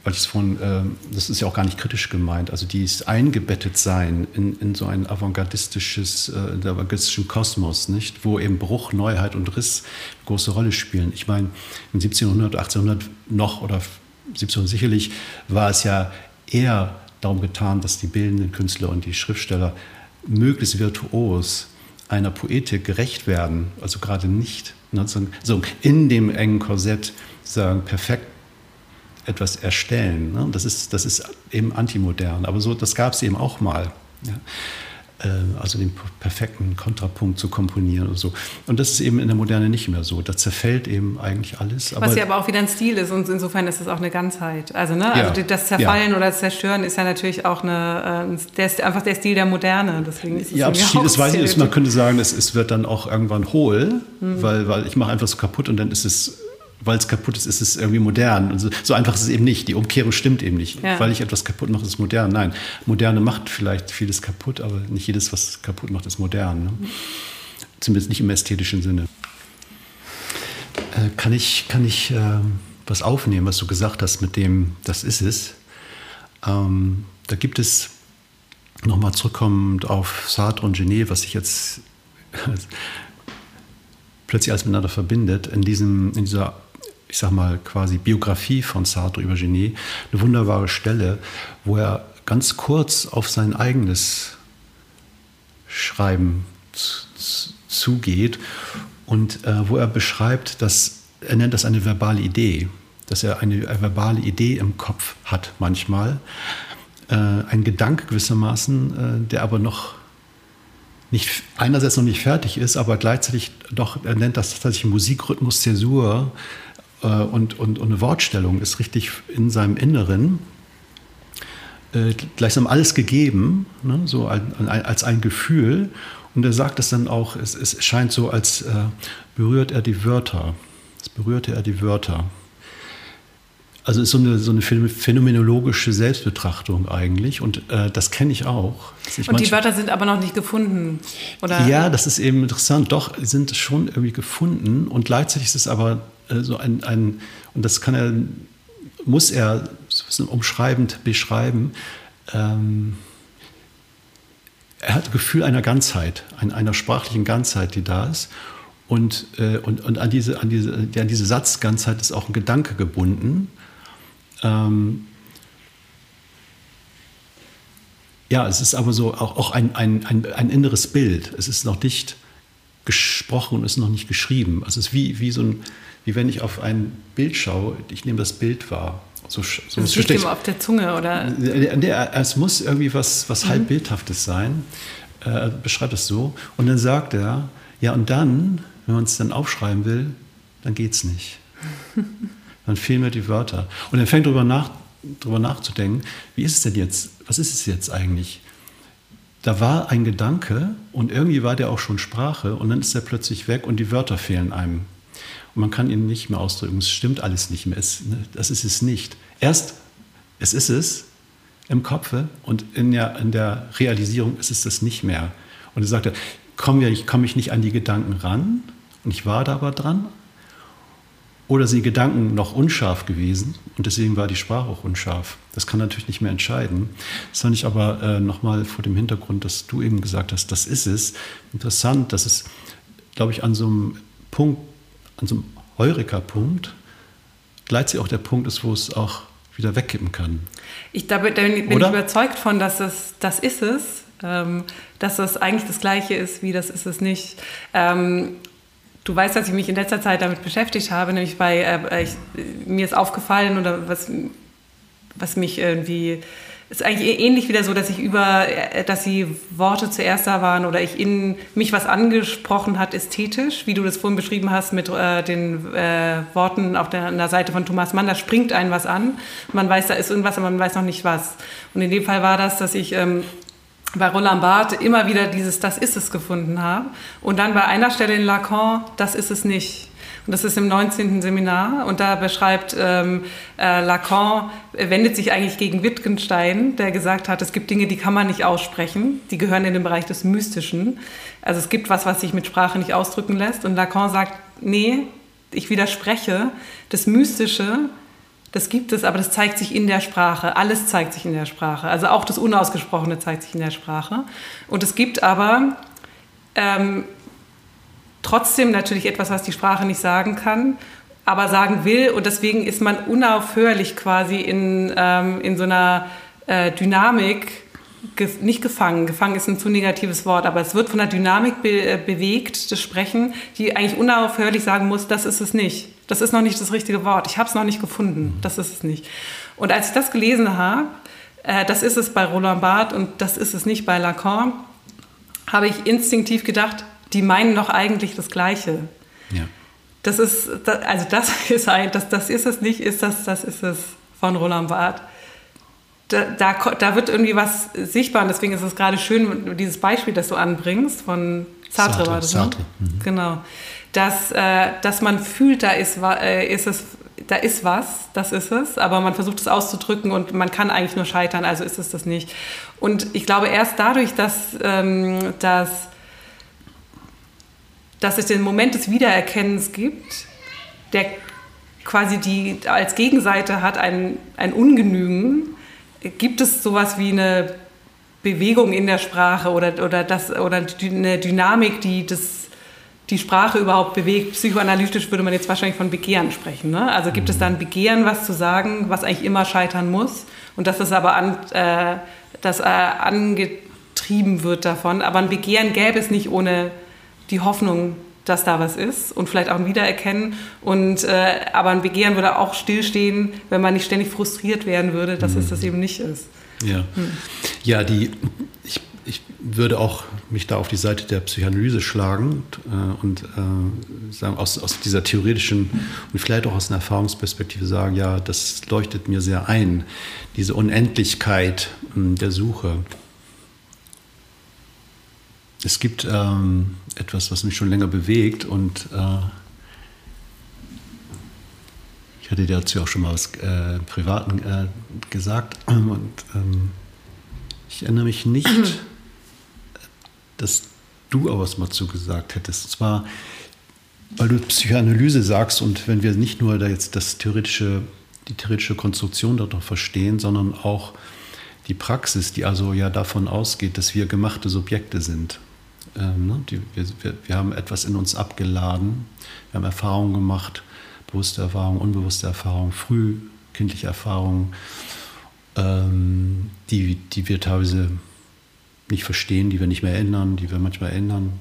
B: weil ich es von, ähm, das ist ja auch gar nicht kritisch gemeint, also dieses eingebettet sein in, in so ein avantgardistisches, äh, avantgardistischen Kosmos, nicht? wo eben Bruch, Neuheit und Riss eine große Rolle spielen. Ich meine, im 1700, 1800 noch oder 1700 sicherlich war es ja eher darum getan, dass die bildenden Künstler und die Schriftsteller möglichst virtuos einer Poetik gerecht werden, also gerade nicht ne, in dem engen Korsett sagen, perfekt etwas erstellen. Ne? Das, ist, das ist eben antimodern, aber so, das gab es eben auch mal. Ja? Äh, also den perfekten Kontrapunkt zu komponieren und so. Und das ist eben in der Moderne nicht mehr so. Da zerfällt eben eigentlich alles.
A: Was ja aber auch wieder ein Stil ist und insofern ist es auch eine Ganzheit. Also, ne? also ja, das Zerfallen ja. oder das Zerstören ist ja natürlich auch eine, äh, der ist einfach der Stil der Moderne. Deswegen ist es
B: ja, Stil ist, weiß ich, man könnte sagen, es, es wird dann auch irgendwann hohl, mhm. weil, weil ich mache einfach so kaputt und dann ist es weil es kaputt ist, ist es irgendwie modern. Und so, so, einfach ist es eben nicht. Die Umkehrung stimmt eben nicht. Ja. Weil ich etwas kaputt mache, ist es modern. Nein, Moderne macht vielleicht vieles kaputt, aber nicht jedes, was kaputt macht, ist modern. Ne? Zumindest nicht im ästhetischen Sinne. Äh, kann ich, kann ich äh, was aufnehmen, was du gesagt hast mit dem, das ist es? Ähm, da gibt es, nochmal zurückkommend auf Sartre und Genet, was ich jetzt plötzlich alles miteinander verbindet, in, diesem, in dieser ich sag mal, quasi Biografie von Sartre über Genet, eine wunderbare Stelle, wo er ganz kurz auf sein eigenes Schreiben zugeht und äh, wo er beschreibt, dass er nennt das eine verbale Idee, dass er eine, eine verbale Idee im Kopf hat manchmal, äh, ein Gedanke gewissermaßen, äh, der aber noch nicht einerseits noch nicht fertig ist, aber gleichzeitig doch, er nennt das tatsächlich Musikrhythmus, Zäsur, äh, und, und, und eine Wortstellung ist richtig in seinem Inneren äh, gleichsam alles gegeben, ne, so als ein Gefühl. Und er sagt es dann auch, es, es scheint so, als äh, berührt er die Wörter. Es berührte er die Wörter. Also ist so eine, so eine phänomenologische Selbstbetrachtung eigentlich und äh, das kenne ich auch.
A: Ich und die Wörter sind aber noch nicht gefunden, oder?
B: Ja, das ist eben interessant. Doch, sind schon irgendwie gefunden und gleichzeitig ist es aber äh, so ein, ein, und das kann er, muss er so umschreibend beschreiben, ähm, er hat das Gefühl einer Ganzheit, einer sprachlichen Ganzheit, die da ist. Und, äh, und, und an, diese, an, diese, an diese Satzganzheit ist auch ein Gedanke gebunden. Ähm, ja, es ist aber so auch, auch ein, ein, ein, ein, inneres Bild. Es ist noch nicht gesprochen und es ist noch nicht geschrieben. Also es ist wie, wie, so ein, wie wenn ich auf ein Bild schaue, ich nehme das Bild wahr.
A: So, so das liegt immer auf der Zunge, oder?
B: Es muss irgendwie was, was mhm. halb bildhaftes sein. Er beschreibt es so. Und dann sagt er, ja, und dann, wenn man es dann aufschreiben will, dann geht es nicht. dann fehlen mir die Wörter. Und er fängt darüber nach, darüber nachzudenken, wie ist es denn jetzt, was ist es jetzt eigentlich? Da war ein Gedanke und irgendwie war der auch schon Sprache und dann ist er plötzlich weg und die Wörter fehlen einem. Und man kann ihn nicht mehr ausdrücken. Es stimmt alles nicht mehr. Es, ne, das ist es nicht. Erst, es ist es im Kopfe und in der, in der Realisierung ist es das nicht mehr. Und er sagte, komme ich, komm ich nicht an die Gedanken ran und ich war da aber dran, oder sind die Gedanken noch unscharf gewesen und deswegen war die Sprache auch unscharf. Das kann natürlich nicht mehr entscheiden. Das fand ich aber äh, nochmal vor dem Hintergrund, dass du eben gesagt hast, das ist es. Interessant, dass es, glaube ich, an so einem Punkt, an so einem Heureka-Punkt, gleichzeitig auch der Punkt ist, wo es auch wieder wegkippen kann.
A: Ich, da bin, bin ich überzeugt von, dass es, das ist es, ähm, dass das eigentlich das Gleiche ist, wie das ist es nicht. Ähm, Du weißt, dass ich mich in letzter Zeit damit beschäftigt habe, nämlich bei, äh, ich, mir ist aufgefallen oder was, was mich irgendwie, ist eigentlich ähnlich wieder so, dass ich über, äh, dass die Worte zuerst da waren oder ich in mich was angesprochen hat ästhetisch, wie du das vorhin beschrieben hast mit äh, den äh, Worten auf der, an der Seite von Thomas Mann, da springt einen was an. Man weiß, da ist irgendwas, aber man weiß noch nicht was. Und in dem Fall war das, dass ich ähm, bei Roland Barthes immer wieder dieses Das ist es gefunden habe. Und dann bei einer Stelle in Lacan, das ist es nicht. Und das ist im 19. Seminar. Und da beschreibt ähm, äh, Lacan, wendet sich eigentlich gegen Wittgenstein, der gesagt hat, es gibt Dinge, die kann man nicht aussprechen. Die gehören in den Bereich des Mystischen. Also es gibt was, was sich mit Sprache nicht ausdrücken lässt. Und Lacan sagt, nee, ich widerspreche. Das Mystische das gibt es, aber das zeigt sich in der Sprache. Alles zeigt sich in der Sprache. Also auch das Unausgesprochene zeigt sich in der Sprache. Und es gibt aber ähm, trotzdem natürlich etwas, was die Sprache nicht sagen kann, aber sagen will. Und deswegen ist man unaufhörlich quasi in, ähm, in so einer äh, Dynamik, ge nicht gefangen, gefangen ist ein zu negatives Wort, aber es wird von der Dynamik be äh, bewegt, das Sprechen, die eigentlich unaufhörlich sagen muss, das ist es nicht. Das ist noch nicht das richtige Wort. Ich habe es noch nicht gefunden. Das ist es nicht. Und als ich das gelesen habe, äh, das ist es bei Roland Barthes und das ist es nicht bei Lacan, habe ich instinktiv gedacht, die meinen doch eigentlich das Gleiche. Ja. Das ist, also das ist ein, das, das ist es nicht, ist das, das ist es von Roland Barthes. Da, da, da, wird irgendwie was sichtbar und deswegen ist es gerade schön, dieses Beispiel, das du anbringst, von Sartre, Sartre war das, ne? Sartre. Mhm. Genau dass, äh, dass man fühlt, da ist, äh, ist es, da ist was, das ist es, aber man versucht es auszudrücken und man kann eigentlich nur scheitern, also ist es das nicht. Und ich glaube, erst dadurch, dass, ähm, dass, dass es den Moment des Wiedererkennens gibt, der quasi die als Gegenseite hat ein, ein Ungenügen, gibt es sowas wie eine Bewegung in der Sprache oder, oder, das, oder eine Dynamik, die das die Sprache überhaupt bewegt. Psychoanalytisch würde man jetzt wahrscheinlich von Begehren sprechen. Ne? Also gibt es da ein Begehren, was zu sagen, was eigentlich immer scheitern muss und dass es aber an, äh, das, äh, angetrieben wird davon. Aber ein Begehren gäbe es nicht ohne die Hoffnung, dass da was ist und vielleicht auch ein Wiedererkennen. Und, äh, aber ein Begehren würde auch stillstehen, wenn man nicht ständig frustriert werden würde, dass mhm. es das eben nicht ist.
B: Ja, hm. ja die, ich ich würde auch mich da auf die Seite der Psychoanalyse schlagen äh, und äh, sagen, aus, aus dieser theoretischen und vielleicht auch aus einer Erfahrungsperspektive sagen, ja, das leuchtet mir sehr ein, diese Unendlichkeit äh, der Suche. Es gibt ähm, etwas, was mich schon länger bewegt und äh, Ich hatte dir dazu auch schon mal was äh, Privaten äh, gesagt und ähm, ich erinnere mich nicht, dass du auch was mal zugesagt hättest. Und zwar, weil du Psychoanalyse sagst und wenn wir nicht nur da jetzt das theoretische, die theoretische Konstruktion dort noch verstehen, sondern auch die Praxis, die also ja davon ausgeht, dass wir gemachte Subjekte sind. Ähm, ne? die, wir, wir, haben etwas in uns abgeladen, wir haben Erfahrungen gemacht, bewusste Erfahrungen, unbewusste Erfahrungen, frühkindliche Erfahrungen, ähm, die, die wir teilweise nicht verstehen, die wir nicht mehr ändern, die wir manchmal ändern.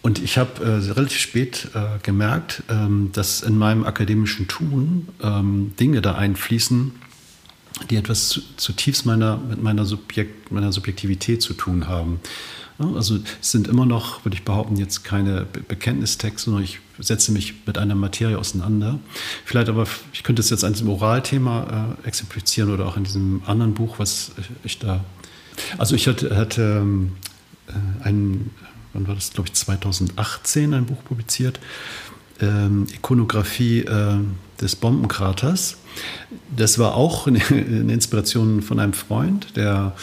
B: Und ich habe äh, relativ spät äh, gemerkt, ähm, dass in meinem akademischen Tun ähm, Dinge da einfließen, die etwas zutiefst meiner, mit meiner, Subjekt, meiner Subjektivität zu tun haben. Also es sind immer noch, würde ich behaupten, jetzt keine Bekenntnistexte, sondern ich setze mich mit einer Materie auseinander. Vielleicht aber, ich könnte es jetzt an diesem Oralthema äh, exemplifizieren oder auch in diesem anderen Buch, was ich da. Also ich hatte, hatte ähm, äh, ein, wann war das, glaube ich, 2018 ein Buch publiziert, ähm, Ikonografie äh, des Bombenkraters. Das war auch eine, Inspiration von einem Freund, der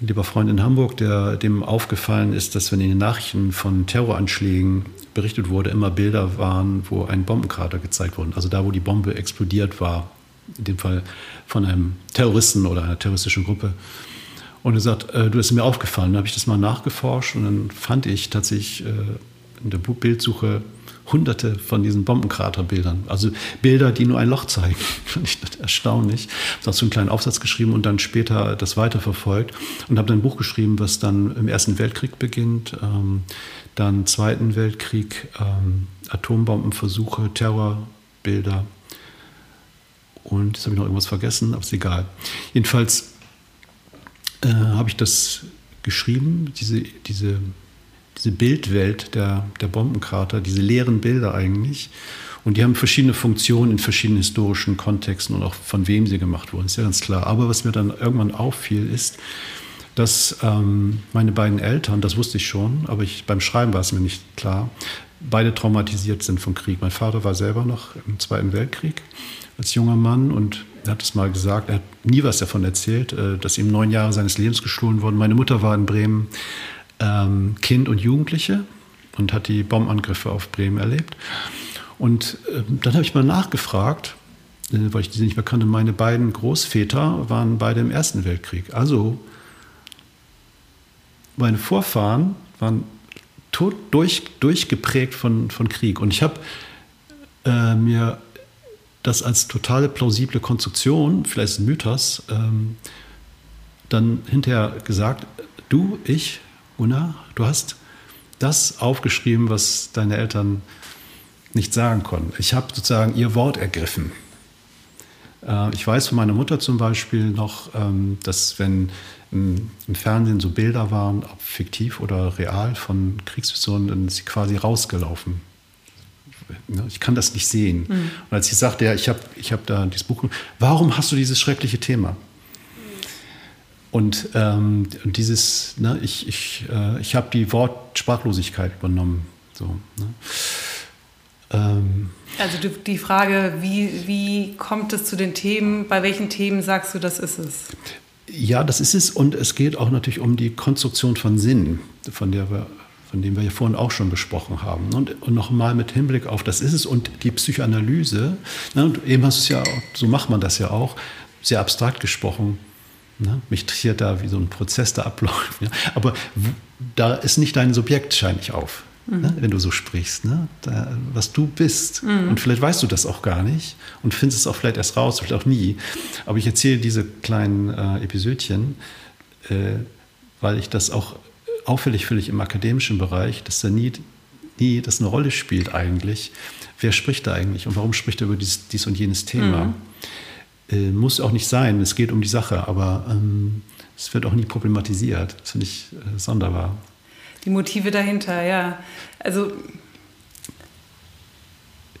B: ein lieber Freund in Hamburg, der dem aufgefallen ist, dass wenn in den Nachrichten von Terroranschlägen berichtet wurde, immer Bilder waren, wo ein Bombenkrater gezeigt wurde. Also da, wo die Bombe explodiert war, in dem Fall von einem Terroristen oder einer terroristischen Gruppe. Und er sagt, äh, du, das ist mir aufgefallen. Dann habe ich das mal nachgeforscht und dann fand ich tatsächlich äh, in der Bildsuche hunderte von diesen Bombenkraterbildern. Also Bilder, die nur ein Loch zeigen. Fand ich erstaunlich. Ich habe so einen kleinen Aufsatz geschrieben und dann später das weiterverfolgt und habe dann ein Buch geschrieben, was dann im Ersten Weltkrieg beginnt, ähm, dann Zweiten Weltkrieg, ähm, Atombombenversuche, Terrorbilder. Und jetzt habe ich noch irgendwas vergessen, aber ist egal. Jedenfalls äh, habe ich das geschrieben, diese, diese diese Bildwelt der, der Bombenkrater, diese leeren Bilder eigentlich. Und die haben verschiedene Funktionen in verschiedenen historischen Kontexten und auch von wem sie gemacht wurden, ist ja ganz klar. Aber was mir dann irgendwann auffiel, ist, dass ähm, meine beiden Eltern, das wusste ich schon, aber ich, beim Schreiben war es mir nicht klar, beide traumatisiert sind vom Krieg. Mein Vater war selber noch im Zweiten Weltkrieg als junger Mann und er hat es mal gesagt, er hat nie was davon erzählt, äh, dass ihm neun Jahre seines Lebens gestohlen wurden. Meine Mutter war in Bremen ähm, Kind und Jugendliche und hat die Bombenangriffe auf Bremen erlebt. Und äh, dann habe ich mal nachgefragt, äh, weil ich diese nicht mehr kannte, meine beiden Großväter waren beide im Ersten Weltkrieg. Also meine Vorfahren waren tot durch, durchgeprägt von, von Krieg. Und ich habe äh, mir das als totale plausible Konstruktion, vielleicht ein Mythos, ähm, dann hinterher gesagt, du, ich Una, du hast das aufgeschrieben, was deine Eltern nicht sagen konnten. Ich habe sozusagen ihr Wort ergriffen. Äh, ich weiß von meiner Mutter zum Beispiel noch, ähm, dass wenn im Fernsehen so Bilder waren, ob fiktiv oder real, von Kriegsmissionen, dann ist sie quasi rausgelaufen. Ich kann das nicht sehen. Mhm. Und als sie sagte, ja, ich habe ich hab da dieses Buch, warum hast du dieses schreckliche Thema? Und, ähm, dieses, ne, ich, ich, äh, ich habe die Wortsprachlosigkeit übernommen. So, ne?
A: ähm, also die Frage, wie, wie kommt es zu den Themen, bei welchen Themen sagst du, das ist es?
B: Ja, das ist es. Und es geht auch natürlich um die Konstruktion von Sinn, von der wir von dem wir ja vorhin auch schon besprochen haben. Und, und nochmal mit Hinblick auf das ist es und die Psychoanalyse, ne, und eben hast du es ja, so macht man das ja auch, sehr abstrakt gesprochen, Ne? Mich interessiert da, wie so ein Prozess da abläuft. Ja? Aber da ist nicht dein Subjekt, scheine ich auf, mhm. ne? wenn du so sprichst. Ne? Da, was du bist. Mhm. Und vielleicht weißt du das auch gar nicht und findest es auch vielleicht erst raus, vielleicht auch nie. Aber ich erzähle diese kleinen äh, Episödchen, äh, weil ich das auch auffällig finde im akademischen Bereich, dass da nie, nie das eine Rolle spielt eigentlich. Wer spricht da eigentlich und warum spricht er über dies, dies und jenes Thema? Mhm. Äh, muss auch nicht sein, es geht um die Sache, aber ähm, es wird auch nie problematisiert. Das finde ich äh, sonderbar.
A: Die Motive dahinter, ja. Also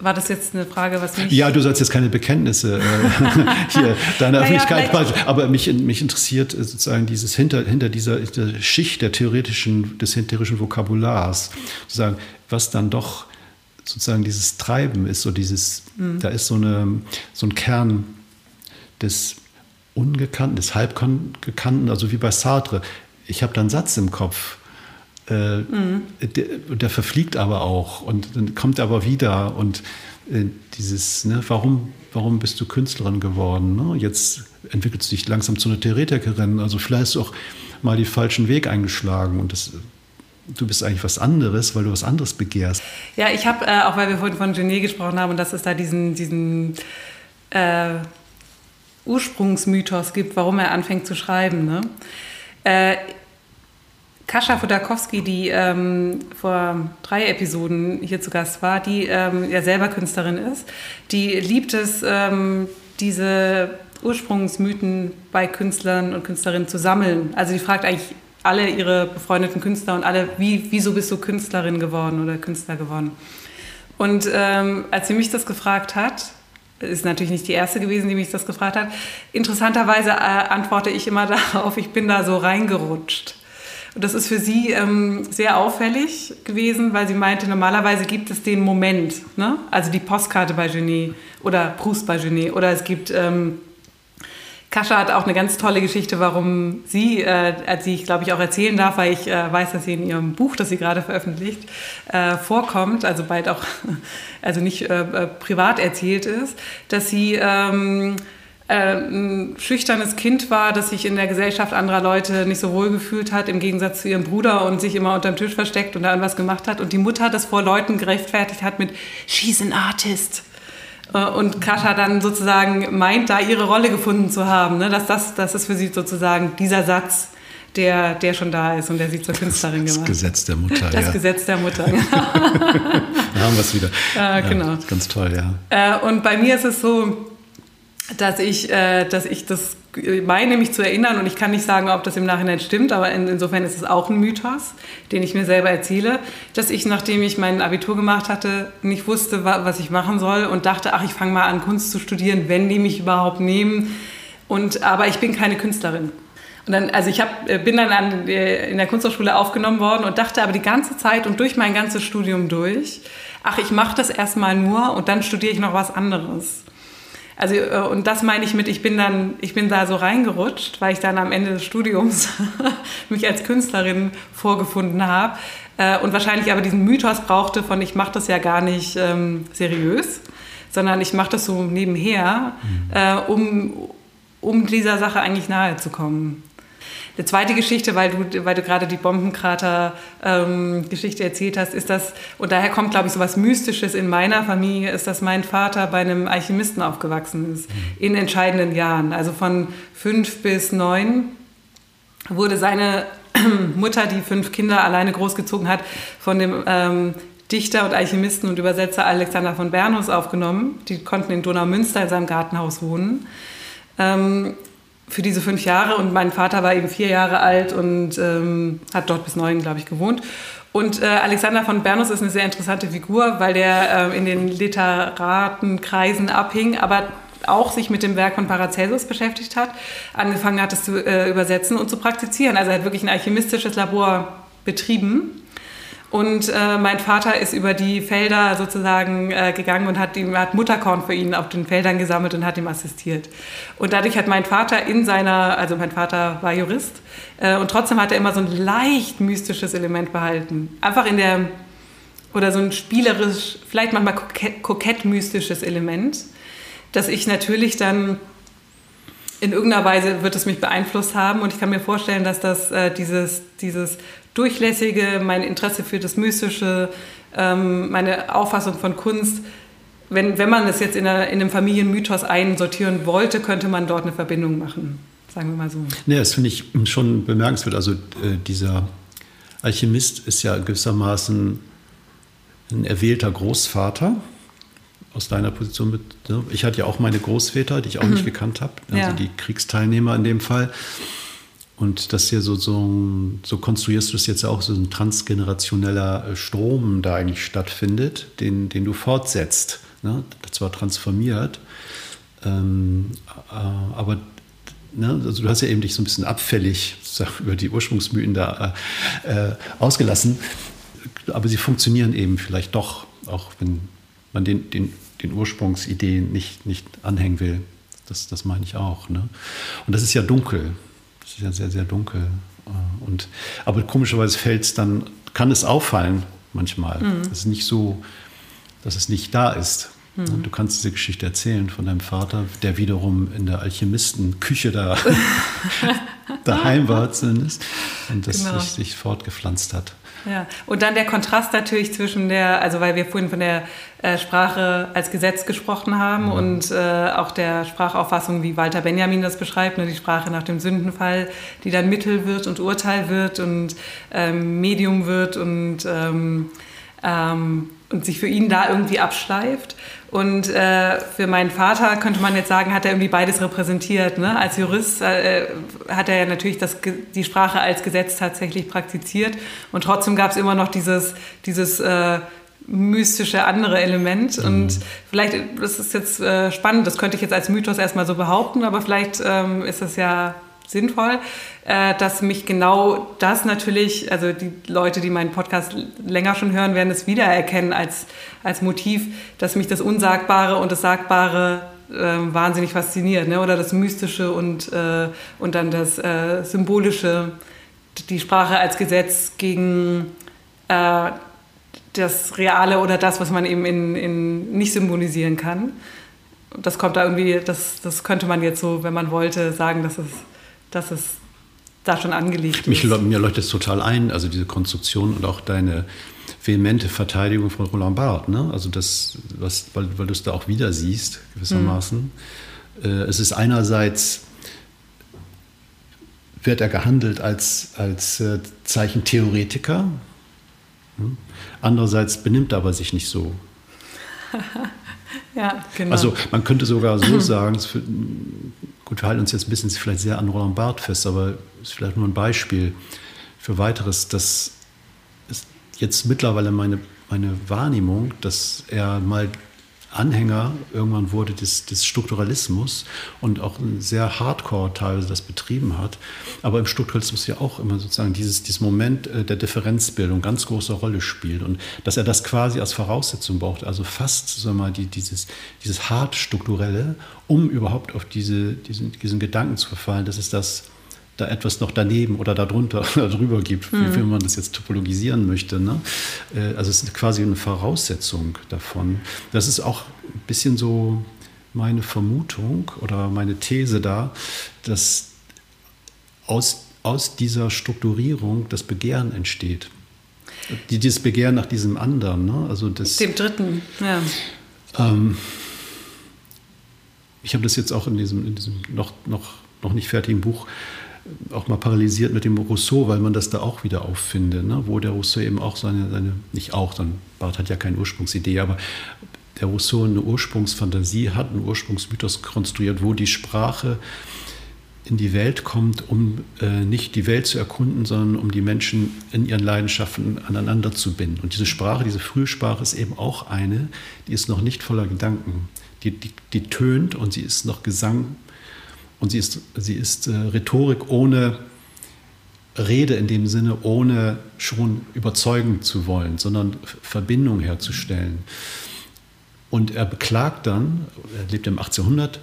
A: war das jetzt eine Frage, was mich.
B: Ja, du sollst jetzt keine Bekenntnisse äh, hier deiner Öffentlichkeit naja, aber mich, mich interessiert äh, sozusagen dieses hinter, hinter dieser, dieser Schicht der theoretischen, des theoretischen Vokabulars, sozusagen, was dann doch sozusagen dieses Treiben ist so dieses, mhm. da ist so, eine, so ein Kern des Ungekannten, des Halbgekannten, also wie bei Sartre. Ich habe da einen Satz im Kopf, äh, mhm. der, der, verfliegt aber auch und dann kommt er aber wieder und äh, dieses, ne, warum, warum bist du Künstlerin geworden? Ne? Jetzt entwickelst du dich langsam zu einer Theoretikerin, also vielleicht hast du auch mal den falschen Weg eingeschlagen und das du bist eigentlich was anderes, weil du was anderes begehrst.
A: Ja, ich habe, äh, auch weil wir vorhin von Genet gesprochen haben und dass es da diesen, diesen äh, Ursprungsmythos gibt, warum er anfängt zu schreiben. Ne? Äh, Kascha Fodakowski, die ähm, vor drei Episoden hier zu Gast war, die ähm, ja selber Künstlerin ist, die liebt es, ähm, diese Ursprungsmythen bei Künstlern und Künstlerinnen zu sammeln. Also die fragt eigentlich alle ihre befreundeten Künstler und alle, wie, wieso bist du Künstlerin geworden oder Künstler geworden? Und ähm, als sie mich das gefragt hat, ist natürlich nicht die erste gewesen, die mich das gefragt hat, interessanterweise äh, antworte ich immer darauf, ich bin da so reingerutscht. Und das ist für sie ähm, sehr auffällig gewesen, weil sie meinte, normalerweise gibt es den Moment, ne? also die Postkarte bei Genet oder Proust bei Genet oder es gibt... Ähm, Kascha hat auch eine ganz tolle Geschichte, warum sie, äh, sie ich glaube ich auch erzählen darf, weil ich äh, weiß, dass sie in ihrem Buch, das sie gerade veröffentlicht, äh, vorkommt, also bald auch, also nicht äh, äh, privat erzählt ist, dass sie ähm, äh, ein schüchternes Kind war, das sich in der Gesellschaft anderer Leute nicht so wohl gefühlt hat, im Gegensatz zu ihrem Bruder und sich immer unter dem Tisch versteckt und da irgendwas gemacht hat. Und die Mutter das vor Leuten gerechtfertigt hat mit She's an Artist. Äh, und Kascha dann sozusagen meint, da ihre Rolle gefunden zu haben. Ne? Dass das, das ist für sie sozusagen dieser Satz, der, der schon da ist und der sie zur Künstlerin
B: gemacht
A: hat.
B: Das Gesetz der Mutter,
A: Das ja. Gesetz der Mutter, genau.
B: da haben wir es wieder.
A: Äh, genau.
B: Ja, ganz toll, ja.
A: Äh, und bei mir ist es so, dass ich, äh, dass ich das meine, mich zu erinnern, und ich kann nicht sagen, ob das im Nachhinein stimmt, aber in, insofern ist es auch ein Mythos, den ich mir selber erzähle, dass ich, nachdem ich mein Abitur gemacht hatte, nicht wusste, was ich machen soll und dachte, ach, ich fange mal an, Kunst zu studieren, wenn die mich überhaupt nehmen. Und, aber ich bin keine Künstlerin. Und dann, also ich hab, äh, bin dann an, äh, in der Kunsthochschule aufgenommen worden und dachte aber die ganze Zeit und durch mein ganzes Studium durch, ach, ich mache das erstmal nur und dann studiere ich noch was anderes. Also, äh, und das meine ich mit, ich bin dann, ich bin da so reingerutscht, weil ich dann am Ende des Studiums mich als Künstlerin vorgefunden habe äh, und wahrscheinlich aber diesen Mythos brauchte von, ich mache das ja gar nicht ähm, seriös, sondern ich mache das so nebenher, mhm. äh, um, um dieser Sache eigentlich nahe zu kommen. Eine zweite Geschichte, weil du, weil du gerade die Bombenkrater-Geschichte ähm, erzählt hast, ist das, und daher kommt, glaube ich, so was Mystisches in meiner Familie, ist, dass mein Vater bei einem Alchemisten aufgewachsen ist, in entscheidenden Jahren. Also von fünf bis neun wurde seine Mutter, die fünf Kinder alleine großgezogen hat, von dem ähm, Dichter und Alchemisten und Übersetzer Alexander von Bernus aufgenommen. Die konnten in Donaumünster in seinem Gartenhaus wohnen. Ähm, für diese fünf Jahre und mein Vater war eben vier Jahre alt und ähm, hat dort bis neun, glaube ich, gewohnt. Und äh, Alexander von Bernus ist eine sehr interessante Figur, weil der äh, in den Literatenkreisen abhing, aber auch sich mit dem Werk von Paracelsus beschäftigt hat, angefangen hat, es zu äh, übersetzen und zu praktizieren. Also er hat wirklich ein alchemistisches Labor betrieben und äh, mein Vater ist über die Felder sozusagen äh, gegangen und hat, ihm, hat Mutterkorn für ihn auf den Feldern gesammelt und hat ihm assistiert. Und dadurch hat mein Vater in seiner, also mein Vater war Jurist, äh, und trotzdem hat er immer so ein leicht mystisches Element behalten. Einfach in der, oder so ein spielerisch, vielleicht manchmal kokett, kokett mystisches Element, dass ich natürlich dann in irgendeiner Weise wird es mich beeinflusst haben und ich kann mir vorstellen, dass das äh, dieses, dieses Durchlässige, mein Interesse für das Mystische, ähm, meine Auffassung von Kunst. Wenn, wenn man es jetzt in, einer, in einem Familienmythos einsortieren wollte, könnte man dort eine Verbindung machen, sagen wir mal so.
B: Ja, das finde ich schon bemerkenswert. Also äh, dieser Alchemist ist ja gewissermaßen ein erwählter Großvater aus deiner Position mit. Ne? Ich hatte ja auch meine Großväter, die ich auch mhm. nicht gekannt habe, also ja. die Kriegsteilnehmer in dem Fall. Und das hier so, so, so konstruierst du es jetzt auch, so ein transgenerationeller äh, Strom da eigentlich stattfindet, den, den du fortsetzt. Ne? Zwar transformiert, ähm, äh, aber ne? also du hast ja eben dich so ein bisschen abfällig über die Ursprungsmythen da äh, äh, ausgelassen, aber sie funktionieren eben vielleicht doch auch wenn man den, den, den Ursprungsideen nicht, nicht anhängen will. Das, das meine ich auch. Ne? Und das ist ja dunkel. Ist ja sehr, sehr dunkel. Äh, und, aber komischerweise fällt es dann, kann es auffallen manchmal. Mhm. Es ist nicht so, dass es nicht da ist. Mhm. Du kannst diese Geschichte erzählen von deinem Vater, der wiederum in der Alchemistenküche da daheim war zumindest und das genau. sich, sich fortgepflanzt hat.
A: Ja, und dann der Kontrast natürlich zwischen der, also weil wir vorhin von der äh, Sprache als Gesetz gesprochen haben mhm. und äh, auch der Sprachauffassung, wie Walter Benjamin das beschreibt, ne, die Sprache nach dem Sündenfall, die dann Mittel wird und Urteil wird und ähm, Medium wird und, ähm, ähm, und sich für ihn da irgendwie abschleift. Und äh, für meinen Vater könnte man jetzt sagen, hat er irgendwie beides repräsentiert. Ne? Als Jurist äh, hat er ja natürlich das, die Sprache als Gesetz tatsächlich praktiziert. Und trotzdem gab es immer noch dieses, dieses äh, mystische andere Element. Mhm. Und vielleicht, das ist jetzt äh, spannend, das könnte ich jetzt als Mythos erstmal so behaupten, aber vielleicht ähm, ist es ja sinnvoll, äh, dass mich genau das natürlich, also die Leute, die meinen Podcast länger schon hören, werden es wiedererkennen als, als Motiv, dass mich das Unsagbare und das Sagbare äh, wahnsinnig fasziniert, ne? oder das Mystische und, äh, und dann das äh, Symbolische, die Sprache als Gesetz gegen äh, das Reale oder das, was man eben in, in nicht symbolisieren kann. Das kommt da irgendwie, das, das könnte man jetzt so, wenn man wollte, sagen, dass es dass es da schon angelegt
B: Mich, ist. Mir leuchtet es total ein, also diese Konstruktion und auch deine vehemente Verteidigung von Roland Barthes. Ne? Also das, was, weil, weil du es da auch wieder siehst, gewissermaßen. Mhm. Äh, es ist einerseits wird er gehandelt als, als äh, Zeichentheoretiker. Hm? Andererseits benimmt er aber sich nicht so.
A: ja, genau.
B: Also man könnte sogar so sagen, Gut, wir halten uns jetzt ein bisschen vielleicht sehr an Roland Barth fest, aber ist vielleicht nur ein Beispiel für weiteres. Das ist jetzt mittlerweile meine, meine Wahrnehmung, dass er mal Anhänger irgendwann wurde des, des Strukturalismus und auch sehr hardcore teilweise das betrieben hat. Aber im Strukturalismus ja auch immer sozusagen dieses, dieses Moment äh, der Differenzbildung ganz große Rolle spielt und dass er das quasi als Voraussetzung braucht, also fast sagen mal, die, dieses, dieses hart strukturelle, um überhaupt auf diese, diesen, diesen Gedanken zu verfallen, dass es das da etwas noch daneben oder darunter oder drüber gibt, mhm. wie, man das jetzt topologisieren möchte. Ne? Äh, also es ist quasi eine Voraussetzung davon. Das ist auch ein bisschen so meine Vermutung oder meine These da, dass aus, aus dieser Strukturierung das Begehren entsteht. Dieses Begehren nach diesem anderen. Ne? Also das,
A: Dem Dritten, ja.
B: Ähm, ich habe das jetzt auch in diesem, in diesem noch, noch, noch nicht fertigen Buch auch mal paralysiert mit dem Rousseau, weil man das da auch wieder auffindet, ne? wo der Rousseau eben auch seine, seine, nicht auch, dann Barth hat ja keine Ursprungsidee, aber der Rousseau eine Ursprungsfantasie hat, einen Ursprungsmythos konstruiert, wo die Sprache in die Welt kommt, um äh, nicht die Welt zu erkunden, sondern um die Menschen in ihren Leidenschaften aneinander zu binden. Und diese Sprache, diese frühe Sprache ist eben auch eine, die ist noch nicht voller Gedanken. Die, die, die tönt und sie ist noch Gesang und sie ist, sie ist äh, Rhetorik ohne Rede in dem Sinne, ohne schon überzeugen zu wollen, sondern Verbindung herzustellen. Und er beklagt dann, er lebt im 1800,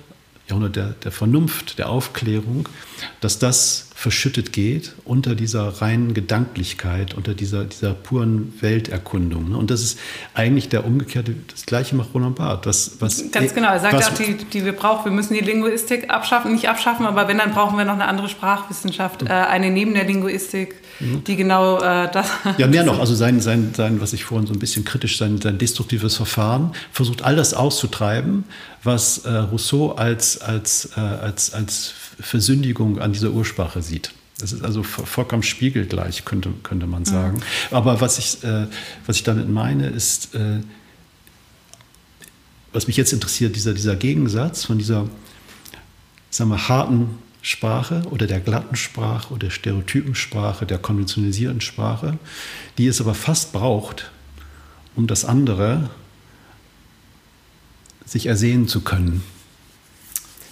B: Jahrhundert der, der Vernunft, der Aufklärung, dass das verschüttet geht unter dieser reinen Gedanklichkeit, unter dieser, dieser puren Welterkundung. Ne? Und das ist eigentlich der umgekehrte, das gleiche macht Roland Barth. Was, was,
A: Ganz genau, er sagt was, auch, die, die wir brauchen, wir müssen die Linguistik abschaffen, nicht abschaffen, aber wenn, dann brauchen wir noch eine andere Sprachwissenschaft, äh, eine neben der Linguistik, mhm. die genau äh, das...
B: Ja, mehr noch, also sein, sein, sein, was ich vorhin so ein bisschen kritisch, sein, sein destruktives Verfahren, versucht all das auszutreiben, was äh, Rousseau als, als, äh, als, als Versündigung an dieser Ursprache sieht. Das ist also vollkommen spiegelgleich, könnte, könnte man sagen. Mhm. Aber was ich, äh, was ich damit meine, ist, äh, was mich jetzt interessiert, dieser, dieser Gegensatz von dieser sagen wir, harten Sprache oder der glatten Sprache oder der Stereotypensprache, der konventionalisierten Sprache, die es aber fast braucht, um das andere sich ersehen zu können.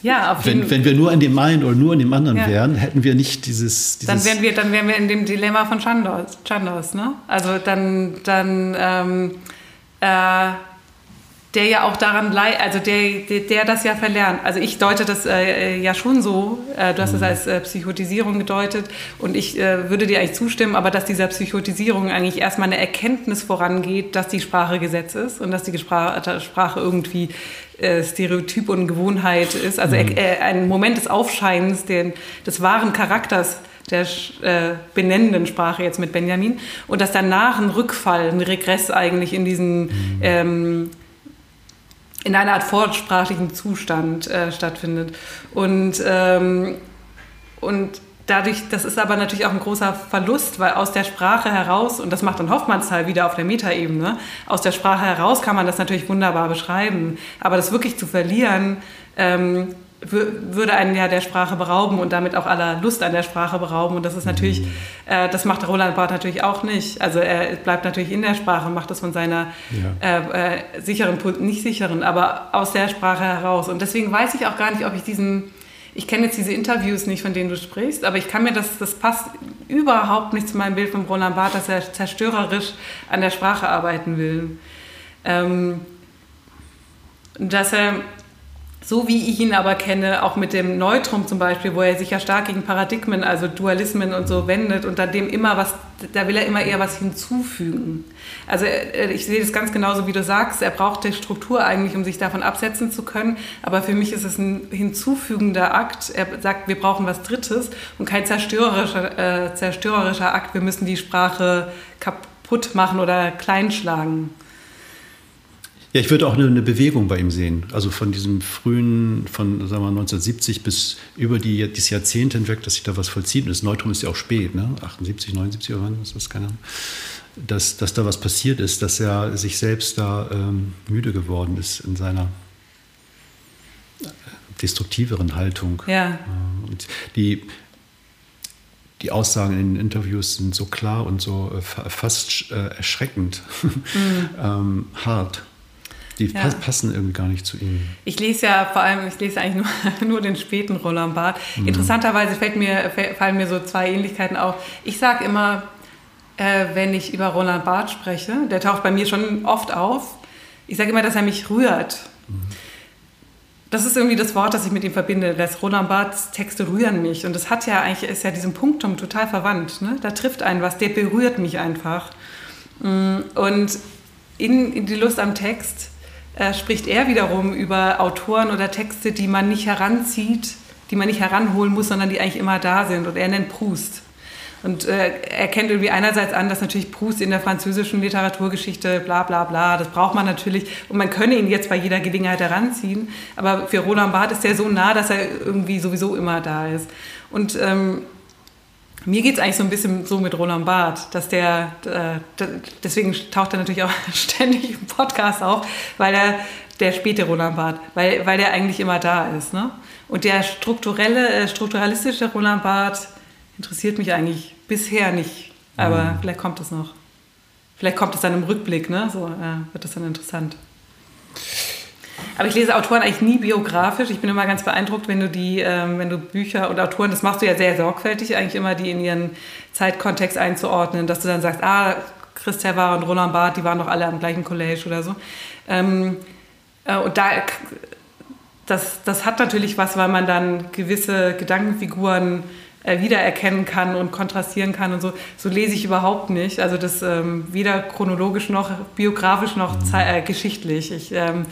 A: Ja, auf
B: wenn, wenn wir nur in dem einen oder nur in dem anderen ja. wären, hätten wir nicht dieses,
A: dieses dann wären wir dann wären wir in dem Dilemma von Chandos, Chandos ne? Also dann dann ähm, äh, der ja auch daran leidet, also der, der, der, das ja verlernt. Also ich deute das äh, ja schon so, äh, du hast es mhm. als äh, Psychotisierung gedeutet und ich äh, würde dir eigentlich zustimmen, aber dass dieser Psychotisierung eigentlich erstmal eine Erkenntnis vorangeht, dass die Sprache Gesetz ist und dass die Sprache, Sprache irgendwie äh, Stereotyp und Gewohnheit ist. Also mhm. Äh, ein Moment des Aufscheinens den, des wahren Charakters der äh, benennenden Sprache jetzt mit Benjamin und dass danach ein Rückfall, ein Regress eigentlich in diesen mhm. ähm, in einer Art vorsprachlichen Zustand äh, stattfindet. Und, ähm, und dadurch, das ist aber natürlich auch ein großer Verlust, weil aus der Sprache heraus, und das macht dann Hoffmannsthal wieder auf der Metaebene, aus der Sprache heraus kann man das natürlich wunderbar beschreiben. Aber das wirklich zu verlieren, ähm, würde einen ja der Sprache berauben und damit auch aller Lust an der Sprache berauben. Und das ist natürlich, mhm. äh, das macht Roland Barth natürlich auch nicht. Also er bleibt natürlich in der Sprache, macht das von seiner ja. äh, äh, sicheren, nicht sicheren, aber aus der Sprache heraus. Und deswegen weiß ich auch gar nicht, ob ich diesen, ich kenne jetzt diese Interviews nicht, von denen du sprichst, aber ich kann mir das, das passt überhaupt nicht zu meinem Bild von Roland Barth, dass er zerstörerisch an der Sprache arbeiten will. Ähm, dass er so wie ich ihn aber kenne, auch mit dem Neutrum zum Beispiel, wo er sich ja stark gegen Paradigmen, also Dualismen und so wendet und da dem immer was, da will er immer eher was hinzufügen. Also äh, ich sehe das ganz genauso, wie du sagst, er braucht die Struktur eigentlich, um sich davon absetzen zu können, aber für mich ist es ein hinzufügender Akt. Er sagt, wir brauchen was Drittes und kein zerstörerischer, äh, zerstörerischer Akt, wir müssen die Sprache kaputt machen oder kleinschlagen.
B: Ja, ich würde auch eine, eine, Bewegung bei ihm sehen. Also von diesem frühen, von sagen wir 1970 bis über die, dieses Jahrzehnt hinweg, dass sich da was vollzieht. Und das Neutrum ist ja auch spät, ne? 78, 79 oder wann ist das? Keine Ahnung. Dass, dass da was passiert ist, dass er sich selbst da ähm, müde geworden ist in seiner äh, destruktiveren Haltung.
A: Ja.
B: Äh, und die, die Aussagen in den Interviews sind so klar und so äh, fast erschreckend mhm. ähm, hart. Die ja. passen irgendwie gar nicht zu ihm.
A: Ich lese ja vor allem, ich lese eigentlich nur, nur den späten Roland Barth. Mhm. Interessanterweise fällt mir, fallen mir so zwei Ähnlichkeiten auf. Ich sage immer, äh, wenn ich über Roland Barth spreche, der taucht bei mir schon oft auf, ich sage immer, dass er mich rührt. Mhm. Das ist irgendwie das Wort, das ich mit ihm verbinde. Das Roland Barths Texte rühren mich. Und das hat ja eigentlich, ist ja diesem Punktum total verwandt. Ne? Da trifft einen was, der berührt mich einfach. Mm, und in, in die Lust am Text äh, spricht er wiederum über Autoren oder Texte, die man nicht heranzieht, die man nicht heranholen muss, sondern die eigentlich immer da sind. Und er nennt Proust. Und äh, er kennt irgendwie einerseits an, dass natürlich Proust in der französischen Literaturgeschichte bla bla bla, das braucht man natürlich. Und man könne ihn jetzt bei jeder Gelegenheit heranziehen. Aber für Roland Barth ist er so nah, dass er irgendwie sowieso immer da ist. Und ähm, mir geht es eigentlich so ein bisschen so mit Roland Barth, dass der, äh, deswegen taucht er natürlich auch ständig im Podcast auf, weil er der späte Roland Barth, weil, weil der eigentlich immer da ist. Ne? Und der strukturelle, äh, strukturalistische Roland Barth interessiert mich eigentlich bisher nicht, aber mhm. vielleicht kommt es noch. Vielleicht kommt es dann im Rückblick, ne? so äh, wird das dann interessant. Aber ich lese Autoren eigentlich nie biografisch. Ich bin immer ganz beeindruckt, wenn du die, ähm, wenn du Bücher und Autoren, das machst du ja sehr sorgfältig, eigentlich immer die in ihren Zeitkontext einzuordnen, dass du dann sagst, ah, Chris Tervar und Roland Barth, die waren doch alle am gleichen College oder so. Ähm, äh, und da, das, das hat natürlich was, weil man dann gewisse Gedankenfiguren äh, wiedererkennen kann und kontrastieren kann und so. So lese ich überhaupt nicht. Also das ähm, weder chronologisch noch biografisch noch äh, geschichtlich. Ich ähm,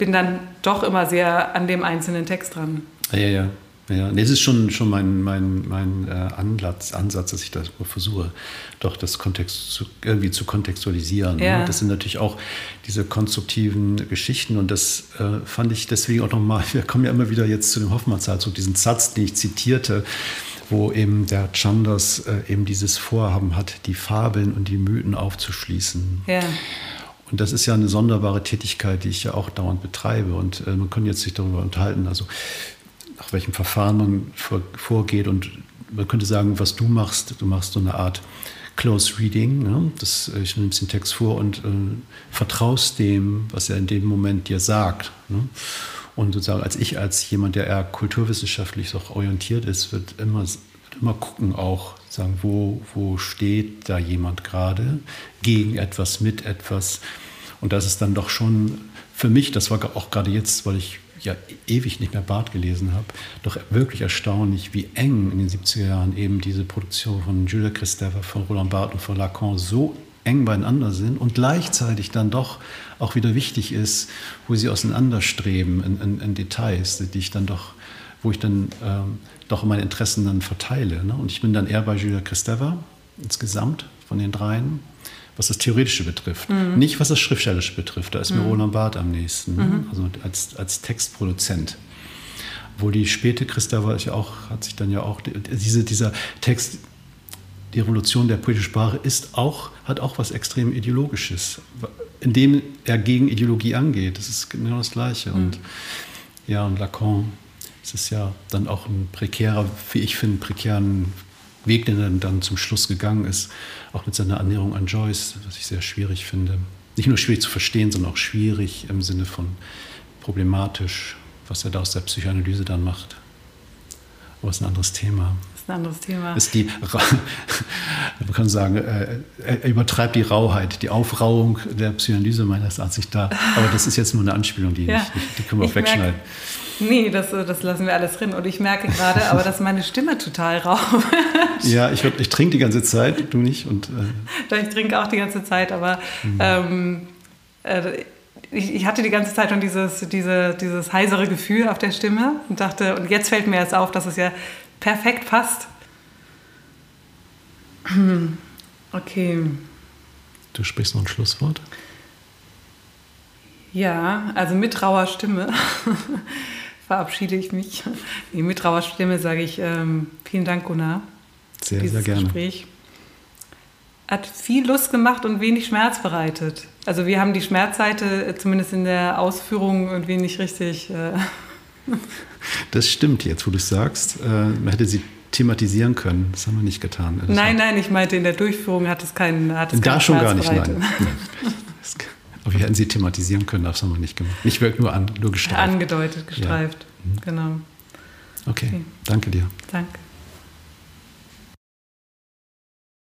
A: bin dann doch immer sehr an dem einzelnen Text dran.
B: Ja, ja. Ja, es ist schon, schon mein, mein, mein äh, Ansatz, Ansatz, dass ich das versuche, doch das Kontext zu, irgendwie zu kontextualisieren. Ne? Ja. Das sind natürlich auch diese konstruktiven Geschichten und das äh, fand ich deswegen auch nochmal, wir kommen ja immer wieder jetzt zu dem Hoffmannszahl, zu diesem Satz, den ich zitierte, wo eben der Chandas äh, eben dieses Vorhaben hat, die Fabeln und die Mythen aufzuschließen. Ja. Und das ist ja eine sonderbare Tätigkeit, die ich ja auch dauernd betreibe. Und äh, man kann jetzt sich darüber unterhalten, also nach welchem Verfahren man vor, vorgeht. Und man könnte sagen, was du machst, du machst so eine Art Close Reading. Ne? Das, äh, ich nehme den Text vor und äh, vertraust dem, was er in dem Moment dir sagt. Ne? Und sozusagen als ich, als jemand, der eher kulturwissenschaftlich auch orientiert ist, wird immer, wird immer gucken auch, sagen, wo, wo steht da jemand gerade gegen etwas, mit etwas. Und das ist dann doch schon für mich, das war auch gerade jetzt, weil ich ja ewig nicht mehr Barth gelesen habe, doch wirklich erstaunlich, wie eng in den 70er Jahren eben diese Produktion von Julia Kristeva, von Roland Barthes und von Lacan so eng beieinander sind und gleichzeitig dann doch auch wieder wichtig ist, wo sie auseinanderstreben in, in, in Details, die ich dann doch, wo ich dann ähm, doch meine Interessen dann verteile. Ne? Und ich bin dann eher bei Julia Kristeva insgesamt von den dreien, was das Theoretische betrifft. Mhm. Nicht, was das Schriftstellerische betrifft. Da ist mir mhm. Roland Barth am nächsten, mhm. also als, als Textproduzent. Wo die späte Christa ja auch, hat sich dann ja auch, diese, dieser Text, die Revolution der poetischen Sprache ist auch, hat auch was extrem Ideologisches, indem er gegen Ideologie angeht. Das ist genau das Gleiche. Mhm. Und ja, und Lacan, es ist ja dann auch ein prekärer, wie ich finde, prekären Weg, den er dann zum Schluss gegangen ist, auch mit seiner Annäherung an Joyce, was ich sehr schwierig finde. Nicht nur schwierig zu verstehen, sondern auch schwierig im Sinne von problematisch, was er da aus der Psychoanalyse dann macht. Aber es ist ein anderes Thema.
A: Das ist ein anderes Thema.
B: Ist die, man kann sagen, äh, er übertreibt die Rauheit, die Aufrauung der Psychoanalyse meines Erachtens da. Aber das ist jetzt nur eine Anspielung, die, ja. nicht, die können wir auch wegschneiden. Merke,
A: Nee, das, das lassen wir alles drin. Und ich merke gerade aber, dass meine Stimme total rau
B: ist. Ja, ich, ich trinke die ganze Zeit, du nicht. Und,
A: äh. Ich trinke auch die ganze Zeit, aber mhm. ähm, äh, ich, ich, hatte die ganze Zeit schon dieses, diese, dieses heisere Gefühl auf der Stimme und dachte, und jetzt fällt mir erst auf, dass es ja perfekt passt. Okay.
B: Du sprichst noch ein Schlusswort?
A: Ja, also mit rauer Stimme. verabschiede ich mich. Mit rauer Stimme sage ich ähm, vielen Dank, Gunnar.
B: Sehr, sehr gerne.
A: Gespräch. Hat viel Lust gemacht und wenig Schmerz bereitet. Also wir haben die Schmerzseite äh, zumindest in der Ausführung irgendwie nicht richtig. Äh
B: das stimmt jetzt, wo du es sagst. Äh, man hätte sie thematisieren können. Das haben wir nicht getan.
A: Das nein, nein, ich meinte, in der Durchführung hat es keinen hat es
B: Da schon gar nicht, nein. Aber wir hätten sie thematisieren können, das haben wir nicht gemacht. Nicht wirklich nur, an, nur gestreift.
A: Angedeutet, gestreift, ja. mhm. genau.
B: Okay. okay, danke dir.
A: Danke.